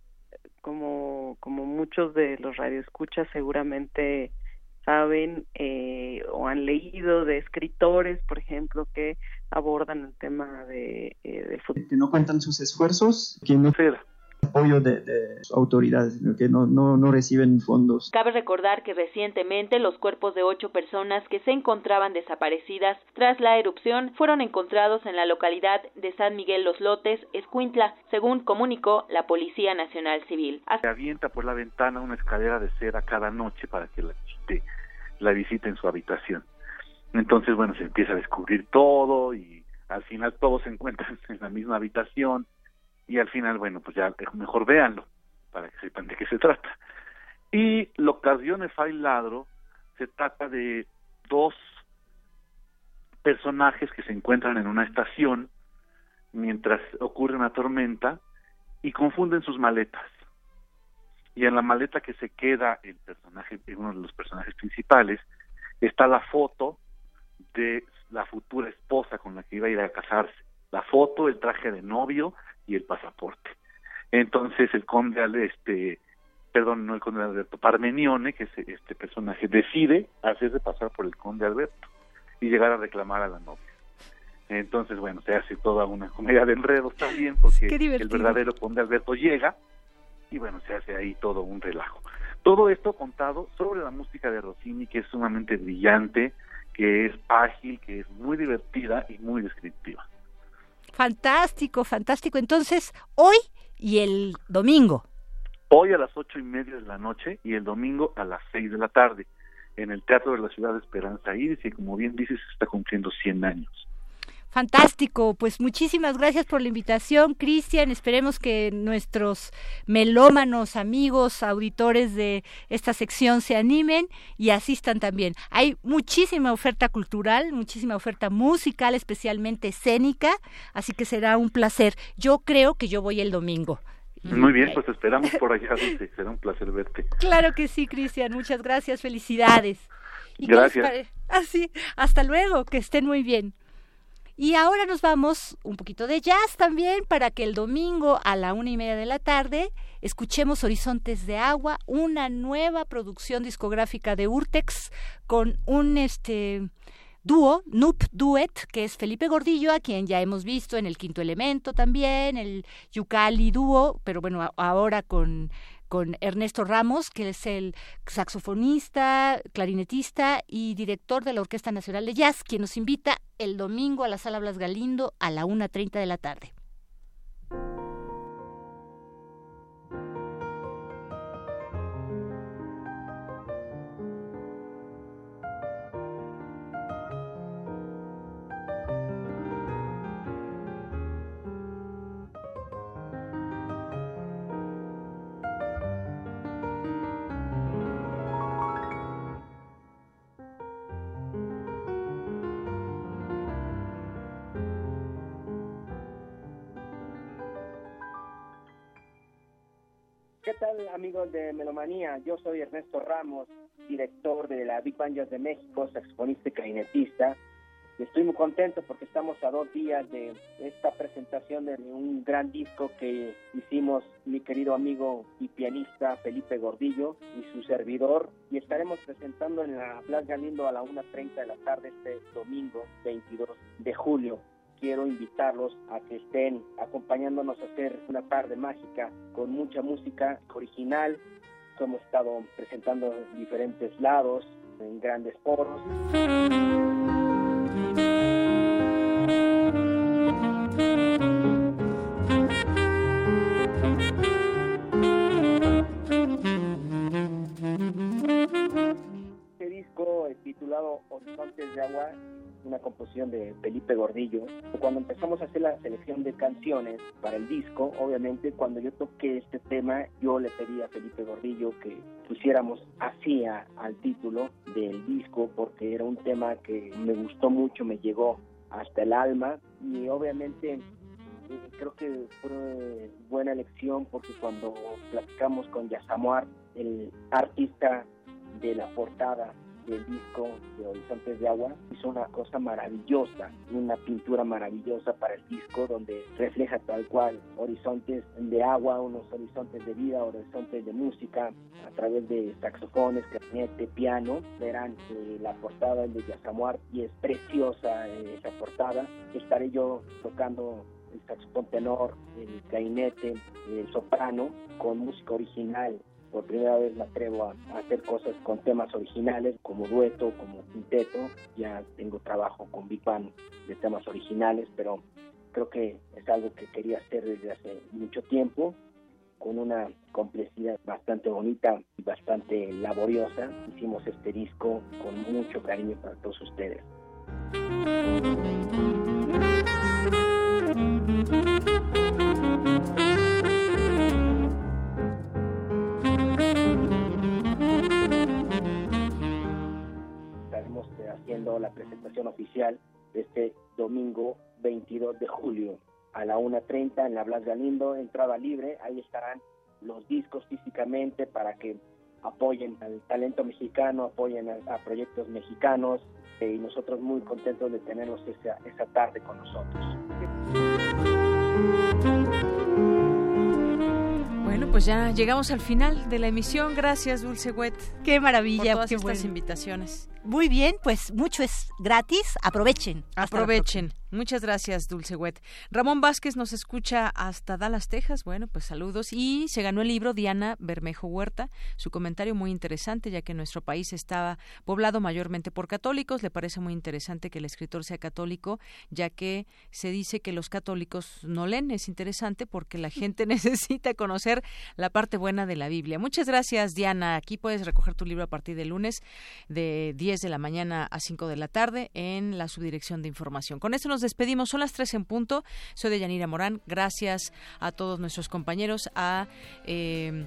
como, como muchos de los radioescuchas seguramente saben eh, o han leído de escritores, por ejemplo, que abordan el tema de, eh, del fútbol. Que no cuentan sus esfuerzos, que no apoyo de, autoridades, que no, no, no, reciben fondos. Cabe recordar que recientemente los cuerpos de ocho personas que se encontraban desaparecidas tras la erupción fueron encontrados en la localidad de San Miguel Los Lotes, Escuintla, según comunicó la Policía Nacional Civil. Se avienta por la ventana una escalera de cera cada noche para que la visite, la visite en su habitación. Entonces, bueno, se empieza a descubrir todo y al final todos se encuentran en la misma habitación y al final, bueno, pues ya mejor véanlo para que sepan de qué se trata. Y L'Ocasione fa ladro se trata de dos personajes que se encuentran en una estación mientras ocurre una tormenta y confunden sus maletas. Y en la maleta que se queda el personaje, uno de los personajes principales, está la foto de la futura esposa con la que iba a ir a casarse. La foto, el traje de novio y el pasaporte. Entonces el conde, este, perdón, no el conde Alberto, Parmenione, que es este personaje, decide hacerse pasar por el conde Alberto y llegar a reclamar a la novia. Entonces, bueno, se hace toda una comedia de enredos también, porque el verdadero conde Alberto llega y bueno, se hace ahí todo un relajo. Todo esto contado sobre la música de Rossini, que es sumamente brillante, que es ágil, que es muy divertida y muy descriptiva. Fantástico, fantástico. Entonces, hoy y el domingo. Hoy a las ocho y media de la noche y el domingo a las seis de la tarde en el Teatro de la Ciudad de Esperanza Iris y como bien dices está cumpliendo 100 años. Fantástico, pues muchísimas gracias por la invitación, Cristian. Esperemos que nuestros melómanos, amigos, auditores de esta sección se animen y asistan también. Hay muchísima oferta cultural, muchísima oferta musical, especialmente escénica, así que será un placer. Yo creo que yo voy el domingo. Muy bien, pues esperamos por allá, Será un placer verte. Claro que sí, Cristian. Muchas gracias. Felicidades. gracias. Así, ah, hasta luego. Que estén muy bien. Y ahora nos vamos un poquito de jazz también para que el domingo a la una y media de la tarde escuchemos Horizontes de Agua, una nueva producción discográfica de Urtex con un este dúo, Noop Duet, que es Felipe Gordillo, a quien ya hemos visto en el Quinto Elemento también, el Yucali dúo, pero bueno, ahora con con Ernesto Ramos, que es el saxofonista, clarinetista y director de la Orquesta Nacional de Jazz, quien nos invita el domingo a la Sala Blas Galindo a la 1.30 de la tarde. Amigos de Melomanía? Yo soy Ernesto Ramos, director de la Big Band Jazz de México, saxofonista y clarinetista. Estoy muy contento porque estamos a dos días de esta presentación de un gran disco que hicimos mi querido amigo y pianista Felipe Gordillo y su servidor y estaremos presentando en la Plaza Galindo a la 1.30 de la tarde este domingo 22 de julio quiero invitarlos a que estén acompañándonos a hacer una tarde mágica con mucha música original. Hemos estado presentando diferentes lados, en grandes foros. Horizontes de Agua una composición de Felipe Gordillo. Cuando empezamos a hacer la selección de canciones para el disco, obviamente cuando yo toqué este tema, yo le pedí a Felipe Gordillo que pusiéramos así al título del disco porque era un tema que me gustó mucho, me llegó hasta el alma y obviamente eh, creo que fue buena elección porque cuando platicamos con Yasamuar, el artista de la portada del disco de Horizontes de Agua hizo una cosa maravillosa, una pintura maravillosa para el disco donde refleja tal cual horizontes de agua, unos horizontes de vida, horizontes de música a través de saxofones, clarinete, piano. Verán que la portada de Yasamuar y es preciosa eh, esa portada. Estaré yo tocando el saxofón tenor, el clarinete, el soprano con música original por primera vez me atrevo a, hacer cosas con temas originales, como dueto, como quinteto. Ya tengo trabajo con Big de temas originales, pero creo que es algo que quería hacer desde hace mucho tiempo, con una complejidad bastante bonita y bastante laboriosa. Hicimos este disco con mucho cariño para todos ustedes. Haciendo la presentación oficial este domingo 22 de julio a la 1.30 en la Blas Galindo, entrada libre, ahí estarán los discos físicamente para que apoyen al talento mexicano, apoyen a, proyectos mexicanos eh, y nosotros muy contentos de tenerlos esa, esa tarde con nosotros. Bueno, pues ya llegamos al final de la emisión. Gracias, Dulce Wet. Qué maravilla. Por todas estas invitaciones. Muy bien, pues mucho es gratis. Aprovechen. Aprovechen. Muchas gracias, Dulce Wet. Ramón Vázquez nos escucha hasta Dallas, Texas. Bueno, pues saludos. Y se ganó el libro Diana Bermejo Huerta. Su comentario muy interesante, ya que nuestro país estaba poblado mayormente por católicos. Le parece muy interesante que el escritor sea católico, ya que se dice que los católicos no leen. Es interesante porque la gente <laughs> necesita conocer la parte buena de la Biblia. Muchas gracias, Diana. Aquí puedes recoger tu libro a partir del lunes de 10 de la mañana a 5 de la tarde en la subdirección de información. Con esto nos despedimos. Son las tres en punto. Soy de Yanira Morán. Gracias a todos nuestros compañeros, a... Eh,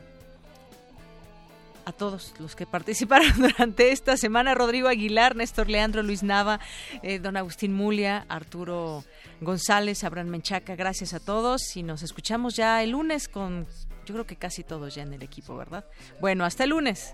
a todos los que participaron <laughs> durante esta semana, Rodrigo Aguilar, Néstor Leandro, Luis Nava, eh, don Agustín Mulia, Arturo González, Abraham Menchaca, gracias a todos y nos escuchamos ya el lunes con, yo creo que casi todos ya en el equipo, ¿verdad? Bueno, hasta el lunes.